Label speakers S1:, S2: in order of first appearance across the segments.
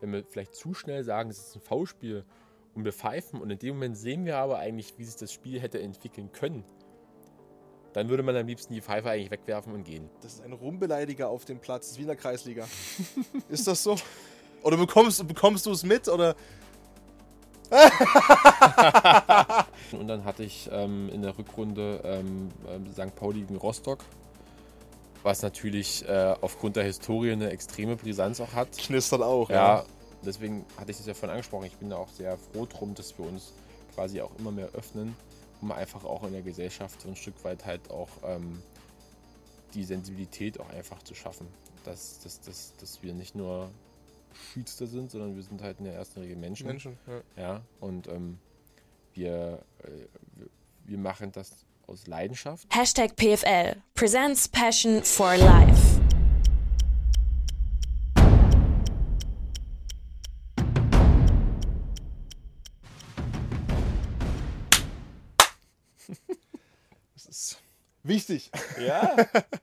S1: wenn wir vielleicht zu schnell sagen, es ist ein V-Spiel und wir pfeifen und in dem Moment sehen wir aber eigentlich, wie sich das Spiel hätte entwickeln können, dann würde man am liebsten die Pfeife eigentlich wegwerfen und gehen.
S2: Das ist ein Rumbeleidiger auf dem Platz, das ist wie in der Kreisliga. ist das so? Oder bekommst, bekommst du es mit? Oder
S1: und dann hatte ich ähm, in der Rückrunde ähm, ähm St. Pauli gegen Rostock, was natürlich äh, aufgrund der Historie eine extreme Brisanz auch hat.
S2: Knistert auch,
S1: ja. ja. Deswegen hatte ich das ja vorhin angesprochen. Ich bin da auch sehr froh drum, dass wir uns quasi auch immer mehr öffnen, um einfach auch in der Gesellschaft so ein Stück weit halt auch ähm, die Sensibilität auch einfach zu schaffen. Dass, dass, dass, dass wir nicht nur Schützler sind, sondern wir sind halt in der ersten Regel Menschen.
S2: Menschen,
S1: ja. ja und ähm, wir, äh, wir machen das aus Leidenschaft.
S3: Hashtag PFL presents Passion for Life.
S2: Wichtig.
S1: Ja.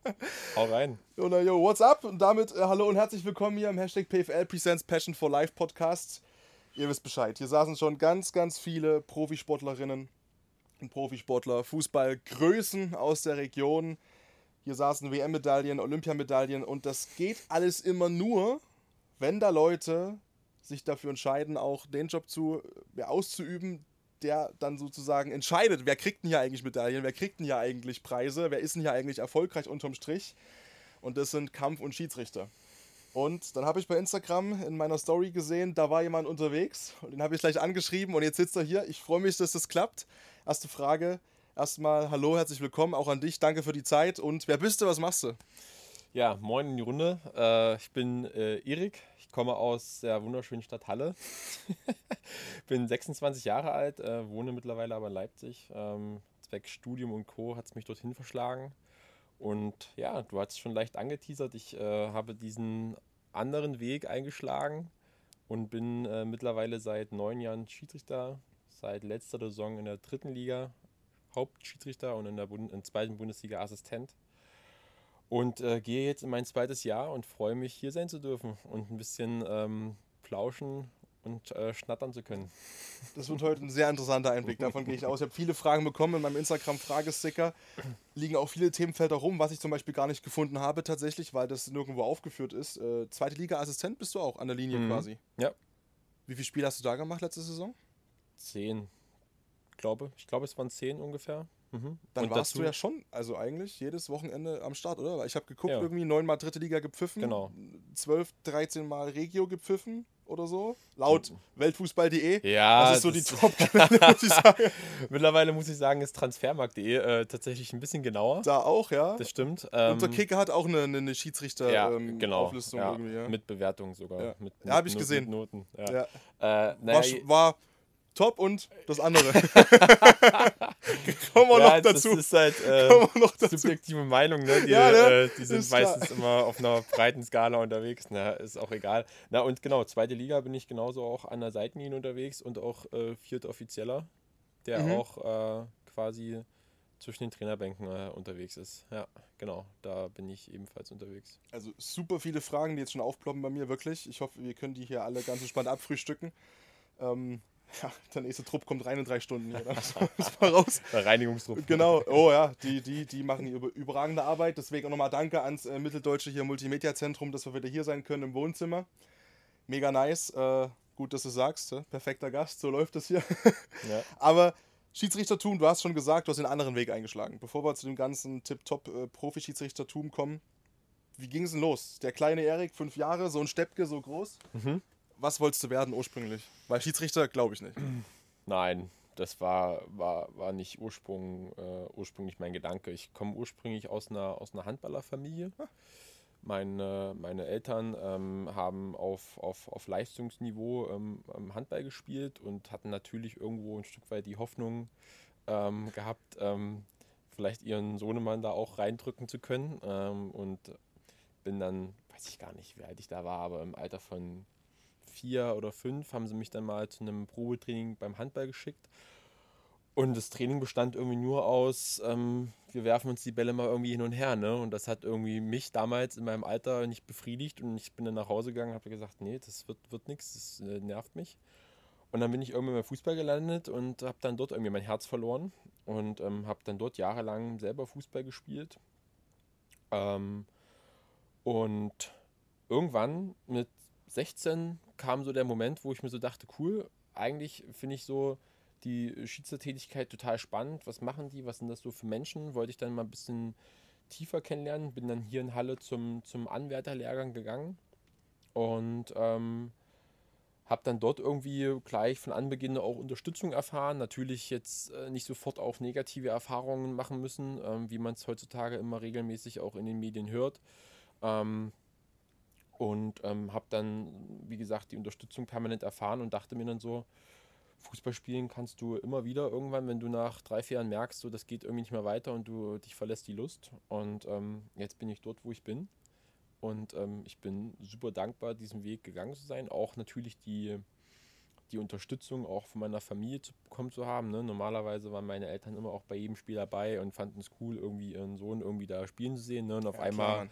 S1: Hau rein.
S2: Oder yo, what's up? Und damit äh, hallo und herzlich willkommen hier im Hashtag PFL Presents Passion for Life Podcast. Ihr wisst Bescheid. Hier saßen schon ganz, ganz viele Profisportlerinnen Profisportler, Fußballgrößen aus der Region. Hier saßen WM-Medaillen, Olympiamedaillen und das geht alles immer nur, wenn da Leute sich dafür entscheiden, auch den Job zu, ja, auszuüben, der dann sozusagen entscheidet, wer kriegt denn hier eigentlich Medaillen, wer kriegt denn hier eigentlich Preise, wer ist denn hier eigentlich erfolgreich unterm Strich. Und das sind Kampf- und Schiedsrichter. Und dann habe ich bei Instagram in meiner Story gesehen, da war jemand unterwegs und den habe ich gleich angeschrieben und jetzt sitzt er hier. Ich freue mich, dass das klappt. Erste Frage. Erstmal hallo, herzlich willkommen, auch an dich. Danke für die Zeit. Und wer bist du, was machst du?
S1: Ja, moin in die Runde. Äh, ich bin äh, Erik, ich komme aus der wunderschönen Stadt Halle. bin 26 Jahre alt, äh, wohne mittlerweile aber in Leipzig. Ähm, Zweck Studium und Co. hat es mich dorthin verschlagen. Und ja, du hast es schon leicht angeteasert. Ich äh, habe diesen anderen Weg eingeschlagen und bin äh, mittlerweile seit neun Jahren Schiedsrichter, seit letzter Saison in der dritten Liga Hauptschiedsrichter und in der, Bund in der zweiten Bundesliga Assistent. Und äh, gehe jetzt in mein zweites Jahr und freue mich, hier sein zu dürfen und ein bisschen ähm, plauschen und äh, schnattern zu können.
S2: Das wird heute ein sehr interessanter Einblick, davon gehe ich aus. Ich habe viele Fragen bekommen in meinem Instagram-Fragesticker. Liegen auch viele Themenfelder rum, was ich zum Beispiel gar nicht gefunden habe tatsächlich, weil das nirgendwo aufgeführt ist. Äh, zweite Liga-Assistent bist du auch an der Linie mhm. quasi.
S1: Ja.
S2: Wie viele Spiele hast du da gemacht letzte Saison?
S1: Zehn, glaube ich. glaube, es waren zehn ungefähr.
S2: Mhm. Dann und warst du ja schon, also eigentlich jedes Wochenende am Start, oder? Weil ich habe geguckt, ja. irgendwie neunmal dritte Liga gepfiffen,
S1: genau.
S2: 12, 13 Mal Regio gepfiffen oder so. Laut mhm. Weltfußball.de.
S1: Ja.
S2: Das ist so die top muss
S1: ich sagen. Mittlerweile muss ich sagen, ist Transfermarkt.de äh, tatsächlich ein bisschen genauer.
S2: Da auch, ja.
S1: Das stimmt.
S2: Ähm, und der Kicker hat auch eine, eine Schiedsrichter-Auflistung
S1: ja, genau. ja, irgendwie. Ja. Mit Bewertung sogar.
S2: Ja,
S1: mit,
S2: ja habe ich gesehen.
S1: Mit Noten.
S2: Ja.
S1: Äh,
S2: naja, war, war top und das andere. Kommen wir ja, noch dazu.
S1: Das ist halt äh, subjektive Meinung, ne? Die, ja, ne? Äh, die sind meistens klar. immer auf einer breiten Skala unterwegs. Na, ist auch egal. Na und genau, zweite Liga bin ich genauso auch an der Seitenlinie unterwegs und auch äh, Offizieller, der mhm. auch äh, quasi zwischen den Trainerbänken äh, unterwegs ist. Ja, genau, da bin ich ebenfalls unterwegs.
S2: Also super viele Fragen, die jetzt schon aufploppen bei mir, wirklich. Ich hoffe, wir können die hier alle ganz entspannt abfrühstücken. Ähm, ja, der nächste Trupp kommt rein in drei Stunden hier. Ist mal raus.
S1: Der Reinigungstrupp.
S2: Genau, oh ja, die, die, die machen über, überragende Arbeit. Deswegen auch nochmal Danke ans äh, Mitteldeutsche hier Multimedia-Zentrum, dass wir wieder hier sein können im Wohnzimmer. Mega nice. Äh, gut, dass du sagst. Äh? Perfekter Gast, so läuft das hier. Ja. Aber Schiedsrichtertum, du hast schon gesagt, du hast den anderen Weg eingeschlagen. Bevor wir zu dem ganzen Tip-Top-Profi-Schiedsrichtertum äh, kommen, wie ging es denn los? Der kleine Erik, fünf Jahre, so ein Steppke, so groß. Mhm was wolltest du werden ursprünglich? Weil Schiedsrichter glaube ich nicht.
S1: Nein, das war, war, war nicht Ursprung, äh, ursprünglich mein Gedanke. Ich komme ursprünglich aus einer, aus einer Handballerfamilie. Ah. Meine, meine Eltern ähm, haben auf, auf, auf Leistungsniveau ähm, Handball gespielt und hatten natürlich irgendwo ein Stück weit die Hoffnung ähm, gehabt, ähm, vielleicht ihren Sohnemann da auch reindrücken zu können. Ähm, und bin dann, weiß ich gar nicht, wie alt ich da war, aber im Alter von vier oder fünf haben sie mich dann mal zu einem Probetraining beim Handball geschickt. Und das Training bestand irgendwie nur aus, ähm, wir werfen uns die Bälle mal irgendwie hin und her. Ne? Und das hat irgendwie mich damals in meinem Alter nicht befriedigt. Und ich bin dann nach Hause gegangen und habe gesagt, nee, das wird, wird nichts, das äh, nervt mich. Und dann bin ich irgendwann beim Fußball gelandet und habe dann dort irgendwie mein Herz verloren. Und ähm, habe dann dort jahrelang selber Fußball gespielt. Ähm, und irgendwann mit 16 kam so der Moment, wo ich mir so dachte, cool, eigentlich finde ich so die Schiedsrichtertätigkeit total spannend. Was machen die? Was sind das so für Menschen? Wollte ich dann mal ein bisschen tiefer kennenlernen. Bin dann hier in Halle zum, zum Anwärterlehrgang gegangen und ähm, habe dann dort irgendwie gleich von Anbeginn auch Unterstützung erfahren. Natürlich jetzt äh, nicht sofort auch negative Erfahrungen machen müssen, ähm, wie man es heutzutage immer regelmäßig auch in den Medien hört. Ähm, und ähm, habe dann, wie gesagt, die Unterstützung permanent erfahren und dachte mir dann so, Fußball spielen kannst du immer wieder irgendwann, wenn du nach drei, vier Jahren merkst, so das geht irgendwie nicht mehr weiter und du dich verlässt die Lust. Und ähm, jetzt bin ich dort, wo ich bin. Und ähm, ich bin super dankbar, diesen Weg gegangen zu sein. Auch natürlich die, die Unterstützung auch von meiner Familie zu bekommen zu haben. Ne? Normalerweise waren meine Eltern immer auch bei jedem Spiel dabei und fanden es cool, irgendwie ihren Sohn irgendwie da spielen zu sehen. Ne? Und auf ja, einmal klar,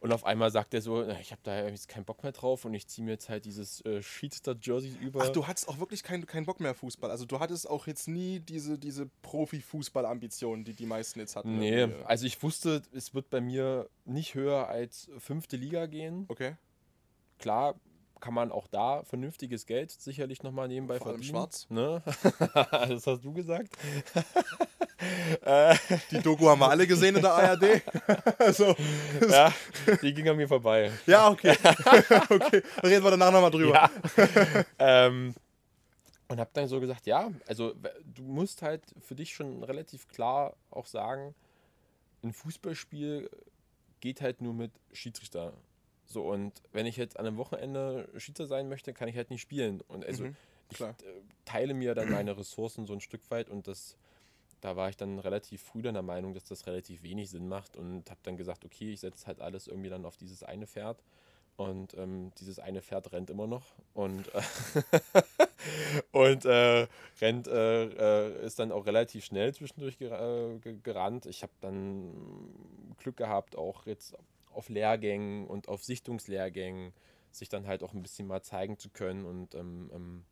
S1: und auf einmal sagt er so, ich habe da jetzt keinen Bock mehr drauf und ich ziehe mir jetzt halt dieses äh, Sheetster-Jersey über.
S2: Ach, du hattest auch wirklich keinen kein Bock mehr Fußball. Also du hattest auch jetzt nie diese, diese Profi-Fußball-Ambitionen, die die meisten jetzt hatten.
S1: Nee, irgendwie. also ich wusste, es wird bei mir nicht höher als fünfte Liga gehen.
S2: Okay.
S1: Klar, kann man auch da vernünftiges Geld sicherlich nochmal nebenbei
S2: Vor
S1: verdienen.
S2: Allem schwarz.
S1: Ne? das hast du gesagt.
S2: die Doku haben wir alle gesehen in der ARD.
S1: also, ja, die ging an mir vorbei.
S2: Ja, okay. okay, reden wir danach nochmal drüber. Ja.
S1: ähm, und habe dann so gesagt, ja, also du musst halt für dich schon relativ klar auch sagen, ein Fußballspiel geht halt nur mit Schiedsrichter so, und wenn ich jetzt an einem Wochenende Schiedsrichter sein möchte, kann ich halt nicht spielen. Und also mhm, ich äh, teile mir dann meine Ressourcen so ein Stück weit und das, da war ich dann relativ früh dann der Meinung, dass das relativ wenig Sinn macht und habe dann gesagt, okay, ich setze halt alles irgendwie dann auf dieses eine Pferd. Und ähm, dieses eine Pferd rennt immer noch und, äh, und äh, rennt, äh, äh ist dann auch relativ schnell zwischendurch ger äh, gerannt. Ich habe dann Glück gehabt, auch jetzt auf Lehrgängen und auf Sichtungslehrgängen sich dann halt auch ein bisschen mal zeigen zu können und ähm, ähm,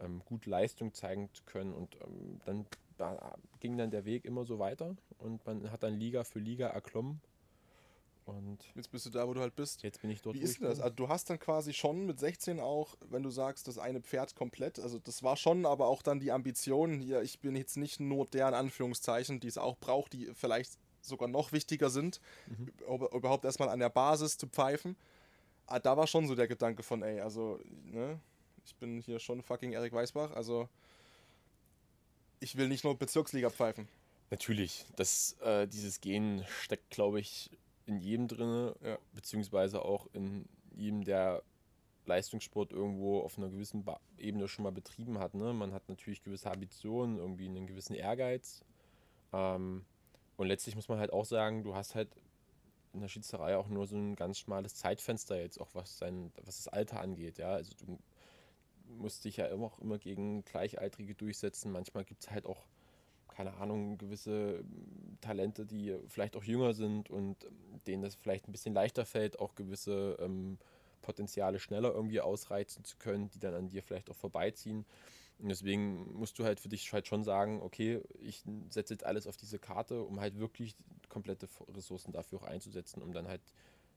S1: ähm gut Leistung zeigen zu können. Und ähm, dann da ging dann der Weg immer so weiter und man hat dann Liga für Liga erklommen. Und
S2: jetzt bist du da, wo du halt bist.
S1: Jetzt bin ich dort.
S2: Wie ist denn das? Also du hast dann quasi schon mit 16 auch, wenn du sagst, das eine Pferd komplett, also das war schon aber auch dann die Ambition hier, ich bin jetzt nicht nur der in Anführungszeichen, die es auch braucht, die vielleicht sogar noch wichtiger sind, mhm. überhaupt erstmal an der Basis zu pfeifen. Ah, da war schon so der Gedanke von, ey, also, ne, ich bin hier schon fucking Erik Weißbach, also ich will nicht nur Bezirksliga pfeifen.
S1: Natürlich, das, äh, dieses Gen steckt, glaube ich, in jedem drin, ja. beziehungsweise auch in jedem, der Leistungssport irgendwo auf einer gewissen ba Ebene schon mal betrieben hat. Ne? Man hat natürlich gewisse Ambitionen, irgendwie einen gewissen Ehrgeiz. Ähm, und letztlich muss man halt auch sagen, du hast halt in der Schiedsrichterei auch nur so ein ganz schmales Zeitfenster jetzt, auch was, sein, was das Alter angeht. Ja? Also du musst dich ja immer auch immer gegen Gleichaltrige durchsetzen. Manchmal gibt es halt auch, keine Ahnung, gewisse Talente, die vielleicht auch jünger sind und denen das vielleicht ein bisschen leichter fällt, auch gewisse ähm, Potenziale schneller irgendwie ausreizen zu können, die dann an dir vielleicht auch vorbeiziehen. Deswegen musst du halt für dich halt schon sagen, okay, ich setze jetzt alles auf diese Karte, um halt wirklich komplette Ressourcen dafür auch einzusetzen, um dann halt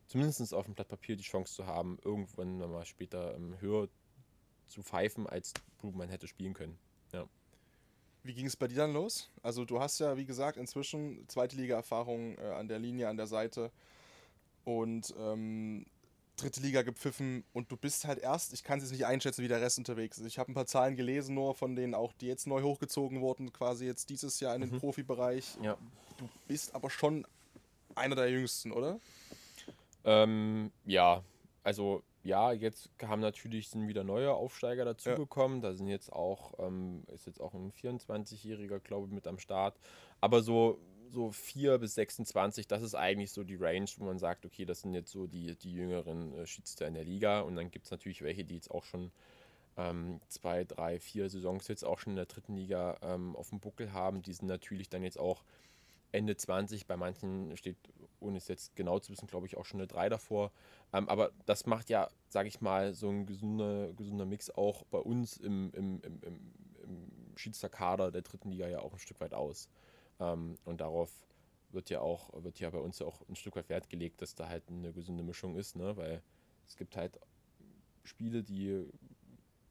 S1: zumindest auf dem Blatt Papier die Chance zu haben, irgendwann mal später ähm, höher zu pfeifen, als man hätte spielen können. Ja.
S2: Wie ging es bei dir dann los? Also du hast ja, wie gesagt, inzwischen zweite Liga-Erfahrung äh, an der Linie, an der Seite. Und ähm, dritte Liga gepfiffen und du bist halt erst, ich kann es jetzt nicht einschätzen, wie der Rest unterwegs ist. Ich habe ein paar Zahlen gelesen, nur von denen auch, die jetzt neu hochgezogen wurden, quasi jetzt dieses Jahr in den mhm. Profibereich.
S1: Ja.
S2: Du bist aber schon einer der jüngsten, oder?
S1: Ähm, ja, also ja, jetzt haben natürlich sind wieder neue Aufsteiger dazugekommen. Ja. Da sind jetzt auch, ähm, ist jetzt auch ein 24-Jähriger, glaube ich, mit am Start. Aber so so 4 bis 26, das ist eigentlich so die Range, wo man sagt, okay, das sind jetzt so die, die jüngeren äh, Schiedsrichter in der Liga. Und dann gibt es natürlich welche, die jetzt auch schon ähm, zwei, drei, vier Saisons jetzt auch schon in der dritten Liga ähm, auf dem Buckel haben. Die sind natürlich dann jetzt auch Ende 20. Bei manchen steht, ohne es jetzt genau zu wissen, glaube ich, auch schon eine 3 davor. Ähm, aber das macht ja, sage ich mal, so ein gesunder, gesunder Mix auch bei uns im, im, im, im, im Schiedsrichterkader der dritten Liga ja auch ein Stück weit aus. Ähm, und darauf wird ja auch, wird ja bei uns ja auch ein Stück weit Wert gelegt, dass da halt eine gesunde Mischung ist, ne? Weil es gibt halt Spiele, die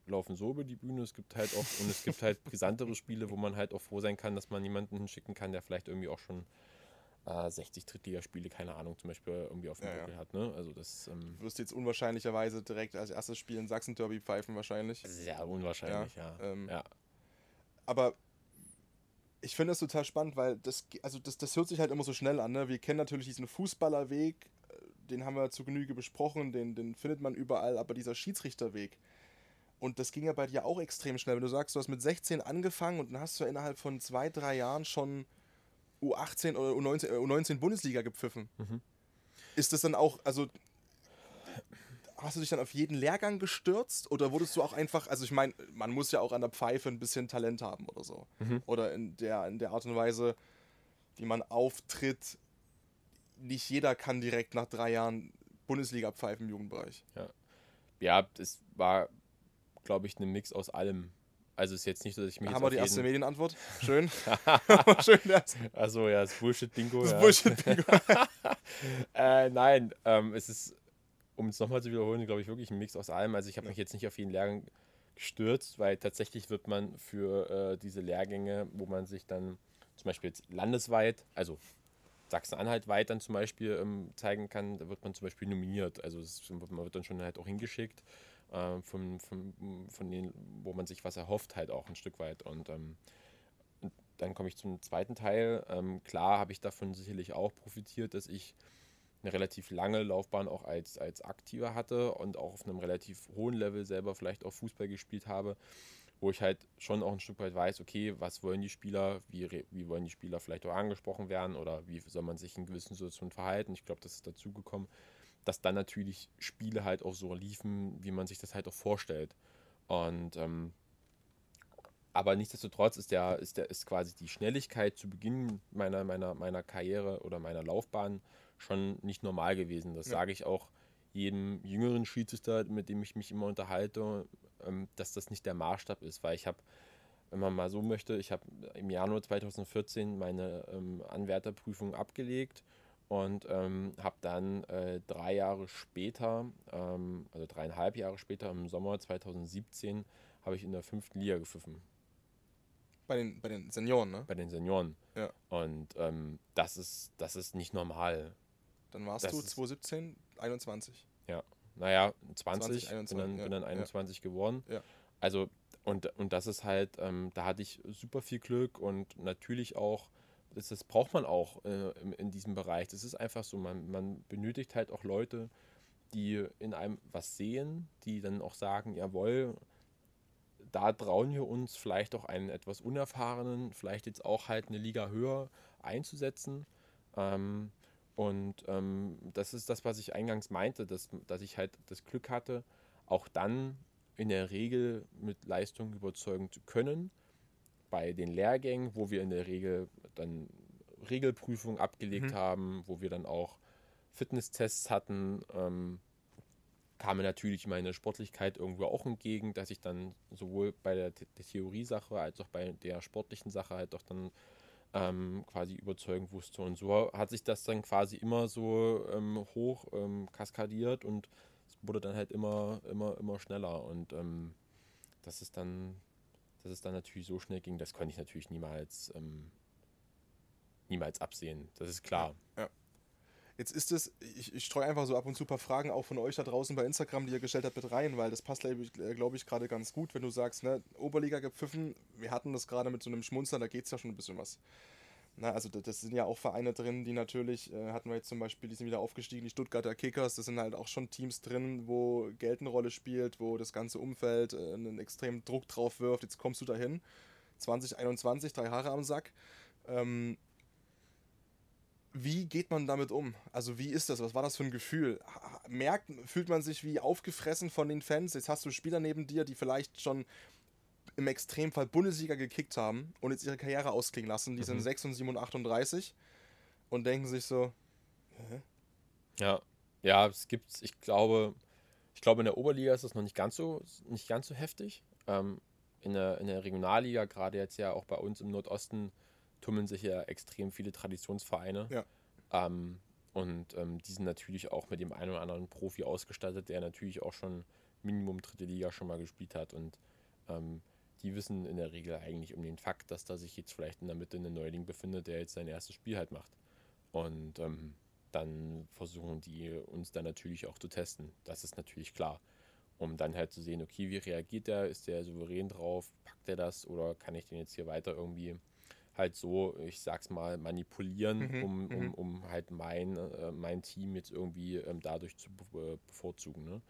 S1: laufen so über die Bühne. Es gibt halt auch, und es gibt halt brisantere Spiele, wo man halt auch froh sein kann, dass man jemanden hinschicken kann, der vielleicht irgendwie auch schon äh, 60 Drittligaspiele, keine Ahnung, zum Beispiel irgendwie auf dem
S2: Ja, ja.
S1: Hat. Ne? Also das ähm,
S2: Du wirst jetzt unwahrscheinlicherweise direkt als erstes Spiel in Sachsen-Derby pfeifen wahrscheinlich.
S1: sehr unwahrscheinlich, ja.
S2: ähm,
S1: ja.
S2: Aber ich finde das total spannend, weil das, also das, das hört sich halt immer so schnell an. Ne? Wir kennen natürlich diesen Fußballerweg, äh, den haben wir zu Genüge besprochen, den, den findet man überall, aber dieser Schiedsrichterweg. Und das ging ja bei dir auch extrem schnell. Wenn du sagst, du hast mit 16 angefangen und dann hast du innerhalb von zwei, drei Jahren schon U18 oder U19, äh, U19 Bundesliga gepfiffen.
S1: Mhm.
S2: Ist das dann auch, also hast du dich dann auf jeden Lehrgang gestürzt oder wurdest du auch einfach, also ich meine, man muss ja auch an der Pfeife ein bisschen Talent haben oder so.
S1: Mhm.
S2: Oder in der, in der Art und Weise, wie man auftritt. Nicht jeder kann direkt nach drei Jahren Bundesliga pfeifen im Jugendbereich.
S1: ja, es war, glaube ich, ein Mix aus allem. Also es ist jetzt nicht so, dass ich mich
S2: Da haben wir die erste
S1: jeden,
S2: Medienantwort. Schön. Schön, das,
S1: Also ja, das Bullshit-Bingo.
S2: das
S1: ja.
S2: Bullshit-Bingo.
S1: Äh, nein, ähm, es ist, um es nochmal zu wiederholen, glaube ich, wirklich ein Mix aus allem. Also ich habe mich jetzt nicht auf jeden Lehrgang gestürzt, weil tatsächlich wird man für äh, diese Lehrgänge, wo man sich dann zum Beispiel jetzt landesweit, also Sachsen-Anhalt weit dann zum Beispiel ähm, zeigen kann, da wird man zum Beispiel nominiert. Also ist- man wird dann schon halt auch hingeschickt, äh, von, von, von denen, wo man sich was erhofft, halt auch ein Stück weit. Und ähm, dann komme ich zum zweiten Teil. Ähm, klar habe ich davon sicherlich auch profitiert, dass ich eine relativ lange Laufbahn auch als, als Aktiver hatte und auch auf einem relativ hohen Level selber vielleicht auch Fußball gespielt habe, wo ich halt schon auch ein Stück weit weiß, okay, was wollen die Spieler, wie, wie wollen die Spieler vielleicht auch angesprochen werden oder wie soll man sich in gewissen Situationen verhalten. Ich glaube, das ist dazu gekommen, dass dann natürlich Spiele halt auch so liefen, wie man sich das halt auch vorstellt. Und ähm, aber nichtsdestotrotz ist der, ist der, ist quasi die Schnelligkeit zu Beginn meiner, meiner, meiner Karriere oder meiner Laufbahn schon nicht normal gewesen. Das
S2: Ja.
S1: sage ich auch jedem jüngeren Schiedsrichter, mit dem ich mich immer unterhalte, ähm, dass das nicht der Maßstab ist, weil ich habe, wenn man mal so möchte, ich habe im Januar 2014 meine ähm, Anwärterprüfung abgelegt und ähm, habe dann äh, drei Jahre später, ähm, also dreieinhalb Jahre später, im Sommer 2017, habe ich in der fünften Liga gepfiffen
S2: Bei den, bei den Senioren, ne?
S1: bei den Senioren.
S2: Ja.
S1: Und ähm, das, ist, das ist nicht normal.
S2: Dann warst
S1: Das
S2: du
S1: ist-
S2: 2017, 21.
S1: Naja, 20,
S2: 20,
S1: bin,
S2: 21,
S1: dann,
S2: ja,
S1: bin dann
S2: ja.
S1: 21 geworden.
S2: Ja.
S1: Also, und, und das ist halt, ähm, da hatte ich super viel Glück und natürlich auch, das, das braucht man auch äh, in, in diesem Bereich. Das ist einfach so, man, man benötigt halt auch Leute, die in einem was sehen, die dann auch sagen, jawohl, da trauen wir uns vielleicht auch einen etwas unerfahrenen, vielleicht jetzt auch halt eine Liga höher einzusetzen. Ähm, und ähm, das ist das, was ich eingangs meinte, dass, dass ich halt das Glück hatte, auch dann in der Regel mit Leistung überzeugen zu können. Bei den Lehrgängen, wo wir in der Regel dann Regelprüfungen abgelegt
S2: Mhm.
S1: haben, wo wir dann auch Fitnesstests hatten, ähm, kam mir natürlich meine Sportlichkeit irgendwo auch entgegen, dass ich dann sowohl bei der, der Theoriesache als auch bei der sportlichen Sache halt doch dann ähm, quasi überzeugen wusste. Und so hat sich das dann quasi immer so ähm, hoch ähm, kaskadiert und es wurde dann halt immer, immer, immer schneller. Und ähm, das ist dann, dass es dann natürlich so schnell ging, das konnte ich natürlich niemals, ähm, niemals absehen. Das ist klar.
S2: Jetzt ist es, ich, ich streue einfach so ab und zu ein paar Fragen auch von euch da draußen bei Instagram, die ihr gestellt habt, mit rein, weil das passt, glaube ich, glaub ich gerade ganz gut, wenn du sagst, ne, Oberliga gepfiffen, wir hatten das gerade mit so einem Schmunzler, da geht es ja schon ein bisschen was. Na, also das, das sind ja auch Vereine drin, die natürlich, äh, hatten wir jetzt zum Beispiel, die sind wieder aufgestiegen, die Stuttgarter Kickers, das sind halt auch schon Teams drin, wo Geld eine Rolle spielt, wo das ganze Umfeld äh, einen extremen Druck drauf wirft, jetzt kommst du dahin, 2021, drei Haare am Sack. Ähm, Wie geht man damit um? Also wie ist das? Was war das für ein Gefühl? Merkt, fühlt man sich wie aufgefressen von den Fans? Jetzt hast du Spieler neben dir, die vielleicht schon im Extremfall Bundesliga gekickt haben und jetzt ihre Karriere ausklingen lassen. Die mhm. sind 6 und 7 und 38 und denken sich so,
S1: Hä? Ja, ja, es gibt, ich glaube, ich glaube in der Oberliga ist das noch nicht ganz so, nicht ganz so heftig. Ähm, in, der, in der Regionalliga, gerade jetzt ja auch bei uns im Nordosten, tummeln sich ja extrem viele Traditionsvereine. Ja. Ähm, und ähm, die sind natürlich auch mit dem einen oder anderen Profi ausgestattet, der natürlich auch schon Minimum dritte Liga schon mal gespielt hat. Und ähm, die wissen in der Regel eigentlich um den Fakt, dass da sich jetzt vielleicht in der Mitte ein Neuling befindet, der jetzt sein erstes Spiel halt macht. Und ähm, dann versuchen die uns dann natürlich auch zu testen. Das ist natürlich klar. Um dann halt zu sehen, okay, wie reagiert der? Ist der souverän drauf? Packt er das? Oder kann ich den jetzt hier weiter irgendwie halt so, ich sag's mal, manipulieren, mhm, um, um, mhm. um halt mein, äh, mein Team jetzt irgendwie ähm, dadurch zu be bevorzugen. Ne?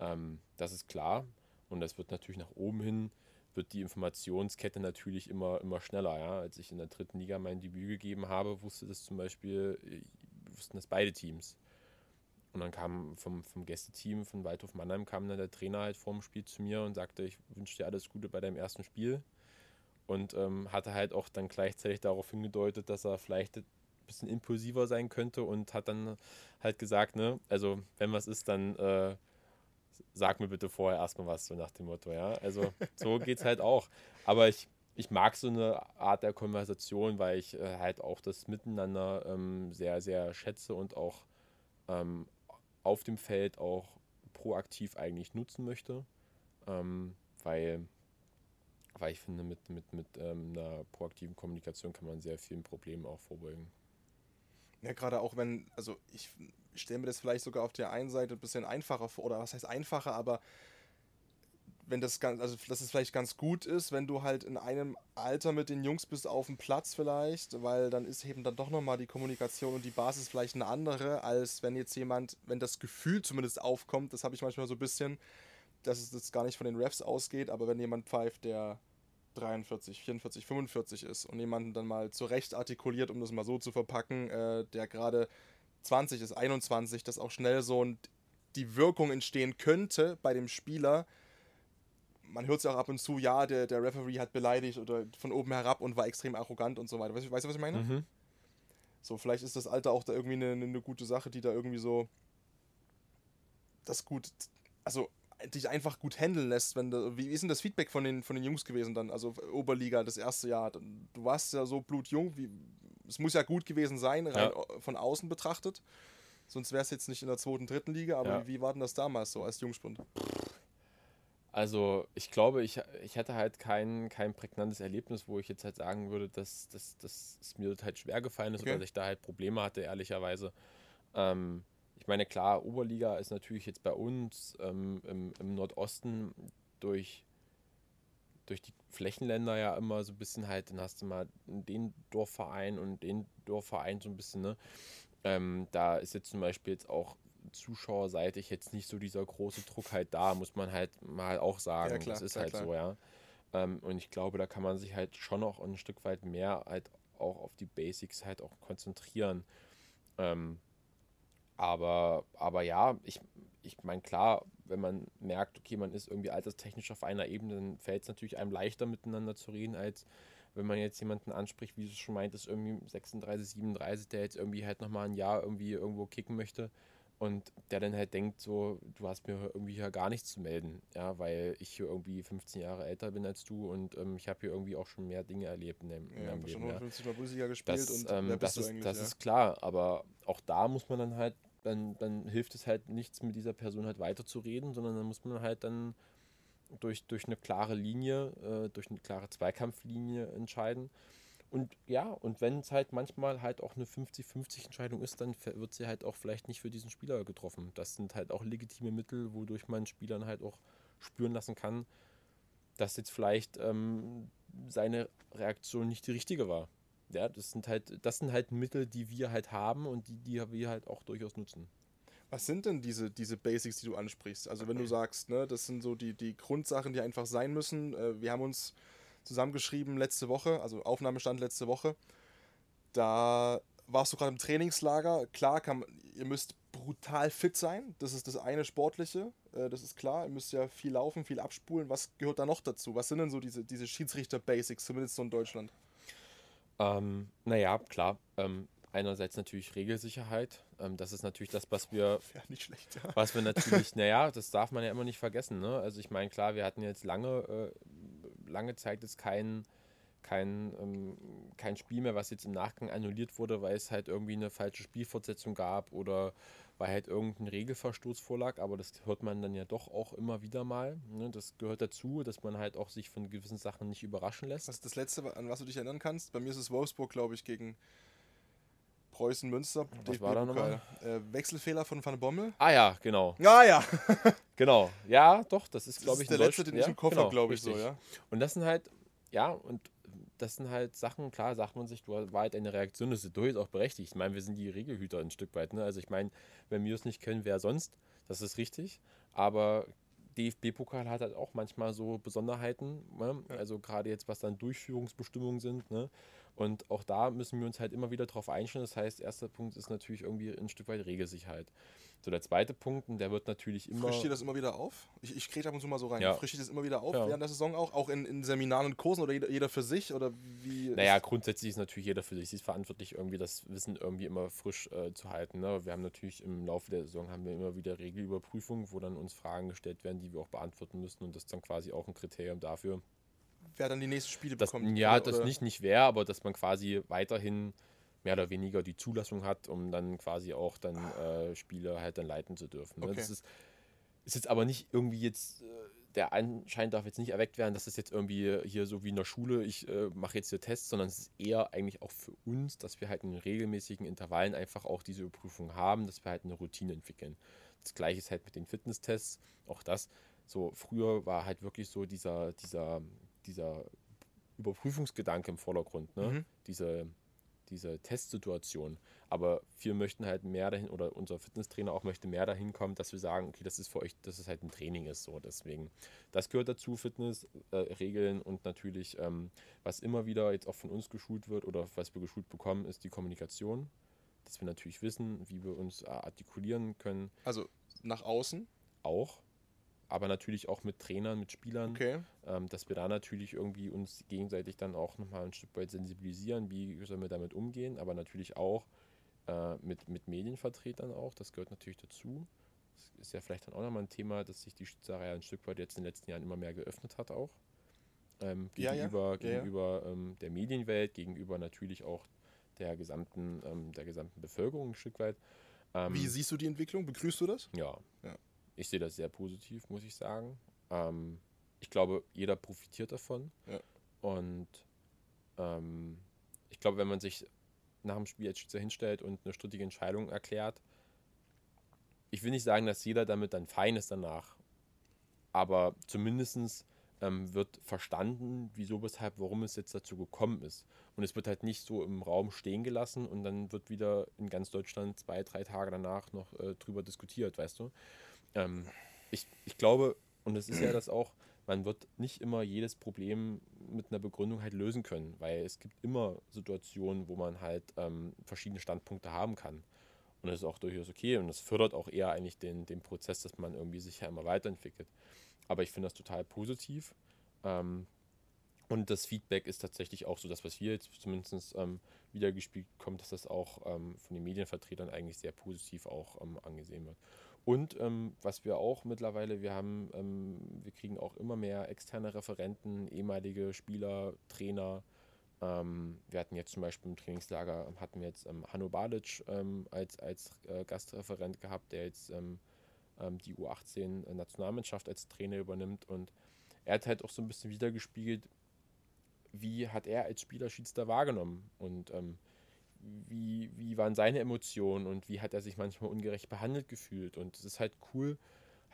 S1: Ähm, das ist klar. Und das wird natürlich nach oben hin, wird die Informationskette natürlich immer, immer schneller. Ja? Als ich in der dritten Liga mein Debüt gegeben habe, wusste das zum Beispiel wussten das beide Teams. Und dann kam vom, vom Gästeteam von Waldhof Mannheim kam dann der Trainer halt vorm Spiel zu mir und sagte, ich wünsche dir alles Gute bei deinem ersten Spiel. Und ähm, hatte halt auch dann gleichzeitig darauf hingedeutet, dass er vielleicht ein bisschen impulsiver sein könnte und hat dann halt gesagt, ne, also wenn was ist, dann äh, sag mir bitte vorher erstmal was, so nach dem Motto, ja. Also so geht es halt auch. Aber ich, ich mag so eine Art der Konversation, weil ich äh, halt auch das Miteinander ähm, sehr, sehr schätze und auch ähm, auf dem Feld auch proaktiv eigentlich nutzen möchte. Ähm, weil, weil ich finde, mit, mit, mit ähm, einer proaktiven Kommunikation kann man sehr vielen Problemen auch vorbeugen.
S2: Ja, gerade auch wenn, also ich stelle mir das vielleicht sogar auf der einen Seite ein bisschen einfacher vor, oder was heißt einfacher, aber wenn das ganz, also dass es vielleicht ganz gut ist, wenn du halt in einem Alter mit den Jungs bist auf dem Platz vielleicht, weil dann ist eben dann doch nochmal die Kommunikation und die Basis vielleicht eine andere, als wenn jetzt jemand, wenn das Gefühl zumindest aufkommt, das habe ich manchmal so ein bisschen, dass es jetzt gar nicht von den Refs ausgeht, aber wenn jemand pfeift, der 43, 44, 45 ist und jemanden dann mal zurecht artikuliert, um das mal so zu verpacken, äh, der gerade 20 ist, 21, dass auch schnell so ein, die Wirkung entstehen könnte bei dem Spieler, man hört es ja auch ab und zu, ja, der, der Referee hat beleidigt oder von oben herab und war extrem arrogant und so weiter. Weißt, weißt du, was ich meine? Mhm. So, vielleicht ist das Alter auch da irgendwie eine, eine gute Sache, die da irgendwie so das gut, also dich einfach gut handeln lässt, wenn du, wie ist denn das Feedback von den, von den Jungs gewesen dann, also Oberliga, das erste Jahr, du warst ja so blutjung, wie, es muss ja gut gewesen sein, rein ja. von außen betrachtet, sonst wäre es jetzt nicht in der zweiten, dritten Liga, aber ja. wie, wie war denn das damals so als Jungspund?
S1: Also ich glaube, ich, ich hatte halt kein, kein prägnantes Erlebnis, wo ich jetzt halt sagen würde, dass, dass, dass es mir halt schwer gefallen ist okay. oder dass ich da halt Probleme hatte, ehrlicherweise. Ähm, ich meine, klar, Oberliga ist natürlich jetzt bei uns ähm, im, im Nordosten durch, durch die Flächenländer ja immer so ein bisschen halt, dann hast du mal den Dorfverein und den Dorfverein so ein bisschen, ne? Ähm, da ist jetzt zum Beispiel jetzt auch zuschauerseitig jetzt nicht so dieser große Druck halt da, muss man halt mal auch sagen. Ja, klar, das ist klar, halt klar. so, ja. Ähm, und ich glaube, da kann man sich halt schon noch ein Stück weit mehr halt auch auf die Basics halt auch konzentrieren. Ähm, aber, aber ja, ich, ich meine, klar, wenn man merkt, okay, man ist irgendwie alterstechnisch auf einer Ebene, dann fällt es natürlich einem leichter miteinander zu reden, als wenn man jetzt jemanden anspricht, wie du schon meintest, irgendwie 36, 37, der jetzt irgendwie halt nochmal ein Jahr irgendwie irgendwo kicken möchte und der dann halt denkt so, du hast mir irgendwie hier gar nichts zu melden, ja, weil ich hier irgendwie 15 Jahre älter bin als du und ähm, ich habe hier irgendwie auch schon mehr Dinge erlebt in, dem, in ja, meinem Leben. Schon ja. 50 Mal Bundesliga gespielt das, und ähm, das, ist, das ja? ist klar, aber auch da muss man dann halt, dann, dann hilft es halt nichts mit dieser Person halt weiterzureden, sondern dann muss man halt dann durch, durch eine klare Linie, äh, durch eine klare Zweikampflinie entscheiden. Und ja, und wenn es halt manchmal halt auch eine 50-50 Entscheidung ist, dann wird sie halt auch vielleicht nicht für diesen Spieler getroffen. Das sind halt auch legitime Mittel, wodurch man Spielern halt auch spüren lassen kann, dass jetzt vielleicht ähm, seine Reaktion nicht die richtige war. Ja, das sind halt, das sind halt Mittel, die wir halt haben und die, die wir halt auch durchaus nutzen.
S2: Was sind denn diese, diese Basics, die du ansprichst? Also wenn du sagst, ne, das sind so die, die Grundsachen, die einfach sein müssen. Äh, wir haben uns zusammengeschrieben letzte Woche, also Aufnahmestand letzte Woche. Da warst du gerade im Trainingslager. Klar, kann, ihr müsst brutal fit sein. Das ist das eine Sportliche. Äh, das ist klar. Ihr müsst ja viel laufen, viel abspulen. Was gehört da noch dazu? Was sind denn so diese, diese Schiedsrichter-Basics, zumindest so in Deutschland?
S1: Ähm, naja, klar. Ähm, einerseits natürlich Regelsicherheit. Ähm, das ist natürlich das, was wir,
S2: Ja, nicht schlecht, ja.
S1: was wir natürlich, naja, das darf man ja immer nicht vergessen. Ne? Also ich meine, klar, wir hatten jetzt lange, äh, lange Zeit jetzt kein, kein, ähm, kein Spiel mehr, was jetzt im Nachgang annulliert wurde, weil es halt irgendwie eine falsche Spielfortsetzung gab oder weil halt irgendein Regelverstoß vorlag, aber das hört man dann ja doch auch immer wieder mal. Ne? Das gehört dazu, dass man halt auch sich von gewissen Sachen nicht überraschen lässt.
S2: Was ist das Letzte, an was du dich erinnern kannst? Bei mir ist es Wolfsburg, glaube ich, gegen Preußen Münster.
S1: Was war da
S2: DFB-Pokal. Äh, Wechselfehler von Van Bommel.
S1: Ah ja, genau.
S2: Ah ja,
S1: Genau. Ja, doch, das ist, glaube
S2: ist
S1: ich,
S2: der
S1: in
S2: letzte, den ich
S1: ja,
S2: im Kopf
S1: genau,
S2: glaube ich so,
S1: richtig.
S2: ja.
S1: Und das sind halt, ja, und das sind halt Sachen, klar, sagt man sich, du war halt eine Reaktion, das ist durchaus auch berechtigt. Ich meine, wir sind die Regelhüter ein Stück weit, ne? Also ich meine, wenn wir es nicht können, wer sonst? Das ist richtig. Aber DFB-Pokal hat halt auch manchmal so Besonderheiten, ne? also gerade jetzt, was dann Durchführungsbestimmungen sind, ne? Und auch da müssen wir uns halt immer wieder drauf einstellen. Das heißt, erster Punkt ist natürlich irgendwie ein Stück weit Regelsicherheit. So, der zweite Punkt, und der wird natürlich immer.
S2: Frischt ihr das immer wieder auf? Ich, ich kriege ab und zu mal so rein.
S1: Ja.
S2: Frischt ihr das immer wieder auf
S1: Ja.
S2: während der Saison auch? Auch in, in Seminaren und Kursen oder jeder, jeder für sich? Oder wie?
S1: Naja, grundsätzlich ist natürlich jeder für sich Sie ist verantwortlich, irgendwie das Wissen irgendwie immer frisch äh, zu halten. Ne? Wir haben natürlich im Laufe der Saison haben wir immer wieder Regelüberprüfungen, wo dann uns Fragen gestellt werden, die wir auch beantworten müssen. Und das ist dann quasi auch ein Kriterium dafür.
S2: wer dann die nächsten Spiele
S1: Dass,
S2: bekommt?
S1: ja,
S2: oder,
S1: das nicht nicht wäre, aber dass man quasi weiterhin mehr oder weniger die Zulassung hat, um dann quasi auch dann äh, Spiele halt dann leiten zu dürfen. Ne?
S2: Okay.
S1: Das ist, ist jetzt aber nicht irgendwie jetzt, äh, der Anschein darf jetzt nicht erweckt werden, dass es jetzt irgendwie hier so wie in der Schule, ich äh, mache jetzt hier Tests, sondern es ist eher eigentlich auch für uns, dass wir halt in regelmäßigen Intervallen einfach auch diese Überprüfung haben, dass wir halt eine Routine entwickeln. Das gleiche ist halt mit den Fitnesstests, auch das. So früher war halt wirklich so dieser, dieser, dieser Überprüfungsgedanke im Vordergrund, ne?
S2: Mhm.
S1: Diese, diese Testsituation. Aber wir möchten halt mehr dahin, oder unser Fitnesstrainer auch möchte mehr dahin kommen, dass wir sagen, okay, das ist für euch, dass es halt ein Training ist. So, deswegen, das gehört dazu, Fitness, äh, Regeln und natürlich, ähm, was immer wieder jetzt auch von uns geschult wird oder was wir geschult bekommen, ist die Kommunikation. Dass wir natürlich wissen, wie wir uns äh, artikulieren können,
S2: Also nach außen.
S1: auch. Aber natürlich auch mit Trainern, mit Spielern
S2: Okay.
S1: ähm, dass wir da natürlich irgendwie uns gegenseitig dann auch nochmal ein Stück weit sensibilisieren, wie sollen wir damit umgehen, aber natürlich auch äh, mit, mit Medienvertretern auch, das gehört natürlich dazu. Das ist ja vielleicht dann auch nochmal ein Thema, dass sich die Schützerei ein Stück weit jetzt in den letzten Jahren immer mehr geöffnet hat auch. Ähm,
S2: Ja, ja.
S1: gegenüber
S2: Ja, ja.
S1: gegenüber Ähm, der Medienwelt, gegenüber natürlich auch der gesamten, ähm, der gesamten Bevölkerung ein Stück weit. Ähm,
S2: Wie siehst du die Entwicklung? Begrüßt du das?
S1: ja.
S2: Ja.
S1: Ich sehe das sehr positiv, muss ich sagen. Ähm, ich glaube, jeder profitiert davon.
S2: Ja.
S1: Und ähm, ich glaube, wenn man sich nach dem Spiel als Schütze hinstellt und eine strittige Entscheidung erklärt, ich will nicht sagen, dass jeder damit dann fein ist danach. Aber zumindest ähm, wird verstanden, wieso, weshalb, warum es jetzt dazu gekommen ist. Und es wird halt nicht so im Raum stehen gelassen und dann wird wieder in ganz Deutschland zwei, drei Tage danach noch äh, drüber diskutiert, weißt du? Ähm, ich, ich glaube, und es ist ja das auch, man wird nicht immer jedes Problem mit einer Begründung halt lösen können, weil es gibt immer Situationen, wo man halt ähm, verschiedene Standpunkte haben kann. Und das ist auch durchaus okay und das fördert auch eher eigentlich den, den Prozess, dass man irgendwie sich ja immer weiterentwickelt. Aber ich finde das total positiv. Ähm, und das Feedback ist tatsächlich auch so, das, was wir jetzt zumindest ähm, wiedergespielt bekommen, dass das auch ähm, von den Medienvertretern eigentlich sehr positiv auch ähm, angesehen wird. Und ähm, was wir auch mittlerweile, wir haben, ähm, wir kriegen auch immer mehr externe Referenten, ehemalige Spieler, Trainer. Ähm, wir hatten jetzt zum Beispiel im Trainingslager, hatten wir jetzt ähm, Hanno Balic ähm, als, als äh, Gastreferent gehabt, der jetzt ähm, die U18-Nationalmannschaft als Trainer übernimmt. Und er hat halt auch so ein bisschen wiedergespiegelt, wie hat er als Spieler Schiedsrichter wahrgenommen und ähm, wie, wie waren seine Emotionen und wie hat er sich manchmal ungerecht behandelt gefühlt. Und es ist halt cool,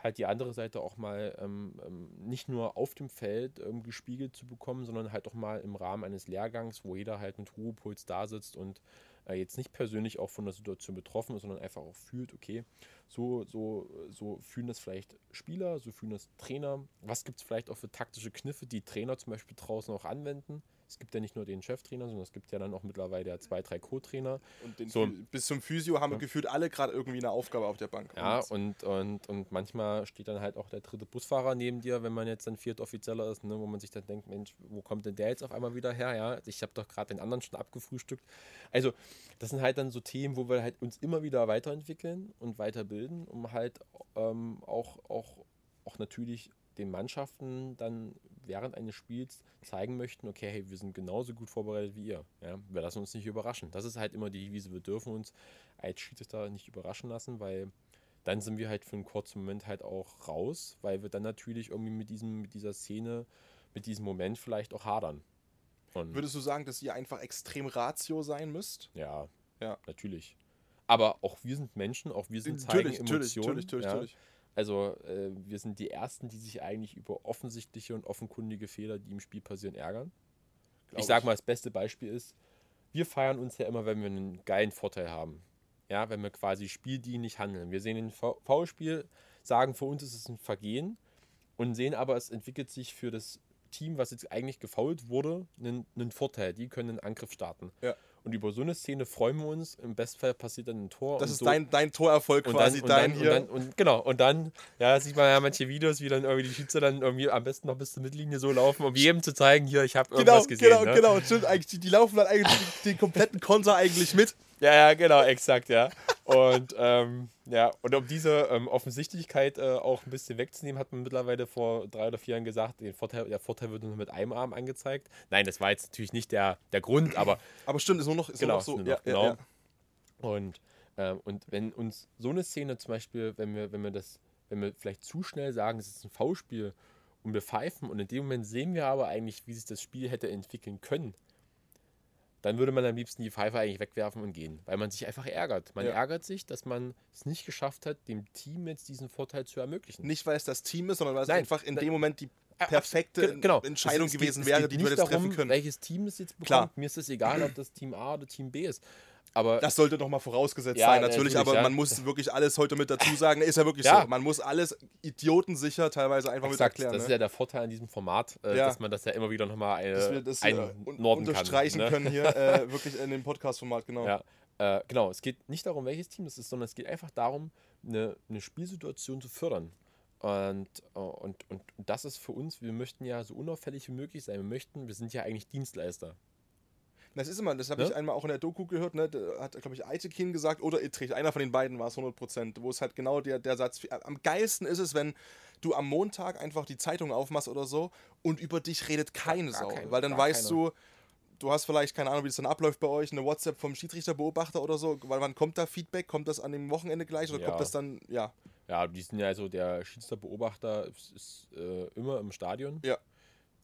S1: halt die andere Seite auch mal ähm, ähm, nicht nur auf dem Feld ähm, gespiegelt zu bekommen, sondern halt auch mal im Rahmen eines Lehrgangs, wo jeder halt mit Ruhepuls da sitzt und äh, jetzt nicht persönlich auch von der Situation betroffen ist, sondern einfach auch fühlt, okay, so, so, so fühlen das vielleicht Spieler, so fühlen das Trainer. Was gibt es vielleicht auch für taktische Kniffe, die Trainer zum Beispiel draußen auch anwenden? Es gibt ja nicht nur den Cheftrainer, sondern es gibt ja dann auch mittlerweile ja zwei, drei Co-Trainer.
S2: Und
S1: So.
S2: Bis zum Physio haben wir gefühlt alle gerade irgendwie eine Aufgabe auf der Bank.
S1: Ja, und, und, und manchmal steht dann halt auch der dritte Busfahrer neben dir, wenn man jetzt dann Viertoffizieller ist, ne, wo man sich dann denkt, Mensch, wo kommt denn der jetzt auf einmal wieder her? Ja, ich habe doch gerade den anderen schon abgefrühstückt. Also, das sind halt dann so Themen, wo wir halt uns immer wieder weiterentwickeln und weiterbilden, um halt ähm, auch, auch, auch natürlich den Mannschaften dann während eines Spiels zeigen möchten, okay, hey, wir sind genauso gut vorbereitet wie ihr. Ja, wir lassen uns nicht überraschen. Das ist halt immer die Devise, wir dürfen uns als Schiedsrichter nicht überraschen lassen, weil dann sind wir halt für einen kurzen Moment halt auch raus, weil wir dann natürlich irgendwie mit, diesem, mit dieser Szene, mit diesem Moment vielleicht auch hadern. Und
S2: Würdest du sagen, dass ihr einfach extrem ratio sein müsst?
S1: ja,
S2: Ja.
S1: natürlich. Aber auch wir sind Menschen, auch wir sind zeigen
S2: natürlich,
S1: Emotionen.
S2: natürlich, natürlich,
S1: ja.
S2: natürlich.
S1: Also äh, wir sind die Ersten, die sich eigentlich über offensichtliche und offenkundige Fehler, die im Spiel passieren, ärgern.
S2: Glaub
S1: ich sag mal, das beste Beispiel ist, wir feiern uns ja immer, wenn wir einen geilen Vorteil haben. Ja, wenn wir quasi spieldienlich handeln. Wir sehen ein Foulspiel, sagen für uns ist es ein Vergehen und sehen aber, es entwickelt sich für das Team, was jetzt eigentlich gefault wurde, einen, einen Vorteil. Die können einen Angriff starten.
S2: Ja.
S1: Und über so eine Szene freuen wir uns. Im Bestfall passiert dann ein Tor.
S2: Das
S1: und
S2: ist
S1: so,
S2: dein, dein Torerfolg
S1: und
S2: quasi,
S1: dann, und
S2: dein
S1: dann,
S2: hier.
S1: Und dann, und genau, und dann, ja, sieht man ja manche Videos, wie dann irgendwie die Schütze dann irgendwie am besten noch bis zur Mittellinie so laufen, um jedem zu zeigen, hier, ich habe
S2: genau,
S1: irgendwas gesehen.
S2: genau,
S1: ne?
S2: genau. Stimmt, eigentlich, die, die laufen dann eigentlich den kompletten Konter eigentlich mit.
S1: Ja, ja, genau, exakt, ja. Und ähm, ja, und um diese ähm, Offensichtlichkeit äh, auch ein bisschen wegzunehmen, hat man mittlerweile vor drei oder vier Jahren gesagt, den Vorteil, der Vorteil wird nur mit einem Arm angezeigt. Nein, das war jetzt natürlich nicht der, der Grund, aber
S2: Aber stimmt, ist nur noch, ist
S1: Genau,
S2: nur noch so.
S1: nur
S2: ja,
S1: noch,
S2: ja,
S1: genau.
S2: ja.
S1: Und, ähm, und wenn uns so eine Szene zum Beispiel, wenn wir, wenn wir das, wenn wir vielleicht zu schnell sagen, es ist ein V-Spiel und wir pfeifen und in dem Moment sehen wir aber eigentlich, wie sich das Spiel hätte entwickeln können, dann würde man am liebsten die Pfeife eigentlich wegwerfen und gehen, weil man sich einfach ärgert. Man
S2: Ja.
S1: ärgert sich, dass man es nicht geschafft hat, dem Team jetzt diesen Vorteil zu ermöglichen.
S2: Nicht, weil es das Team ist, sondern weil es
S1: Nein,
S2: einfach in
S1: da-
S2: dem Moment die perfekte
S1: Ge- genau.
S2: Entscheidung
S1: Es- es
S2: gewesen
S1: geht,
S2: wäre, die du hättest
S1: darum,
S2: treffen können.
S1: welches Team es jetzt bekommt.
S2: Klar.
S1: Mir ist es egal, ob das Team A oder Team B ist. Aber
S2: Das sollte nochmal vorausgesetzt
S1: Ja,
S2: sein, natürlich,
S1: natürlich,
S2: aber
S1: ja.
S2: man muss wirklich alles heute mit dazu sagen. Ist ja wirklich
S1: Ja.
S2: so. Man muss alles idiotensicher teilweise einfach mit
S1: Exakt,
S2: erklären.
S1: das
S2: ne?
S1: ist ja der Vorteil an diesem Format, äh, dass man das ja immer wieder nochmal äh,
S2: dass wir das hier un
S1: einnorden
S2: unterstreichen
S1: kann. ne?
S2: können hier, äh, wirklich in dem Podcast-Format, genau.
S1: Äh, genau. Es geht nicht darum, welches Team das ist, sondern es geht einfach darum, eine, eine Spielsituation zu fördern. Und, äh, und, und das ist für uns, wir möchten ja so unauffällig wie möglich sein. Wir möchten, wir sind ja eigentlich Dienstleister.
S2: Das ist immer, das habe
S1: Ne?
S2: ich einmal auch in der Doku gehört, ne? da hat, glaube ich, Aitekin gesagt oder Ittrich, einer von den beiden war es 100%, wo es halt genau der, der Satz, am geilsten ist es, wenn du am Montag einfach die Zeitung aufmachst oder so und über dich redet keine
S1: Gar
S2: Sau,
S1: keine,
S2: weil dann weißt
S1: keiner.
S2: du, du hast vielleicht, keine Ahnung, wie das dann abläuft bei euch, eine WhatsApp vom Schiedsrichterbeobachter oder so, weil wann kommt da Feedback, kommt das an dem Wochenende gleich oder
S1: Ja.
S2: kommt das dann, ja,
S1: Ja, die sind ja also der Schiedsrichterbeobachter ist, ist äh, immer im Stadion.
S2: Ja.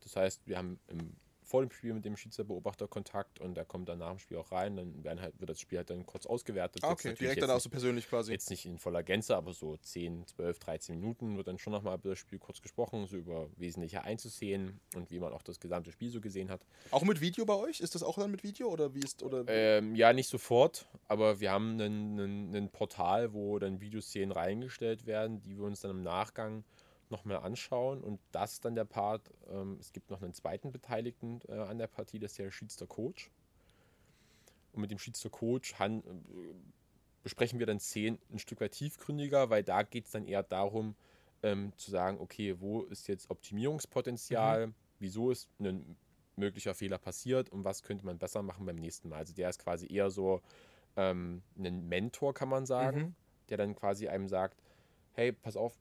S1: Das heißt, wir haben im, vor dem Spiel mit dem Schiedsrichterbeobachter Kontakt und der kommt dann nach dem Spiel auch rein. Dann werden halt, wird das Spiel halt dann kurz ausgewertet.
S2: ah, okay, direkt
S1: jetzt
S2: dann auch
S1: nicht-
S2: so persönlich quasi.
S1: Jetzt nicht in voller Gänze, aber so 10, 12, 13 Minuten wird dann schon nochmal über das Spiel kurz gesprochen, so über wesentliche Einzuszenen und wie man auch das gesamte Spiel so gesehen hat.
S2: Auch mit Video bei euch? Ist das auch dann mit Video oder wie ist, oder?
S1: Ähm, ja, nicht sofort, aber wir haben ein Portal, wo dann Videoszenen reingestellt werden, die wir uns dann im Nachgang noch mehr anschauen. Und das ist dann der Part, ähm, es gibt noch einen zweiten Beteiligten äh, an der Partie, das ist der Schiedsrichter-Coach. Und mit dem Schiedsrichter-Coach han- äh, besprechen wir dann Szenen ein Stück weit tiefgründiger, weil da geht es dann eher darum, ähm, zu sagen, okay, wo ist jetzt Optimierungspotenzial, wieso ist ein möglicher Fehler passiert und was könnte man besser machen beim nächsten Mal. Also der ist quasi eher so ähm, ein Mentor, kann man sagen,
S2: Mhm.
S1: der dann quasi einem sagt, hey, pass auf,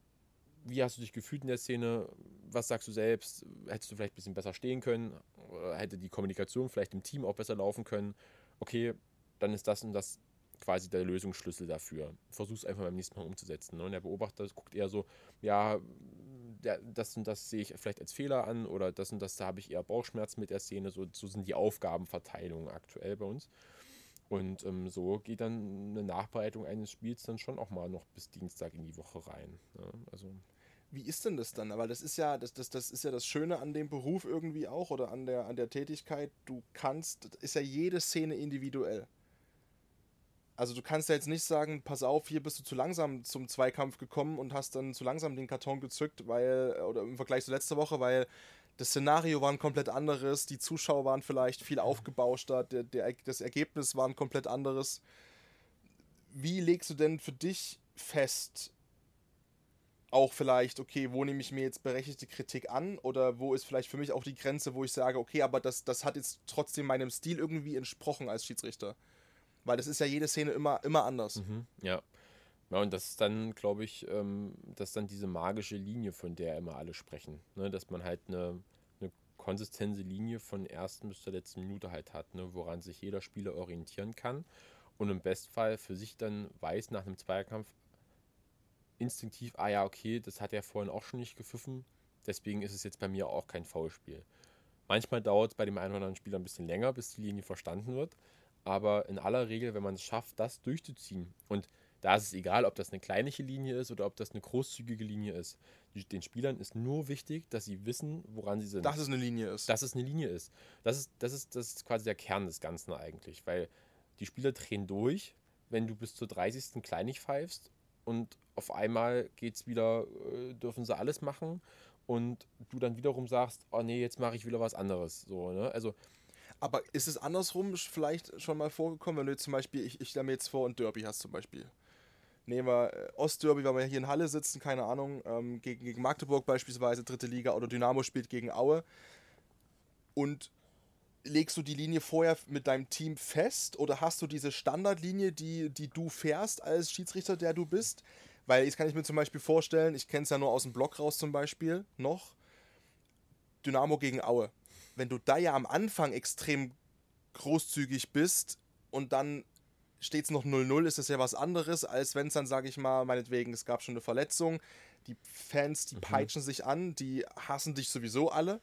S1: wie hast du dich gefühlt in der Szene? Was sagst du selbst? Hättest du vielleicht ein bisschen besser stehen können? Hätte die Kommunikation vielleicht im Team auch besser laufen können? Okay, dann ist das und das quasi der Lösungsschlüssel dafür. Versuch es einfach beim nächsten Mal umzusetzen. Ne? Und der Beobachter guckt eher so, ja, das und das sehe ich vielleicht als Fehler an oder das und das, da habe ich eher Bauchschmerzen mit der Szene. So, so sind die Aufgabenverteilungen aktuell bei uns. Und ähm, so geht dann eine Nachbereitung eines Spiels dann schon auch mal noch bis Dienstag in die Woche rein. Ne? Also
S2: Wie ist denn das dann? Aber das ist ja, das, das, das ist ja das Schöne an dem Beruf irgendwie auch oder an der, an der Tätigkeit. Du kannst, ist ja jede Szene individuell. Also du kannst ja jetzt nicht sagen, pass auf, hier bist du zu langsam zum Zweikampf gekommen und hast dann zu langsam den Karton gezückt, weil, oder im Vergleich zu letzter Woche, weil das Szenario war ein komplett anderes, die Zuschauer waren vielleicht viel aufgebauschter, der, der, das Ergebnis war ein komplett anderes. Wie legst du denn für dich fest, auch vielleicht, okay, wo nehme ich mir jetzt berechtigte Kritik an oder wo ist vielleicht für mich auch die Grenze, wo ich sage, okay, aber das, das hat jetzt trotzdem meinem Stil irgendwie entsprochen als Schiedsrichter. Weil das ist ja jede Szene immer, immer anders.
S1: Mhm, ja. Ja, und das ist dann, glaube ich, ähm, das dann diese magische Linie, von der immer alle sprechen. Ne? Dass man halt eine, eine konsistente Linie von ersten bis zur letzten Minute halt hat, ne? woran sich jeder Spieler orientieren kann und im Bestfall für sich dann weiß nach einem Zweikampf, instinktiv, ah ja, okay, das hat er vorhin auch schon nicht gepfiffen, deswegen ist es jetzt bei mir auch kein Foulspiel. Manchmal dauert es bei dem einen oder anderen Spieler ein bisschen länger, bis die Linie verstanden wird, aber in aller Regel, wenn man es schafft, das durchzuziehen und da ist es egal, ob das eine kleinliche Linie ist oder ob das eine großzügige Linie ist. Den Spielern ist nur wichtig, dass sie wissen, woran sie sind.
S2: Dass es eine Linie ist.
S1: Dass es eine Linie ist. Das ist, das ist, das ist quasi der Kern des Ganzen eigentlich, weil die Spieler drehen durch, wenn du bis zur 30. kleinig pfeifst und auf einmal geht's wieder, äh, dürfen sie alles machen und du dann wiederum sagst, oh nee, jetzt mache ich wieder was anderes. So, ne? Also.
S2: Aber ist es andersrum vielleicht schon mal vorgekommen, wenn du zum Beispiel, ich, ich stelle mir jetzt vor, ein Derby hast zum Beispiel. Nehmen wir äh, Ostderby, weil wir hier in Halle sitzen, keine Ahnung, ähm, gegen, gegen Magdeburg beispielsweise, dritte Liga, oder Dynamo spielt gegen Aue. Und legst du die Linie vorher mit deinem Team fest oder hast du diese Standardlinie, die, die du fährst als Schiedsrichter, der du bist? Weil jetzt kann ich mir zum Beispiel vorstellen, ich kenne es ja nur aus dem Block raus zum Beispiel noch, Dynamo gegen Aue. Wenn du da ja am Anfang extrem großzügig bist und dann steht es noch 0-0, ist das ja was anderes, als wenn es dann, sage ich mal, meinetwegen, es gab schon eine Verletzung, die Fans, die mhm. peitschen sich an, die hassen dich sowieso alle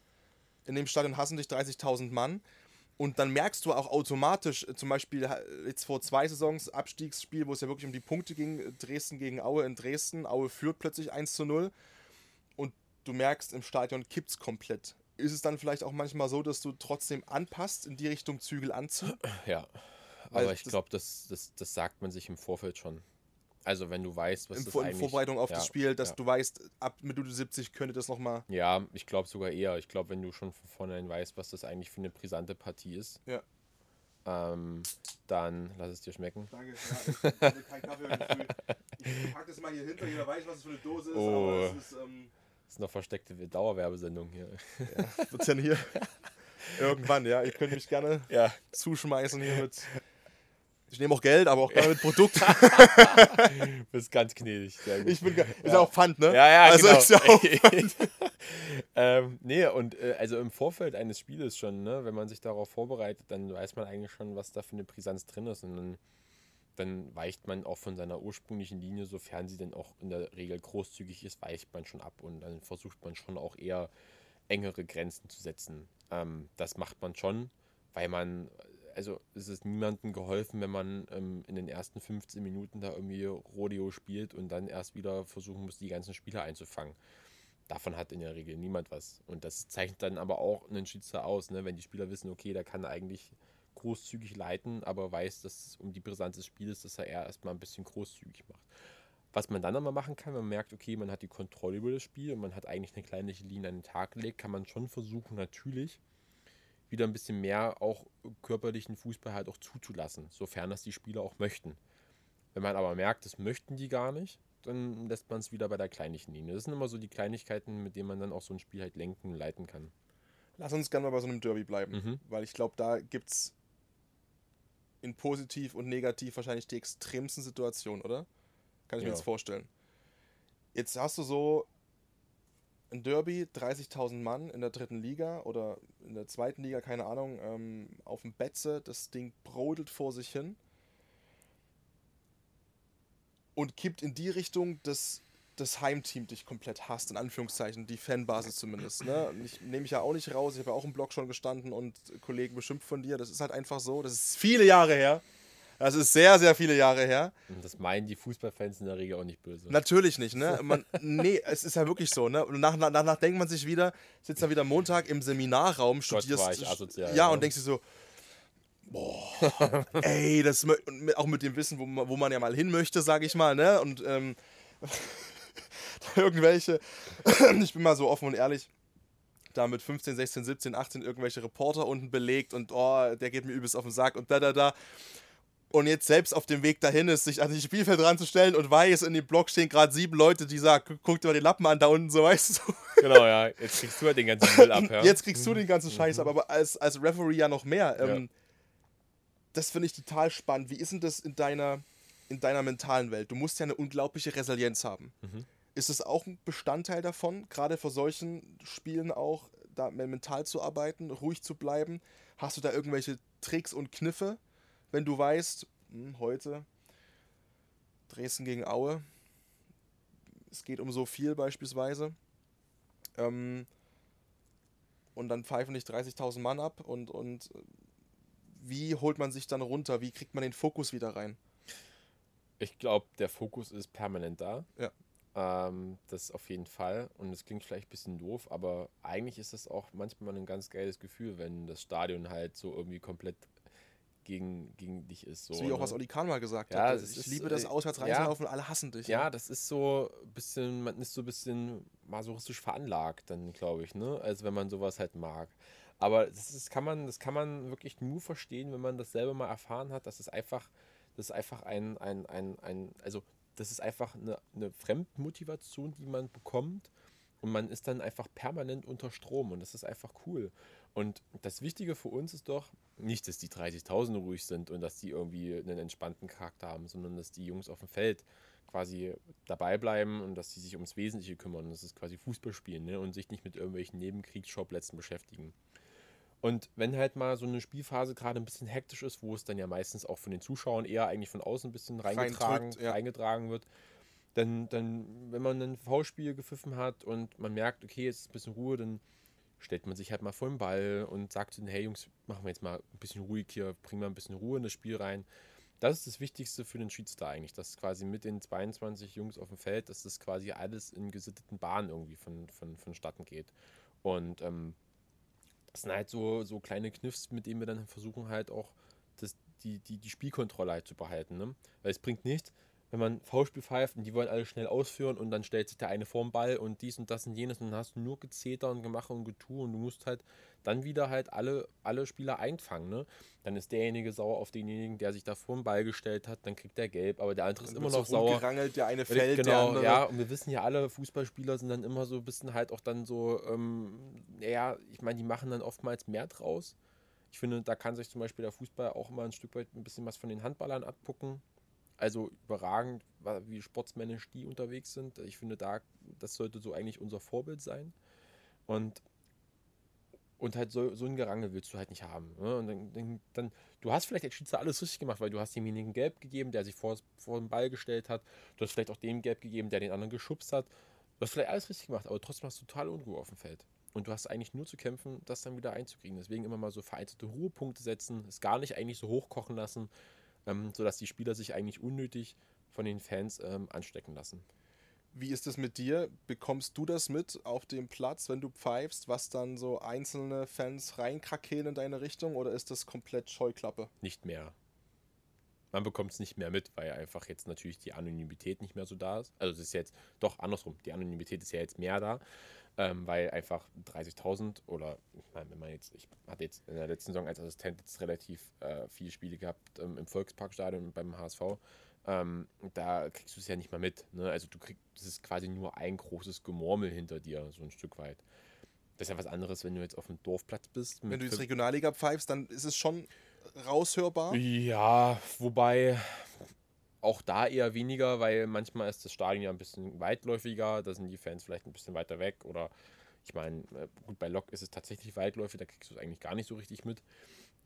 S2: in dem Stadion hassen dich 30.000 Mann. Und dann merkst du auch automatisch, äh, zum Beispiel jetzt vor zwei Saisons, Abstiegsspiel, wo es ja wirklich um die Punkte ging, Dresden gegen Aue in Dresden. Aue führt plötzlich 1 zu 0. Und du merkst, im Stadion kippt es komplett. Ist es dann vielleicht auch manchmal so, dass du trotzdem anpasst, in die Richtung Zügel anziehen?
S1: Ja, aber Weil ich glaube, das, das, das sagt man sich im Vorfeld schon. Also wenn du weißt, was
S2: in,
S1: das
S2: in eigentlich... Vorbereitung auf ja, das Spiel, dass ja. du weißt, ab Minute 70 könnte das nochmal...
S1: Ja, ich glaube sogar eher. Ich glaube, wenn du schon von vornherein weißt, was das eigentlich für eine brisante Partie ist,
S2: ja.
S1: ähm, dann lass es dir schmecken.
S2: Danke, ja, ich habe keinen Kaffee heute früh. Ich pack das mal hier hinter, jeder weiß, was es für eine Dose ist, oh. aber es ist... Ähm,
S1: das ist noch versteckte Dauerwerbesendung hier.
S2: Ja, wird's denn hier? Irgendwann, ja. Ihr könnt mich gerne
S1: ja.
S2: zuschmeißen hier mit ich nehme auch Geld, aber auch gerne mit Produkt.
S1: du bist ganz gnädig.
S2: Ich bin, ist ja. auch Pfand, ne?
S1: Ja, ja,
S2: also
S1: genau.
S2: Ist ja auch
S1: ähm, nee, und äh, also im Vorfeld eines Spieles schon, ne, wenn man sich darauf vorbereitet, dann weiß man eigentlich schon, was da für eine Brisanz drin ist. Und dann, dann weicht man auch von seiner ursprünglichen Linie, sofern sie denn auch in der Regel großzügig ist, weicht man schon ab. Und dann versucht man schon auch eher engere Grenzen zu setzen. Ähm, das macht man schon, weil man also es ist niemandem geholfen, wenn man ähm, in den ersten 15 Minuten da irgendwie Rodeo spielt und dann erst wieder versuchen muss, die ganzen Spieler einzufangen. Davon hat in der Regel niemand was. Und das zeichnet dann aber auch einen Schiedsrichter aus, ne? wenn die Spieler wissen, okay, der kann eigentlich großzügig leiten, aber weiß, dass es um die Brisanz des Spiels, dass er eher erstmal ein bisschen großzügig macht. Was man dann aber machen kann, wenn man merkt, okay, man hat die Kontrolle über das Spiel und man hat eigentlich eine kleine Linie an den Tag gelegt, kann man schon versuchen, natürlich wieder ein bisschen mehr auch körperlichen Fußball halt auch zuzulassen, sofern das die Spieler auch möchten. Wenn man aber merkt, das möchten die gar nicht, dann lässt man es wieder bei der kleinlichen Linie. Das sind immer so die Kleinigkeiten, mit denen man dann auch so ein Spiel halt lenken und leiten kann.
S2: Lass uns gerne mal bei so einem Derby bleiben, mhm. weil ich glaube, da gibt es in positiv und negativ wahrscheinlich die extremsten Situationen, oder? Kann ich ja. mir jetzt vorstellen. Jetzt hast du so ein Derby, 30.000 Mann in der dritten Liga oder in der zweiten Liga, keine Ahnung, ähm, auf dem Betze, das Ding brodelt vor sich hin und kippt in die Richtung, dass das Heimteam dich komplett hasst, in Anführungszeichen, die Fanbasis zumindest. Ne? Ich nehme mich ja auch nicht raus, ich habe ja auch im Blog schon gestanden und Kollegen beschimpft von dir, das ist halt einfach so, das ist viele Jahre her. Das ist sehr, sehr viele Jahre her.
S1: Das meinen die Fußballfans in der Regel auch nicht böse.
S2: Natürlich nicht, ne? Man, nee, es ist ja wirklich so, ne? Und nach, nach, danach denkt man sich wieder, sitzt dann wieder Montag im Seminarraum, studierst.
S1: Gott, asozial,
S2: ja, ja, und denkst dir so, boah, ey, das auch mit dem Wissen, wo man, wo man ja mal hin möchte, sage ich mal, ne? Und ähm, irgendwelche, ich bin mal so offen und ehrlich, da mit 15, 16, 17, 18 irgendwelche Reporter unten belegt und oh, der geht mir übelst auf den Sack und da, da, da. Und jetzt selbst auf dem Weg dahin ist, sich an die Spielfeld ranzustellen und weiß, in dem Block stehen gerade sieben Leute, die sagen, guck dir mal den Lappen an da unten, so weißt du.
S1: Genau, ja. Jetzt kriegst du halt den ganzen Müll ab, ja.
S2: Jetzt kriegst du den ganzen Scheiß ab, aber als, als Referee ja noch mehr. Ähm,
S1: Ja.
S2: Das finde ich total spannend. Wie ist denn das in deiner, in deiner mentalen Welt? Du musst ja eine unglaubliche Resilienz haben.
S1: Mhm.
S2: Ist es auch ein Bestandteil davon, gerade vor solchen Spielen auch, da mental zu arbeiten, ruhig zu bleiben? Hast du da irgendwelche Tricks und Kniffe, wenn du weißt, hm, heute Dresden gegen Aue, es geht um so viel beispielsweise, ähm, und dann pfeifen dich 30.000 Mann ab und, und wie holt man sich dann runter? Wie kriegt man den Fokus wieder rein?
S1: Ich glaube, der Fokus ist permanent da.
S2: Ja.
S1: Ähm, das auf jeden Fall. Und es klingt vielleicht ein bisschen doof, aber eigentlich ist es auch manchmal ein ganz geiles Gefühl, wenn das Stadion halt so irgendwie komplett gegen, gegen dich ist. So,
S2: Das ist wie auch
S1: ne?
S2: was Oli Kahn mal gesagt
S1: Ja,
S2: hat. Ich
S1: ist,
S2: liebe das
S1: äh,
S2: Auswärtsreiselaufen und alle hassen dich.
S1: Ja, das ist so ein bisschen, man ist so ein bisschen masochistisch veranlagt, dann glaube ich, ne? Also wenn man sowas halt mag. Aber das, ist, kann man, das kann man wirklich nur verstehen, wenn man das selber mal erfahren hat. Das ist einfach, das ist einfach ein, ein, ein, ein also das ist einfach eine, eine Fremdmotivation, die man bekommt. Und man ist dann einfach permanent unter Strom und das ist einfach cool. Und das Wichtige für uns ist doch nicht, dass die 30.000 ruhig sind und dass die irgendwie einen entspannten Charakter haben, sondern dass die Jungs auf dem Feld quasi dabei bleiben und dass sie sich ums Wesentliche kümmern. Das ist quasi Fußball spielen ne? und sich nicht mit irgendwelchen Nebenkriegsschauplätzen beschäftigen. Und wenn halt mal so eine Spielphase gerade ein bisschen hektisch ist, wo es dann ja meistens auch von den Zuschauern eher eigentlich von außen ein bisschen reingetragen,
S2: Reindrückt, ja.
S1: reingetragen wird, dann, dann, wenn man ein V-Spiel gepfiffen hat und man merkt, okay, jetzt ist ein bisschen Ruhe, dann stellt man sich halt mal vor den Ball und sagt dann, hey Jungs, machen wir jetzt mal ein bisschen ruhig hier, bringen wir ein bisschen Ruhe in das Spiel rein. Das ist das Wichtigste für den Schiedsrichter eigentlich, dass quasi mit den 22 Jungs auf dem Feld, dass das quasi alles in gesitteten Bahnen irgendwie von, von, vonstatten geht. Und ähm, das sind halt so, so kleine Kniffs, mit denen wir dann versuchen halt auch das, die, die, die Spielkontrolle halt zu behalten. Ne? Weil es bringt nichts, wenn man V-Spiel pfeift und die wollen alle schnell ausführen und dann stellt sich der eine vorm Ball und dies und das und jenes und dann hast du nur Gezeter und Gemache und Getue und du musst halt dann wieder halt alle, alle Spieler einfangen. Ne? Dann ist derjenige sauer auf denjenigen, der sich da vorm Ball gestellt hat, dann kriegt der gelb, aber der andere ist immer noch sauer.
S2: der eine fällt, der
S1: genau,
S2: andere.
S1: ja, und wir wissen ja alle, Fußballspieler sind dann immer so ein bisschen halt auch dann so, ähm, ja, ich meine, die machen dann oftmals mehr draus. Ich finde, da kann sich zum Beispiel der Fußball auch immer ein Stück weit ein bisschen was von den Handballern abgucken. Also überragend, wie sportsmännisch die unterwegs sind. Ich finde, da, das sollte so eigentlich unser Vorbild sein. Und, und halt so, so ein Gerangel willst du halt nicht haben. Ne? Und dann, dann, dann, du hast vielleicht als Schiedsrichter alles richtig gemacht, weil du hast demjenigen gelb gegeben, der sich vor, vor den Ball gestellt hat. Du hast vielleicht auch dem gelb gegeben, der den anderen geschubst hat. Du hast vielleicht alles richtig gemacht, aber trotzdem hast du total Unruhe auf dem Feld. Und du hast eigentlich nur zu kämpfen, das dann wieder einzukriegen. Deswegen immer mal so vereinzelte Ruhepunkte setzen, es gar nicht eigentlich so hochkochen lassen, ähm, sodass die Spieler sich eigentlich unnötig von den Fans ähm, anstecken lassen.
S2: Wie ist es mit dir? Bekommst du das mit auf dem Platz, wenn du pfeifst, was dann so einzelne Fans reinkrakehlen in deine Richtung oder ist das komplett Scheuklappe?
S1: Nicht mehr. Man bekommt es nicht mehr mit, weil einfach jetzt natürlich die Anonymität nicht mehr so da ist. Also es ist jetzt doch andersrum. Die Anonymität ist ja jetzt mehr da, ähm, weil einfach 30.000 oder ich meine, wenn man jetzt, ich hatte jetzt in der letzten Saison als Assistent jetzt relativ äh, viele Spiele gehabt ähm, im Volksparkstadion beim HSV. Ähm, da kriegst du es ja nicht mal mit. Ne? Also du kriegst, das ist quasi nur ein großes Gemurmel hinter dir, so ein Stück weit. Das ist ja was anderes, wenn du jetzt auf dem Dorfplatz bist.
S2: Wenn du jetzt Regionalliga pfeifst, dann ist es schon raushörbar.
S1: ja, wobei auch da eher weniger, weil manchmal ist das Stadion ja ein bisschen weitläufiger, da sind die Fans vielleicht ein bisschen weiter weg oder ich meine, äh, gut, bei Lok ist es tatsächlich weitläufig, da kriegst du es eigentlich gar nicht so richtig mit.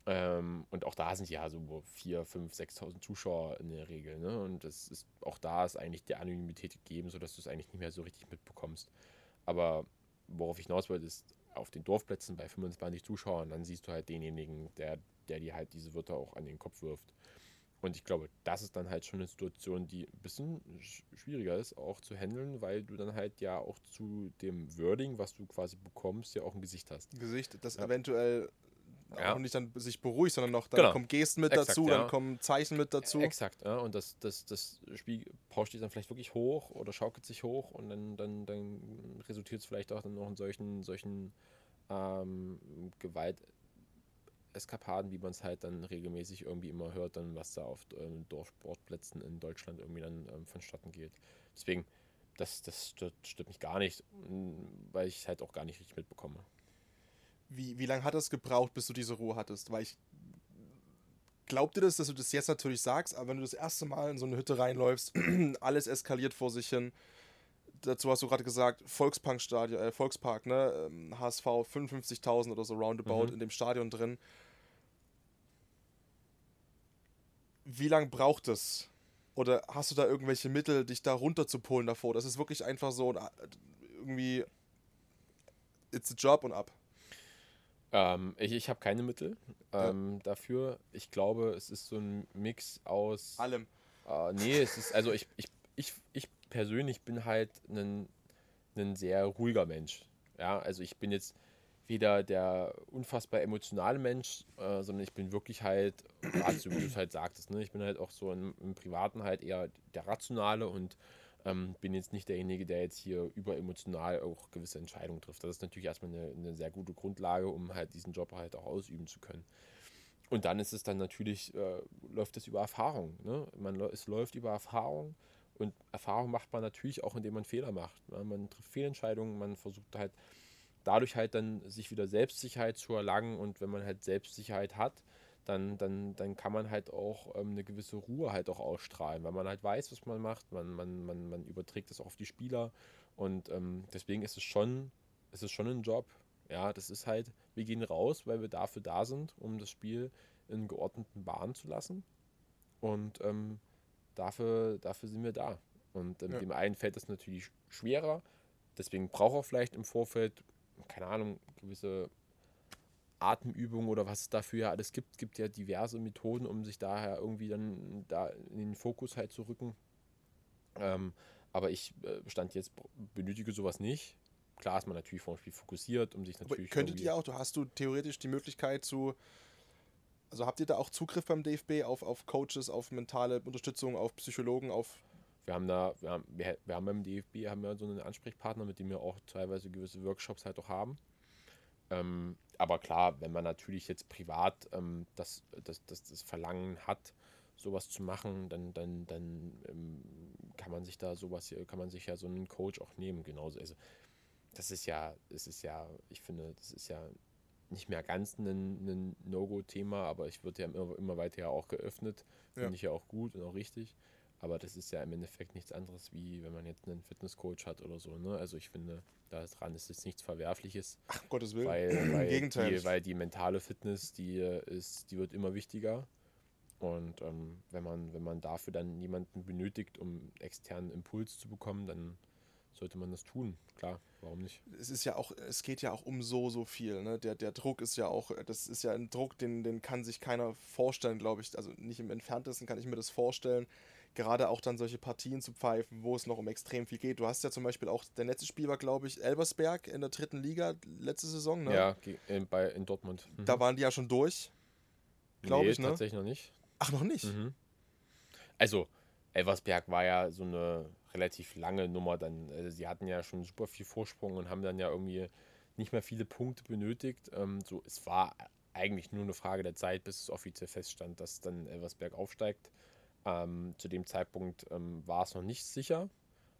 S1: Ähm, und auch da sind ja so 4.000, 5.000, 6.000 Zuschauer in der Regel. Ne? Und das ist, auch da ist eigentlich die Anonymität gegeben, sodass du es eigentlich nicht mehr so richtig mitbekommst. Aber worauf ich hinaus wollte, ist auf den Dorfplätzen bei 25 Zuschauern, dann siehst du halt denjenigen, der, der dir halt diese Wörter auch an den Kopf wirft. Und ich glaube, das ist dann halt schon eine Situation, die ein bisschen sch- schwieriger ist, auch zu handeln, weil du dann halt ja auch zu dem Wording, was du quasi bekommst, ja auch ein Gesicht hast.
S2: Gesicht, das
S1: Ja.
S2: eventuell
S1: Ja.
S2: auch nicht dann sich beruhigt, sondern noch, dann
S1: Genau.
S2: kommen Gesten mit
S1: Exakt,
S2: dazu,
S1: ja.
S2: dann kommen Zeichen mit dazu.
S1: Exakt, ja. Und das, das, das Spiel pauscht sich dann vielleicht wirklich hoch oder schaukelt sich hoch und dann, dann, dann resultiert es vielleicht auch dann noch in solchen, solchen ähm, Gewalteskapaden, wie man es halt dann regelmäßig irgendwie immer hört, dann was da auf ähm, Dorfsportplätzen in Deutschland irgendwie dann ähm, vonstatten geht. Deswegen, das, das stört, stört mich gar nicht, weil ich es halt auch gar nicht richtig mitbekomme.
S2: Wie, wie lange hat es gebraucht, bis du diese Ruhe hattest? Weil ich glaub dir das, dass du das jetzt natürlich sagst, aber wenn du das erste Mal in so eine Hütte reinläufst, alles eskaliert vor sich hin. Dazu hast du gerade gesagt, Volksparkstadion, äh, Volkspark, ne? HSV ähm, 55.000 oder so roundabout mhm. in dem Stadion drin. Wie lange braucht es? Oder hast du da irgendwelche Mittel, dich da runter zu polen davor? Das ist wirklich einfach so äh, irgendwie it's a job und ab.
S1: Ähm, ich ich habe keine Mittel ähm, ja. dafür. Ich glaube, es ist so ein Mix aus.
S2: Allem.
S1: Äh, nee, es ist, also ich, ich, ich, ich persönlich bin halt ein, sehr ruhiger Mensch. Ja, also ich bin jetzt weder der unfassbar emotionale Mensch, äh, sondern ich bin wirklich halt, so wie du es halt sagtest, ne? ich bin halt auch so im, im Privaten halt eher der Rationale und ähm, bin jetzt nicht derjenige, der jetzt hier überemotional auch gewisse Entscheidungen trifft. Das ist natürlich erstmal eine, eine sehr gute Grundlage, um halt diesen Job halt auch ausüben zu können. Und dann ist es dann natürlich, äh, läuft es über Erfahrung. Ne? Man, es läuft über Erfahrung und Erfahrung macht man natürlich auch, indem man Fehler macht. Ne? Man trifft Fehlentscheidungen, man versucht halt dadurch halt dann sich wieder Selbstsicherheit zu erlangen und wenn man halt Selbstsicherheit hat, dann, dann, dann kann man halt auch ähm, eine gewisse Ruhe halt auch ausstrahlen, weil man halt weiß, was man macht, man, man, man, man überträgt das auch auf die Spieler und ähm, deswegen ist es schon, ist es schon ein Job. Ja, das ist halt, wir gehen raus, weil wir dafür da sind, um das Spiel in geordneten Bahnen zu lassen und ähm, dafür, dafür sind wir da. Und ähm, ja. dem einen fällt das natürlich schwerer, deswegen braucht er vielleicht im Vorfeld, keine Ahnung, gewisse Atemübungen oder was es dafür ja alles gibt. Es gibt ja diverse Methoden, um sich daher irgendwie dann da in den Fokus halt zu rücken. Ähm, aber ich äh, stand jetzt, benötige sowas nicht. Klar ist man natürlich vom Spiel fokussiert, um sich natürlich.
S2: Aber könntet ihr auch, du hast du theoretisch die Möglichkeit zu. Also habt ihr da auch Zugriff beim DFB auf, auf Coaches, auf mentale Unterstützung, auf Psychologen, auf.
S1: Wir haben da, wir haben, wir, haben beim DFB haben wir so einen Ansprechpartner, mit dem wir auch teilweise gewisse Workshops halt auch haben. Ähm, aber klar, wenn man natürlich jetzt privat ähm, das, das, das, das Verlangen hat, sowas zu machen, dann, dann, dann ähm, kann man sich da sowas kann man sich ja so einen Coach auch nehmen, genauso. Also das ist ja, es ist ja, ich finde, das ist ja nicht mehr ganz ein, No-Go-Thema, aber ich würde ja immer, immer weiter ja auch geöffnet. Finde ja. ich ja auch gut und auch richtig. Aber das ist ja im Endeffekt nichts anderes, wie wenn man jetzt einen Fitnesscoach hat oder so. Ne? Also ich finde, daran ist jetzt nichts Verwerfliches.
S2: Ach, Gottes Willen.
S1: Weil, weil, Gegenteil. Die, weil die mentale Fitness, die ist, die wird immer wichtiger. Und ähm, wenn, man, wenn man dafür dann jemanden benötigt, um externen Impuls zu bekommen, dann sollte man das tun. Klar, warum nicht?
S2: Es ist ja auch, es geht ja auch um so, so viel. Ne? Der, der Druck ist ja auch, das ist ja ein Druck, den, den kann sich keiner vorstellen, glaube ich. Also nicht im Entferntesten kann ich mir das vorstellen gerade auch dann solche Partien zu pfeifen, wo es noch um extrem viel geht. Du hast ja zum Beispiel auch, der letzte Spiel war, glaube ich, Elversberg in der dritten Liga letzte Saison, ne?
S1: Ja, in, bei, in Dortmund.
S2: Mhm. Da waren die ja schon durch, glaube nee, ich, ne?
S1: tatsächlich noch nicht.
S2: Ach, noch nicht?
S1: Mhm. Also, Elversberg war ja so eine relativ lange Nummer dann. Also sie hatten ja schon super viel Vorsprung und haben dann ja irgendwie nicht mehr viele Punkte benötigt. Ähm, so, es war eigentlich nur eine Frage der Zeit, bis es offiziell feststand, dass dann Elversberg aufsteigt. Ähm, zu dem Zeitpunkt ähm, war es noch nicht sicher,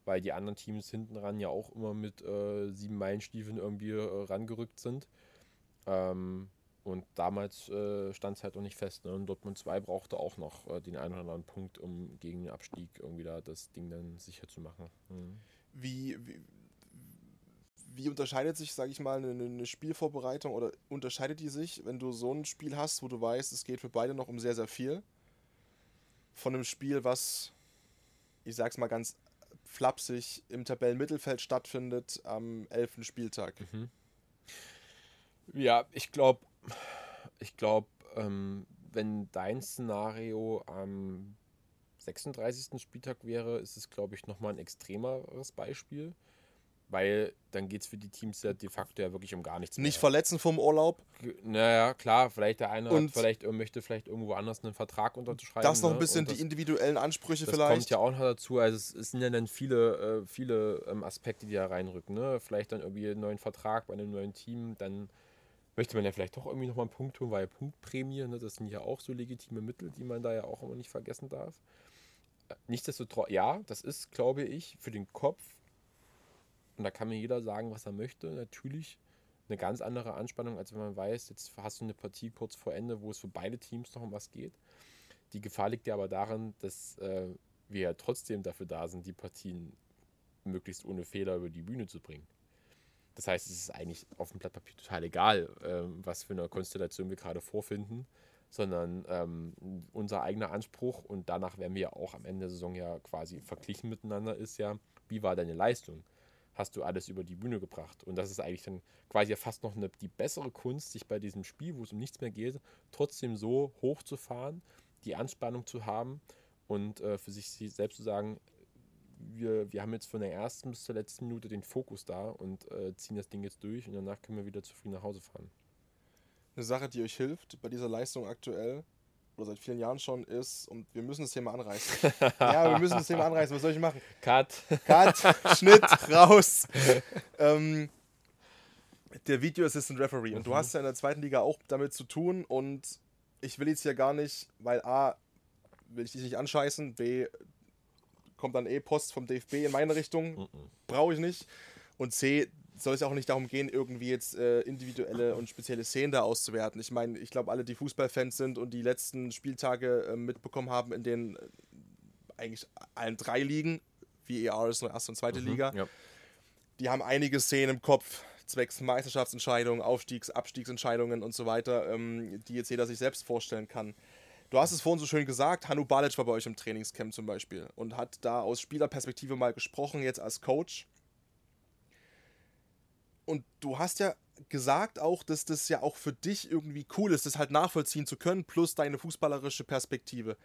S1: weil die anderen Teams hinten ran ja auch immer mit äh, sieben Meilenstiefeln irgendwie äh, rangerückt sind. Ähm, und damals äh, stand es halt noch nicht fest. Ne? Und Dortmund 2 brauchte auch noch äh, den einen oder anderen Punkt, um gegen den Abstieg irgendwie da das Ding dann sicher zu machen. Mhm.
S2: Wie, wie, wie, unterscheidet sich, sage ich mal, eine, eine, Spielvorbereitung oder unterscheidet die sich, wenn du so ein Spiel hast, wo du weißt, es geht für beide noch um sehr, sehr viel? von einem Spiel, was, ich sag's mal ganz flapsig, im Tabellenmittelfeld stattfindet am 11. Spieltag. Mhm.
S1: Ja, ich glaube, ich glaube, ähm, wenn dein Szenario am 36. Spieltag wäre, ist es, glaube ich, nochmal ein extremeres Beispiel. weil dann geht es für die Teams ja de facto ja wirklich um gar nichts
S2: Nicht
S1: mehr.
S2: verletzen vom Urlaub.
S1: Naja, klar, vielleicht der eine
S2: Und-
S1: hat vielleicht, äh, möchte vielleicht irgendwo anders einen Vertrag unterschreiben.
S2: Das noch ein
S1: ne?
S2: bisschen
S1: Und das,
S2: die individuellen Ansprüche
S1: das
S2: vielleicht.
S1: kommt ja auch noch dazu. Also es, es sind ja dann viele, äh, viele ähm, Aspekte, die da reinrücken. Ne? Vielleicht dann irgendwie einen neuen Vertrag bei einem neuen Team, dann möchte man ja vielleicht doch irgendwie nochmal einen Punkt holen, weil Punktprämie, ne, das sind ja auch so legitime Mittel, die man da ja auch immer nicht vergessen darf. Nichtsdestotrotz, ja, das ist, glaube ich, für den Kopf, und da kann mir jeder sagen, was er möchte, natürlich eine ganz andere Anspannung, als wenn man weiß, jetzt hast du eine Partie kurz vor Ende, wo es für beide Teams noch um was geht. Die Gefahr liegt ja aber darin, dass äh, wir ja trotzdem dafür da sind, die Partien möglichst ohne Fehler über die Bühne zu bringen. Das heißt, es ist eigentlich auf dem Blatt Papier total egal, ähm, was für eine Konstellation wir gerade vorfinden, sondern ähm, unser eigener Anspruch und danach werden wir ja auch am Ende der Saison ja quasi verglichen miteinander, ist ja, wie war deine Leistung? Hast du alles über die Bühne gebracht? Und das ist eigentlich dann quasi ja fast noch eine, die bessere Kunst, sich bei diesem Spiel, wo es um nichts mehr geht, trotzdem so hochzufahren, die Anspannung zu haben und äh, für sich selbst zu sagen, wir, wir haben jetzt von der ersten bis zur letzten Minute den Fokus da und äh, ziehen das Ding jetzt durch und danach können wir wieder zufrieden nach Hause fahren.
S2: Eine Sache, die euch hilft bei dieser Leistung aktuell oder seit vielen Jahren schon ist, und wir müssen das Thema anreißen. ja, wir müssen das Thema anreißen. Was soll ich machen?
S1: Cut.
S2: Cut, Schnitt, raus. ähm, der Video Assistant Referee. Und du hast ja in der zweiten Liga auch damit zu tun. Und ich will jetzt hier gar nicht, weil A, will ich dich nicht anscheißen, B, kommt dann eh Post vom DFB in meine Richtung. Brauche ich nicht. Und C, soll es auch nicht darum gehen, irgendwie jetzt äh, individuelle und spezielle Szenen da auszuwerten. Ich meine, ich glaube, alle, die Fußballfans sind und die letzten Spieltage äh, mitbekommen haben, in den äh, eigentlich allen drei Ligen, VAR ist nur erste und zweite Liga,
S1: Ja.
S2: die haben einige Szenen im Kopf, zwecks Meisterschaftsentscheidungen, Aufstiegs-, Abstiegsentscheidungen und so weiter, ähm, die jetzt jeder sich selbst vorstellen kann. Du hast es vorhin so schön gesagt, Hanu Balic war bei euch im Trainingscamp zum Beispiel und hat da aus Spielerperspektive mal gesprochen, jetzt als Coach. Und du hast ja gesagt auch, dass das ja auch für dich irgendwie cool ist, das halt nachvollziehen zu können, plus deine fußballerische Perspektive.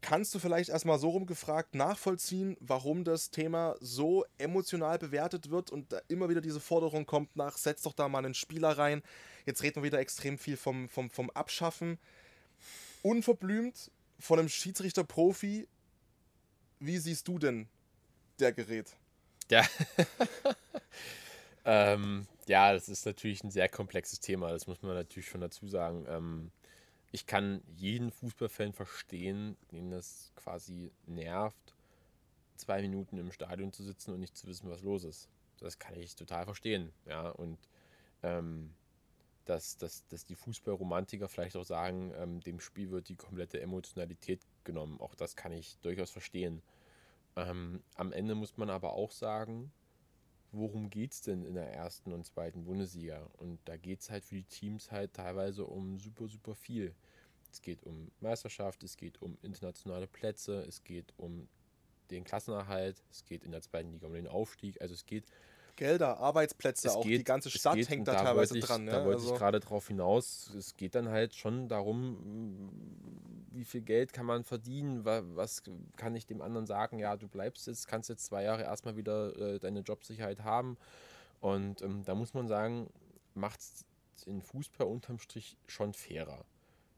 S2: Kannst du vielleicht erstmal so rumgefragt nachvollziehen, warum das Thema so emotional bewertet wird und immer wieder diese Forderung kommt nach, setz doch da mal einen Spieler rein. Jetzt reden wir wieder extrem viel vom, vom, vom Abschaffen. Unverblümt von einem Schiedsrichter-Profi, wie siehst du denn der Gerät?
S1: Ja. ähm, ja, das ist natürlich ein sehr komplexes Thema, das muss man natürlich schon dazu sagen. Ähm, ich kann jeden Fußballfan verstehen, den das quasi nervt, zwei Minuten im Stadion zu sitzen und nicht zu wissen, was los ist. Das kann ich total verstehen. Ja, und ähm, dass, dass, dass die Fußballromantiker vielleicht auch sagen, ähm, dem Spiel wird die komplette Emotionalität genommen. Auch das kann ich durchaus verstehen. Ähm, am Ende muss man aber auch sagen, worum geht es denn in der ersten und zweiten Bundesliga? Und da geht es halt für die Teams halt teilweise um super, super viel. Es geht um Meisterschaft, es geht um internationale Plätze, es geht um den Klassenerhalt, es geht in der zweiten Liga um den Aufstieg. Also es geht
S2: Gelder, Arbeitsplätze,
S1: es
S2: auch
S1: geht,
S2: die ganze Stadt
S1: geht,
S2: hängt
S1: und
S2: da teilweise
S1: ich,
S2: dran.
S1: Da
S2: ja?
S1: wollte
S2: also,
S1: ich gerade drauf hinaus. Es geht dann halt schon darum, mh, wie viel Geld kann man verdienen, wa- was kann ich dem anderen sagen, ja, du bleibst jetzt, kannst jetzt zwei Jahre erstmal wieder äh, deine Jobsicherheit haben. Und ähm, da muss man sagen, macht es in Fußball unterm Strich schon fairer.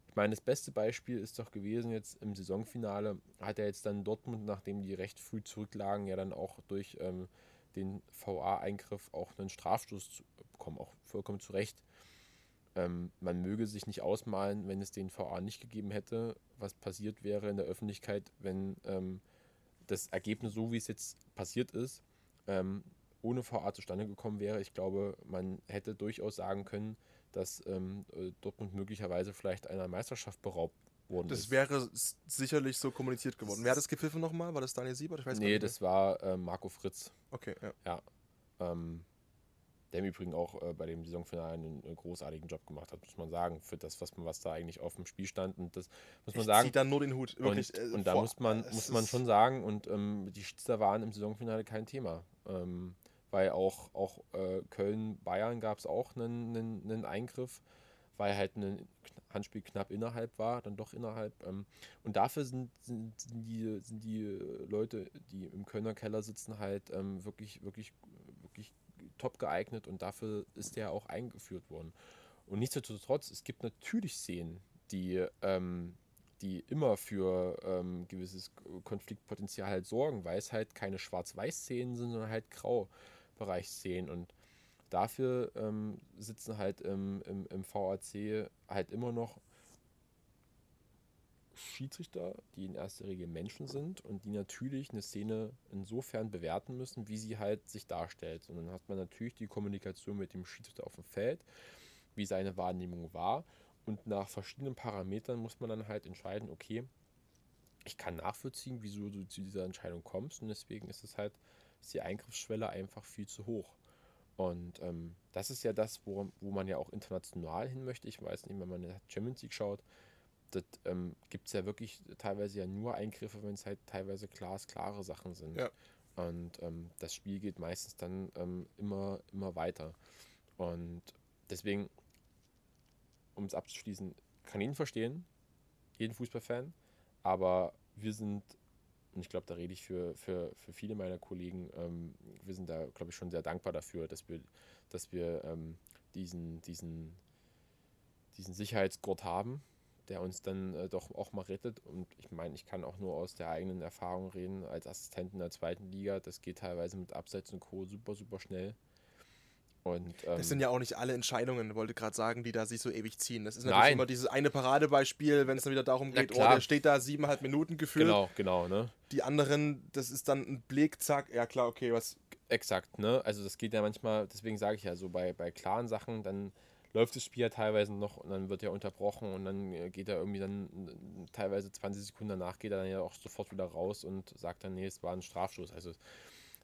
S1: Ich meine, das beste Beispiel ist doch gewesen jetzt im Saisonfinale, hat er jetzt dann Dortmund, nachdem die recht früh zurücklagen, ja dann auch durch ähm, den VA-Eingriff auch einen Strafstoß bekommen, auch vollkommen zu Recht. Ähm, man möge sich nicht ausmalen, wenn es den VA nicht gegeben hätte, was passiert wäre in der Öffentlichkeit, wenn ähm, das Ergebnis, so wie es jetzt passiert ist, ähm, ohne VA zustande gekommen wäre. Ich glaube, man hätte durchaus sagen können, dass ähm, äh, Dortmund möglicherweise vielleicht einer Meisterschaft beraubt worden
S2: das
S1: ist.
S2: wäre s- sicherlich so kommuniziert geworden. Wer hat das gepfiffen nochmal? War das Daniel Siebert? Ich weiß
S1: Nee, das war äh, Marco Fritz.
S2: Okay, ja.
S1: Ähm, der im Übrigen auch äh, bei dem Saisonfinale einen, einen großartigen Job gemacht hat, muss man sagen, für das, was, man, was da eigentlich auf dem Spiel stand. Und das muss man
S2: Ich
S1: sagen.
S2: zieh dann nur den Hut. Wirklich,
S1: und,
S2: äh,
S1: und da
S2: vor-
S1: muss man,
S2: es
S1: muss man schon sagen, und ähm, die Schiedsrichter waren im Saisonfinale kein Thema. Ähm, weil auch, auch äh, Köln-Bayern gab es auch einen, einen, einen Eingriff, weil halt ein Handspiel knapp innerhalb war, dann doch innerhalb. Ähm, und dafür sind, sind, sind, die, sind die Leute, die im Kölner Keller sitzen, halt ähm, wirklich, wirklich, wirklich top geeignet und dafür ist der auch eingeführt worden. Und nichtsdestotrotz, es gibt natürlich Szenen, die, ähm, die immer für ähm, gewisses Konfliktpotenzial halt sorgen, weil es halt keine Schwarz-Weiß-Szenen sind, sondern halt Graubereichsszenen. Und dafür ähm, sitzen halt im, im, im VAC halt immer noch Schiedsrichter, die in erster Regel Menschen sind und die natürlich eine Szene insofern bewerten müssen, wie sie halt sich darstellt. Und dann hat man natürlich die Kommunikation mit dem Schiedsrichter auf dem Feld, wie seine Wahrnehmung war. Und nach verschiedenen Parametern muss man dann halt entscheiden, okay, ich kann nachvollziehen, wieso du zu dieser Entscheidung kommst. Und deswegen ist es halt, ist die Eingriffsschwelle einfach viel zu hoch. Und ähm, das ist ja das, wo, wo man ja auch international hin möchte. Ich weiß nicht, wenn man in der Champions League schaut, das ähm, gibt es ja wirklich teilweise ja nur Eingriffe, wenn es halt teilweise glasklare Sachen sind.
S2: Ja.
S1: Und ähm, das Spiel geht meistens dann ähm, immer, immer weiter. Und deswegen, um es abzuschließen, kann jeden verstehen, jeden Fußballfan, aber wir sind, und ich glaube, da rede ich für, für, für viele meiner Kollegen, ähm, wir sind da, glaube ich, schon sehr dankbar dafür, dass wir, dass wir ähm, diesen, diesen, diesen Sicherheitsgurt haben, der uns dann äh, doch auch mal rettet. Und ich meine, ich kann auch nur aus der eigenen Erfahrung reden, als Assistent in der zweiten Liga. Das geht teilweise mit Abseits und Co. super, super schnell. Und, ähm,
S2: Das sind ja auch nicht alle Entscheidungen, wollte gerade sagen, die da sich so ewig ziehen. Das ist natürlich
S1: Nein.
S2: immer dieses eine Paradebeispiel, wenn es dann wieder darum geht, oh, der steht da siebeneinhalb Minuten gefühlt.
S1: genau, genau, ne?
S2: Die anderen, das ist dann ein Blick, zack, ja klar, okay, was.
S1: Exakt, ne? Also das geht ja manchmal, deswegen sage ich ja so, bei, bei klaren Sachen, dann läuft das Spiel ja teilweise noch und dann wird er unterbrochen und dann äh, geht er irgendwie dann äh, teilweise 20 Sekunden danach geht er dann ja auch sofort wieder raus und sagt dann, nee, es war ein Strafstoß. Also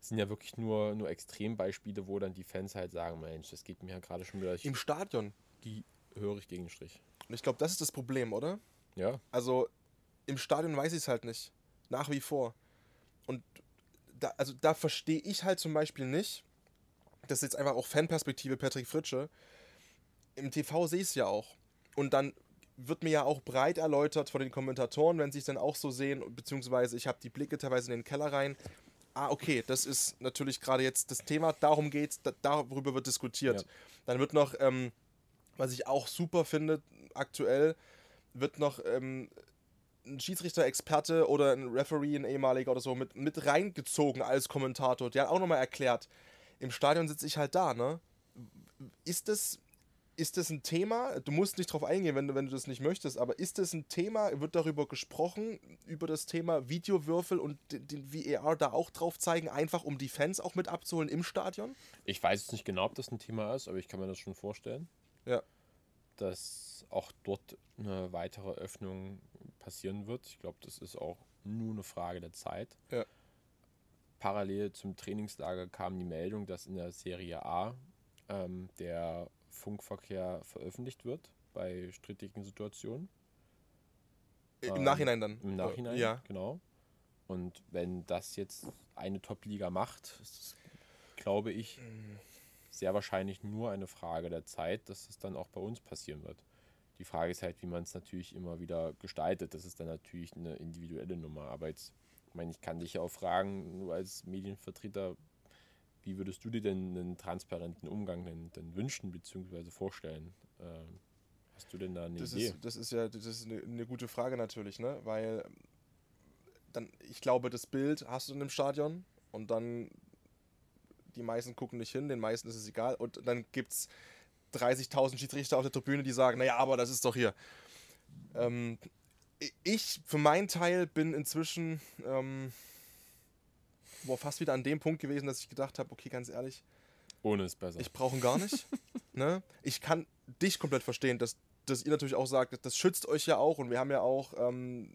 S1: es sind ja wirklich nur, nur Extrembeispiele, wo dann die Fans halt sagen, Mensch, das geht mir ja gerade schon wieder
S2: Im Stadion.
S1: die höre ich gegen den Strich.
S2: Und ich glaube, das ist das Problem, oder?
S1: Ja,
S2: Also im Stadion weiß ich es halt nicht. Nach wie vor. Und da, also da verstehe ich halt zum Beispiel nicht, das ist jetzt einfach auch Fanperspektive Patrick Fritsche. Im TV sehe ich es ja auch. Und dann wird mir ja auch breit erläutert von den Kommentatoren, wenn sie es dann auch so sehen, beziehungsweise ich habe die Blicke teilweise in den Keller rein. Ah, okay, das ist natürlich gerade jetzt das Thema, darum geht's, da, darüber wird diskutiert.
S1: Ja.
S2: Dann wird noch, ähm, was ich auch super finde, aktuell, wird noch ähm, ein Schiedsrichter-Experte oder ein Referee, ein ehemaliger oder so, mit, mit reingezogen als Kommentator. Der hat auch nochmal erklärt, im Stadion sitze ich halt da, ne? Ist das, ist das ein Thema? Du musst nicht drauf eingehen, wenn du, wenn du das nicht möchtest, aber ist das ein Thema? Wird darüber gesprochen, über das Thema Videowürfel und den, VAR da auch drauf zeigen, einfach um die Fans auch mit abzuholen im Stadion?
S1: ich weiß jetzt nicht genau, ob das ein Thema ist, aber ich kann mir das schon vorstellen.
S2: Ja.
S1: dass auch dort eine weitere Öffnung passieren wird. Ich glaube, das ist auch nur eine Frage der Zeit.
S2: Ja.
S1: Parallel zum Trainingslager kam die Meldung, dass in der Serie A ähm, der Funkverkehr veröffentlicht wird bei strittigen Situationen.
S2: Im
S1: Ähm,
S2: Nachhinein dann.
S1: Im Nachhinein,
S2: Ja.
S1: genau. Und wenn das jetzt eine Top-Liga macht, ist es, glaube ich, sehr wahrscheinlich nur eine Frage der Zeit, dass es dann auch bei uns passieren wird. Die Frage ist halt, wie man es natürlich immer wieder gestaltet. Das ist dann natürlich eine individuelle Nummer. Aber jetzt, ich meine, ich kann dich ja auch fragen, nur als Medienvertreter, wie würdest du dir denn einen transparenten Umgang denn, denn wünschen bzw. vorstellen? Ähm, hast du denn da eine
S2: Das
S1: Idee?
S2: ist, das ist ja das ist eine, eine gute Frage natürlich, ne? Weil dann, ich glaube, das Bild hast du in dem Stadion und dann die meisten gucken nicht hin, den meisten ist es egal und dann gibt es 30.000 Schiedsrichter auf der Tribüne, die sagen, naja, aber das ist doch hier. Ähm, ich für meinen Teil bin inzwischen ähm, boah, fast wieder an dem Punkt gewesen, dass ich gedacht habe, okay, ganz ehrlich,
S1: Ohne ist besser.
S2: ich brauche ihn gar nicht. ne? Ich kann dich komplett verstehen, dass, dass ihr natürlich auch sagt, das schützt euch ja auch und wir haben ja auch ähm,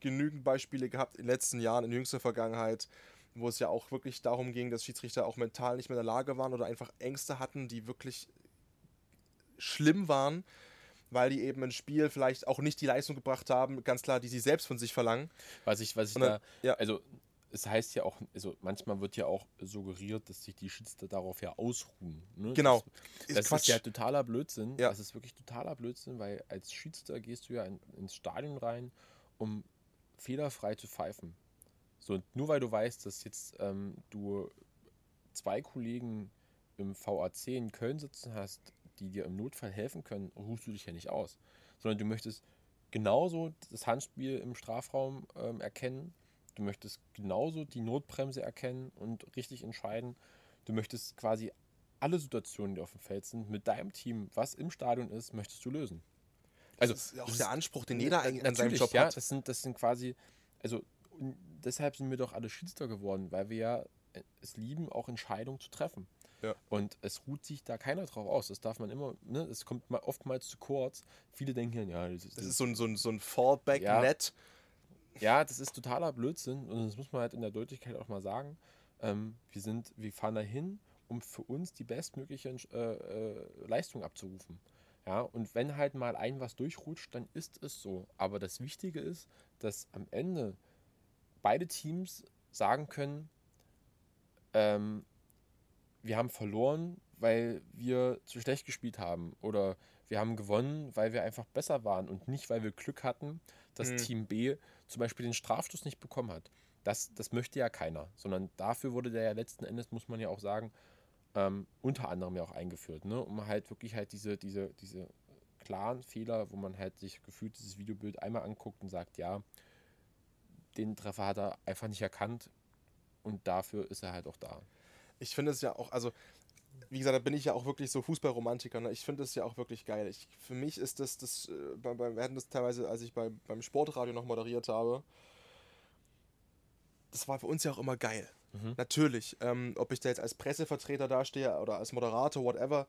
S2: genügend Beispiele gehabt in den letzten Jahren, in jüngster Vergangenheit, wo es ja auch wirklich darum ging, dass Schiedsrichter auch mental nicht mehr in der Lage waren oder einfach Ängste hatten, die wirklich schlimm waren, weil die eben im Spiel vielleicht auch nicht die Leistung gebracht haben, ganz klar, die sie selbst von sich verlangen.
S1: Was ich, was ich
S2: dann-
S1: da,
S2: ja.
S1: also es heißt ja auch, also manchmal wird ja auch suggeriert, dass sich die Schiedsrichter darauf ja ausruhen. Ne?
S2: Genau.
S1: Das,
S2: Ist
S1: das
S2: Quatsch.
S1: ist ja totaler Blödsinn.
S2: Ja.
S1: Das ist wirklich totaler Blödsinn, weil als Schiedsrichter gehst du ja in, ins Stadion rein, um fehlerfrei zu pfeifen. So, und nur weil du weißt, dass jetzt ähm, du zwei Kollegen im VAC in Köln sitzen hast, die dir im Notfall helfen können, ruhst du dich ja nicht aus. Sondern du möchtest genauso das Handspiel im Strafraum ähm, erkennen. Du möchtest genauso die Notbremse erkennen und richtig entscheiden. Du möchtest quasi alle Situationen, die auf dem Feld sind, mit deinem Team, was im Stadion ist, möchtest du lösen.
S2: Also das ist auch der Anspruch, den jeder eigentlich an seinem Job
S1: ja,
S2: hat.
S1: Das sind, das sind quasi, also deshalb sind wir doch alle Schiedsrichter geworden, weil wir ja äh, es lieben, auch Entscheidungen zu treffen.
S2: Ja.
S1: Und es ruht sich da keiner drauf aus. Das darf man immer, ne? Es kommt mal oftmals zu kurz. Viele denken ja,
S2: das ist, das ist so ein, so ein, so ein Fallback-Net.
S1: Ja, ja, das ist totaler Blödsinn und das muss man halt in der Deutlichkeit auch mal sagen. Ähm, wir sind, wir fahren dahin, um für uns die bestmögliche äh, äh, Leistung abzurufen. Ja, und wenn halt mal ein was durchrutscht, dann ist es so. Aber das Wichtige ist, dass am Ende beide Teams sagen können, ähm, wir haben verloren, weil wir zu schlecht gespielt haben. Oder wir haben gewonnen, weil wir einfach besser waren und nicht, weil wir Glück hatten, dass mhm. Team B zum Beispiel den Strafstoß nicht bekommen hat. Das, das möchte ja keiner, sondern dafür wurde der ja letzten Endes, muss man ja auch sagen, ähm, unter anderem ja auch eingeführt, ne? um halt wirklich halt diese, diese, diese klaren Fehler, wo man halt sich gefühlt dieses Videobild einmal anguckt und sagt, ja, den Treffer hat er einfach nicht erkannt und dafür ist er halt auch da
S2: ich finde es ja auch, also wie gesagt, da bin ich ja auch wirklich so Fußballromantiker. Ne? Ich finde es ja auch wirklich geil. Ich, für mich ist das, das äh, bei, bei, wir hatten das teilweise, als ich bei, beim Sportradio noch moderiert habe, das war für uns ja auch immer geil. Mhm. Natürlich. Ähm, ob ich da jetzt als Pressevertreter dastehe oder als Moderator, whatever,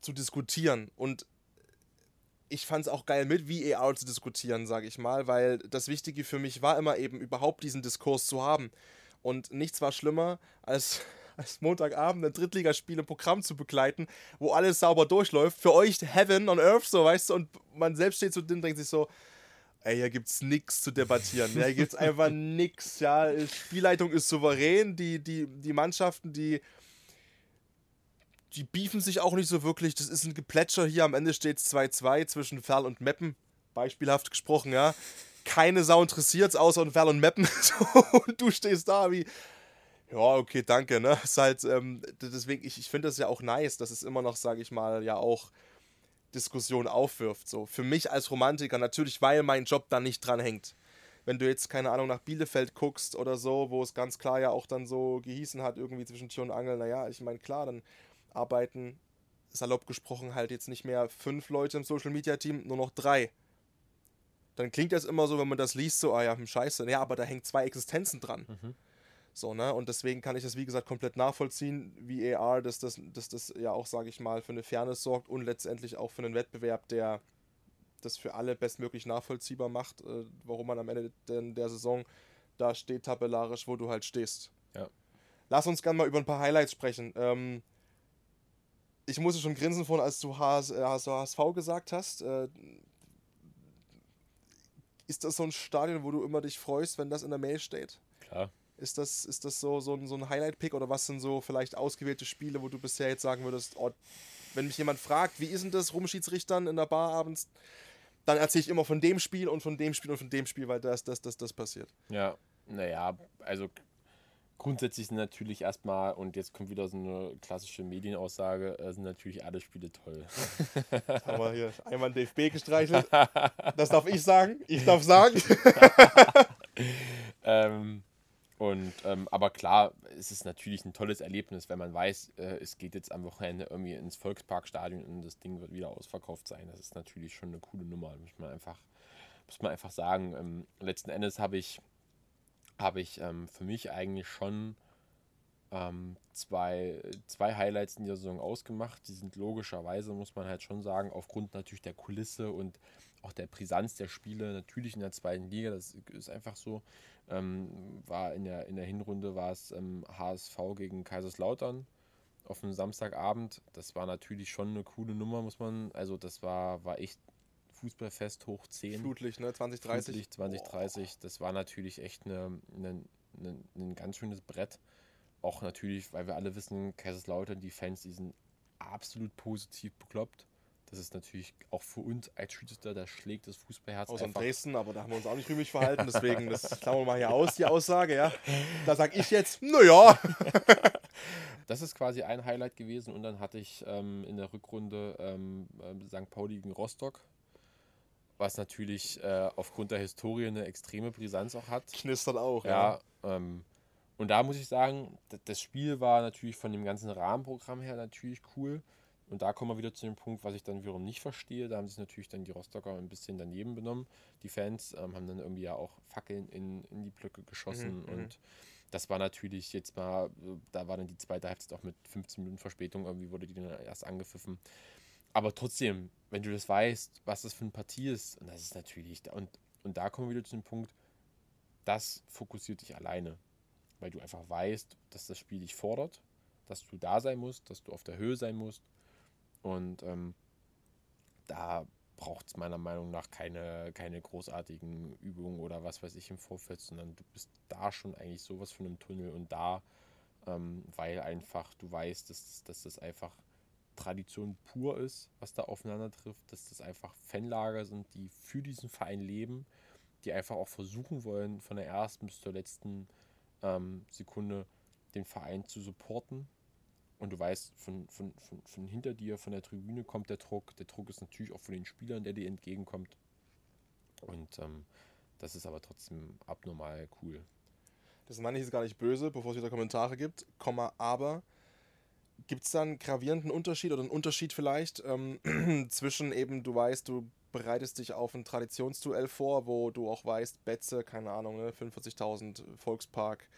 S2: zu diskutieren. Und ich fand es auch geil, mit VAR zu diskutieren, sage ich mal, weil das Wichtige für mich war immer eben überhaupt diesen Diskurs zu haben. Und nichts war schlimmer, als, als Montagabend ein Drittligaspiel im Programm zu begleiten, wo alles sauber durchläuft. Für euch Heaven on Earth, so weißt du, und man selbst steht so drin und denkt sich so, ey, hier gibt's nichts zu debattieren. Hier gibt's einfach nichts. Ja, Spielleitung ist souverän, die, die, die Mannschaften, die die beefen sich auch nicht so wirklich. Das ist ein Geplätscher hier. Am Ende steht es 2-2 zwischen Ferl und Meppen. Beispielhaft gesprochen, ja keine Sau interessiert, außer Verl und Mappen. und du stehst da wie, ja, okay, danke, ne? Ist halt, ähm, deswegen, ich, ich finde das ja auch nice, dass es immer noch, sage ich mal, ja auch Diskussion aufwirft. So. Für mich als Romantiker, natürlich, weil mein Job da nicht dran hängt. Wenn du jetzt, keine Ahnung, nach Bielefeld guckst oder so, wo es ganz klar ja auch dann so gehießen hat, irgendwie zwischen Tür und Angel, naja, ich meine, klar, dann arbeiten, salopp gesprochen, halt jetzt nicht mehr fünf Leute im Social Media Team, nur noch drei dann klingt das immer so, wenn man das liest, so, ah ja, hm, scheiße. Ja, aber da hängen zwei Existenzen dran. Mhm. So, ne? Und deswegen kann ich das, wie gesagt, komplett nachvollziehen, wie AR, dass das, dass das ja auch, sage ich mal, für eine Fairness sorgt und letztendlich auch für einen Wettbewerb, der das für alle bestmöglich nachvollziehbar macht, äh, warum man am Ende der, der Saison da steht, tabellarisch, wo du halt stehst.
S1: Ja.
S2: Lass uns gerne mal über ein paar Highlights sprechen. Ähm, ich musste schon grinsen vorhin, als du HS, äh, HSV gesagt hast. Äh, ist das so ein Stadion, wo du immer dich freust, wenn das in der Mail steht?
S1: Klar.
S2: Ist das, ist das so, so ein, so ein Highlight-Pick oder was sind so vielleicht ausgewählte Spiele, wo du bisher jetzt sagen würdest, oh, wenn mich jemand fragt, wie ist denn das Rumschiedsrichtern in der Bar abends, dann erzähle ich immer von dem Spiel und von dem Spiel und von dem Spiel, weil das, das, das, das passiert.
S1: Ja, naja, also grundsätzlich sind natürlich erstmal, und jetzt kommt wieder so eine klassische Medienaussage, äh, sind natürlich alle Spiele toll.
S2: Jetzt haben wir hier einmal ein DFB gestreichelt. Das darf ich sagen. Ich darf sagen.
S1: ähm, und, ähm, aber klar, es ist natürlich ein tolles Erlebnis, wenn man weiß, äh, es geht jetzt am Wochenende irgendwie ins Volksparkstadion und das Ding wird wieder ausverkauft sein. Das ist natürlich schon eine coole Nummer, muss man einfach, muss man einfach sagen. Ähm, letzten Endes habe ich habe ich ähm, für mich eigentlich schon ähm, zwei, zwei Highlights in der Saison ausgemacht. Die sind logischerweise, muss man halt schon sagen, aufgrund natürlich der Kulisse und auch der Brisanz der Spiele, natürlich in der zweiten Liga, das ist einfach so. Ähm, war in der, in der Hinrunde war es HSV ähm, gegen Kaiserslautern auf einem Samstagabend. Das war natürlich schon eine coole Nummer, muss man, also das war, war echt Fußballfest hoch 10.
S2: Flutlicht, ne? 2030. Flutlicht
S1: 2030. Oh. Das war natürlich echt eine, eine, eine, ein ganz schönes Brett. Auch natürlich, weil wir alle wissen, Kaiserslautern, die Fans, die sind absolut positiv bekloppt. Das ist natürlich auch für uns als Schiedsrichter, da schlägt das Fußballherz
S2: Außer in
S1: einfach.
S2: Dresden, aber da haben wir uns auch nicht rühmlich verhalten, deswegen, das klammern wir mal hier aus, die Aussage, ja. Da sag ich jetzt, naja.
S1: Das ist quasi ein Highlight gewesen und dann hatte ich ähm, in der Rückrunde ähm, ähm, St. Pauli gegen Rostock, was natürlich äh, aufgrund der Historie eine extreme Brisanz auch hat.
S2: Knistert auch,
S1: Ja, ähm, und da muss ich sagen, das Spiel war natürlich von dem ganzen Rahmenprogramm her natürlich cool. Und da kommen wir wieder zu dem Punkt, was ich dann wiederum nicht verstehe. Da haben sich natürlich dann die Rostocker ein bisschen daneben benommen. Die Fans ähm, haben dann irgendwie ja auch Fackeln in, in die Blöcke geschossen.
S2: Mhm, mhm.
S1: und das war natürlich jetzt mal, äh, da war dann die zweite Halbzeit auch mit 15 Minuten Verspätung, irgendwie wurde die dann erst angepfiffen. Aber trotzdem, wenn du das weißt, was das für eine Partie ist, und das ist natürlich, da- und, und da kommen wir wieder zu dem Punkt, das fokussiert dich alleine. Weil du einfach weißt, dass das Spiel dich fordert, dass du da sein musst, dass du auf der Höhe sein musst. Und ähm, da braucht es meiner Meinung nach keine, keine großartigen Übungen oder was weiß ich im Vorfeld, sondern du bist da schon eigentlich sowas von einem Tunnel und da, ähm, weil einfach du weißt, dass, dass das einfach Tradition pur ist, was da aufeinander trifft, dass das einfach Fanlager sind, die für diesen Verein leben, die einfach auch versuchen wollen, von der ersten bis zur letzten ähm, Sekunde den Verein zu supporten. Und du weißt, von, von, von, von hinter dir, von der Tribüne kommt der Druck. Der Druck ist natürlich auch von den Spielern, der dir entgegenkommt. Und ähm, das ist aber trotzdem abnormal cool.
S2: Das meine ich jetzt gar nicht böse, bevor es wieder Kommentare gibt, Komma, aber gibt es da einen gravierenden Unterschied oder einen Unterschied vielleicht ähm, zwischen eben, du weißt, du bereitest dich auf ein Traditionsduell vor, wo du auch weißt, Betze, keine Ahnung, ne, 45.000 Volkspark,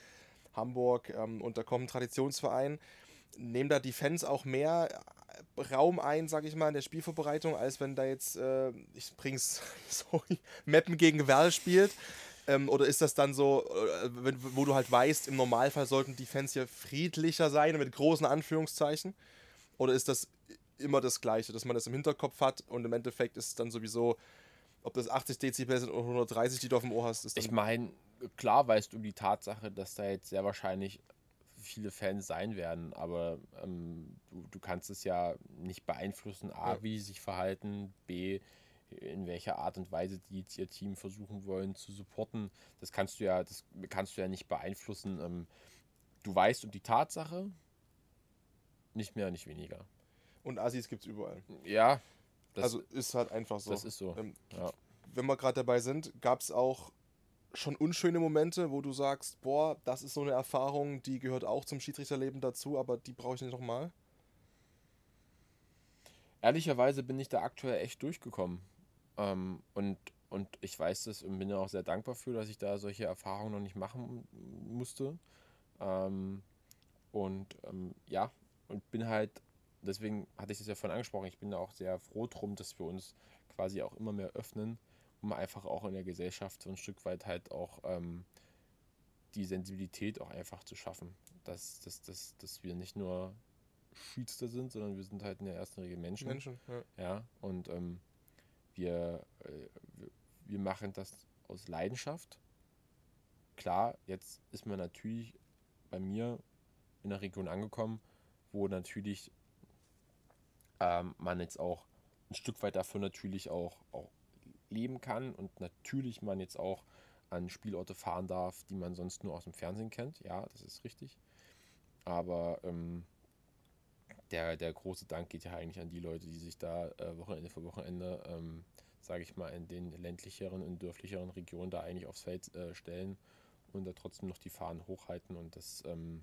S2: Hamburg ähm, und da kommt ein Traditionsverein. Nehmen da die Fans auch mehr Raum ein, sag ich mal, in der Spielvorbereitung, als wenn da jetzt, äh, ich bring's, sorry, Meppen gegen Werl spielt? Ähm, oder ist das dann so, äh, wenn, wo du halt weißt, im Normalfall sollten die Fans hier friedlicher sein, mit großen Anführungszeichen? Oder ist das immer das Gleiche, dass man das im Hinterkopf hat und im Endeffekt ist es dann sowieso, ob das 80 Dezibel sind oder 130, die du auf dem Ohr hast,
S1: Ich meine, klar weißt du um die Tatsache, dass da jetzt sehr wahrscheinlich viele Fans sein werden, aber ähm, du, du kannst es ja nicht beeinflussen, A,
S2: Ja.
S1: wie sie sich verhalten, B, in welcher Art und Weise die jetzt ihr Team versuchen wollen zu supporten. Das kannst du ja, das kannst du ja nicht beeinflussen. Ähm, du weißt um die Tatsache, nicht mehr, nicht weniger.
S2: Und Assis gibt es überall.
S1: Ja,
S2: also ist halt einfach so.
S1: das ist so.
S2: Ähm,
S1: ja.
S2: wenn wir gerade dabei sind, gab es auch schon unschöne Momente, wo du sagst, boah, das ist so eine Erfahrung, die gehört auch zum Schiedsrichterleben dazu, aber die brauche ich nicht nochmal.
S1: Ehrlicherweise bin ich da aktuell echt durchgekommen. Ähm, und, und ich weiß das und bin auch sehr dankbar für, dass ich da solche Erfahrungen noch nicht machen musste. Ähm, und ähm, ja, und bin halt, deswegen hatte ich das ja vorhin angesprochen, ich bin da auch sehr froh drum, dass wir uns quasi auch immer mehr öffnen, um einfach auch in der Gesellschaft so ein Stück weit halt auch ähm, die Sensibilität auch einfach zu schaffen. Dass, dass, dass, dass wir nicht nur Schiedsrichter sind, sondern wir sind halt in der ersten Regel Menschen.
S2: Menschen. Ja.
S1: Ja, und ähm, wir, äh, wir- wir machen das aus Leidenschaft. Klar, jetzt ist man natürlich bei mir in der Region angekommen, wo natürlich ähm, man jetzt auch ein Stück weit dafür natürlich auch, auch leben kann und natürlich man jetzt auch an Spielorte fahren darf, die man sonst nur aus dem Fernsehen kennt. Ja, das ist richtig. Aber ähm, der, der große Dank geht ja eigentlich an die Leute, die sich da äh, Wochenende für Wochenende, ähm, sage ich mal, in den ländlicheren und dörflicheren Regionen da eigentlich aufs Feld äh, stellen und da trotzdem noch die Fahnen hochhalten. Und das ähm,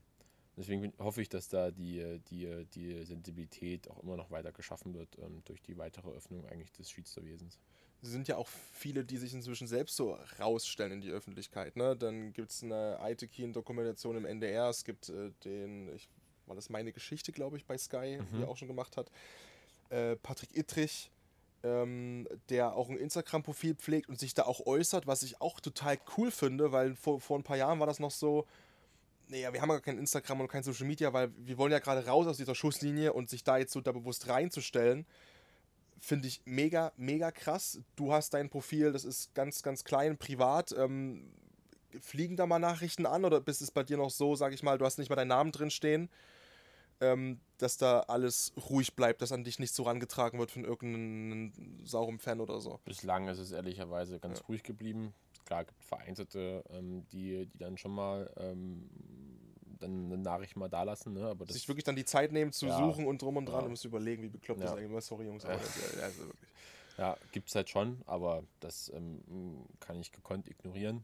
S1: deswegen hoffe ich, dass da die, die, die Sensibilität auch immer noch weiter geschaffen wird ähm, durch die weitere Öffnung eigentlich des Schiedsrichterwesens.
S2: Sind ja auch viele, die sich inzwischen selbst so rausstellen in die Öffentlichkeit. Ne? Dann gibt es eine Aitekin-Dokumentation im NDR, es gibt äh, den, ich, war das meine Geschichte, glaube ich, bei Sky, die
S1: Mhm.
S2: er auch schon gemacht hat. Äh, Patrick Ittrich, ähm, der auch ein Instagram-Profil pflegt und sich da auch äußert, was ich auch total cool finde, weil vor, vor ein paar Jahren war das noch so, naja, wir haben ja kein Instagram und kein Social Media, weil wir wollen ja gerade raus aus dieser Schusslinie und sich da jetzt so da bewusst reinzustellen, finde ich mega, mega krass. Du hast dein Profil, das ist ganz, ganz klein, privat. Ähm, fliegen da mal Nachrichten an oder bist es bei dir noch so, sag ich mal, du hast nicht mal deinen Namen drin stehen? ähm, dass da alles ruhig bleibt, dass an dich nicht so rangetragen wird von irgendeinem sauren Fan oder so.
S1: Bislang ist es ehrlicherweise ganz ruhig geblieben. Klar, gibt Vereinzelte, ähm, die, die dann schon mal ähm, dann eine Nachricht mal da lassen, ne? aber das
S2: Sich wirklich dann die Zeit nehmen zu
S1: Ja.
S2: suchen und drum und dran
S1: Ja.
S2: und musst überlegen, wie bekloppt das
S1: Ja.
S2: eigentlich war. Sorry, Jungs, aber
S1: Ja.
S2: das, ja, also wirklich.
S1: Ja, gibt es halt schon, aber das ähm, kann ich gekonnt ignorieren.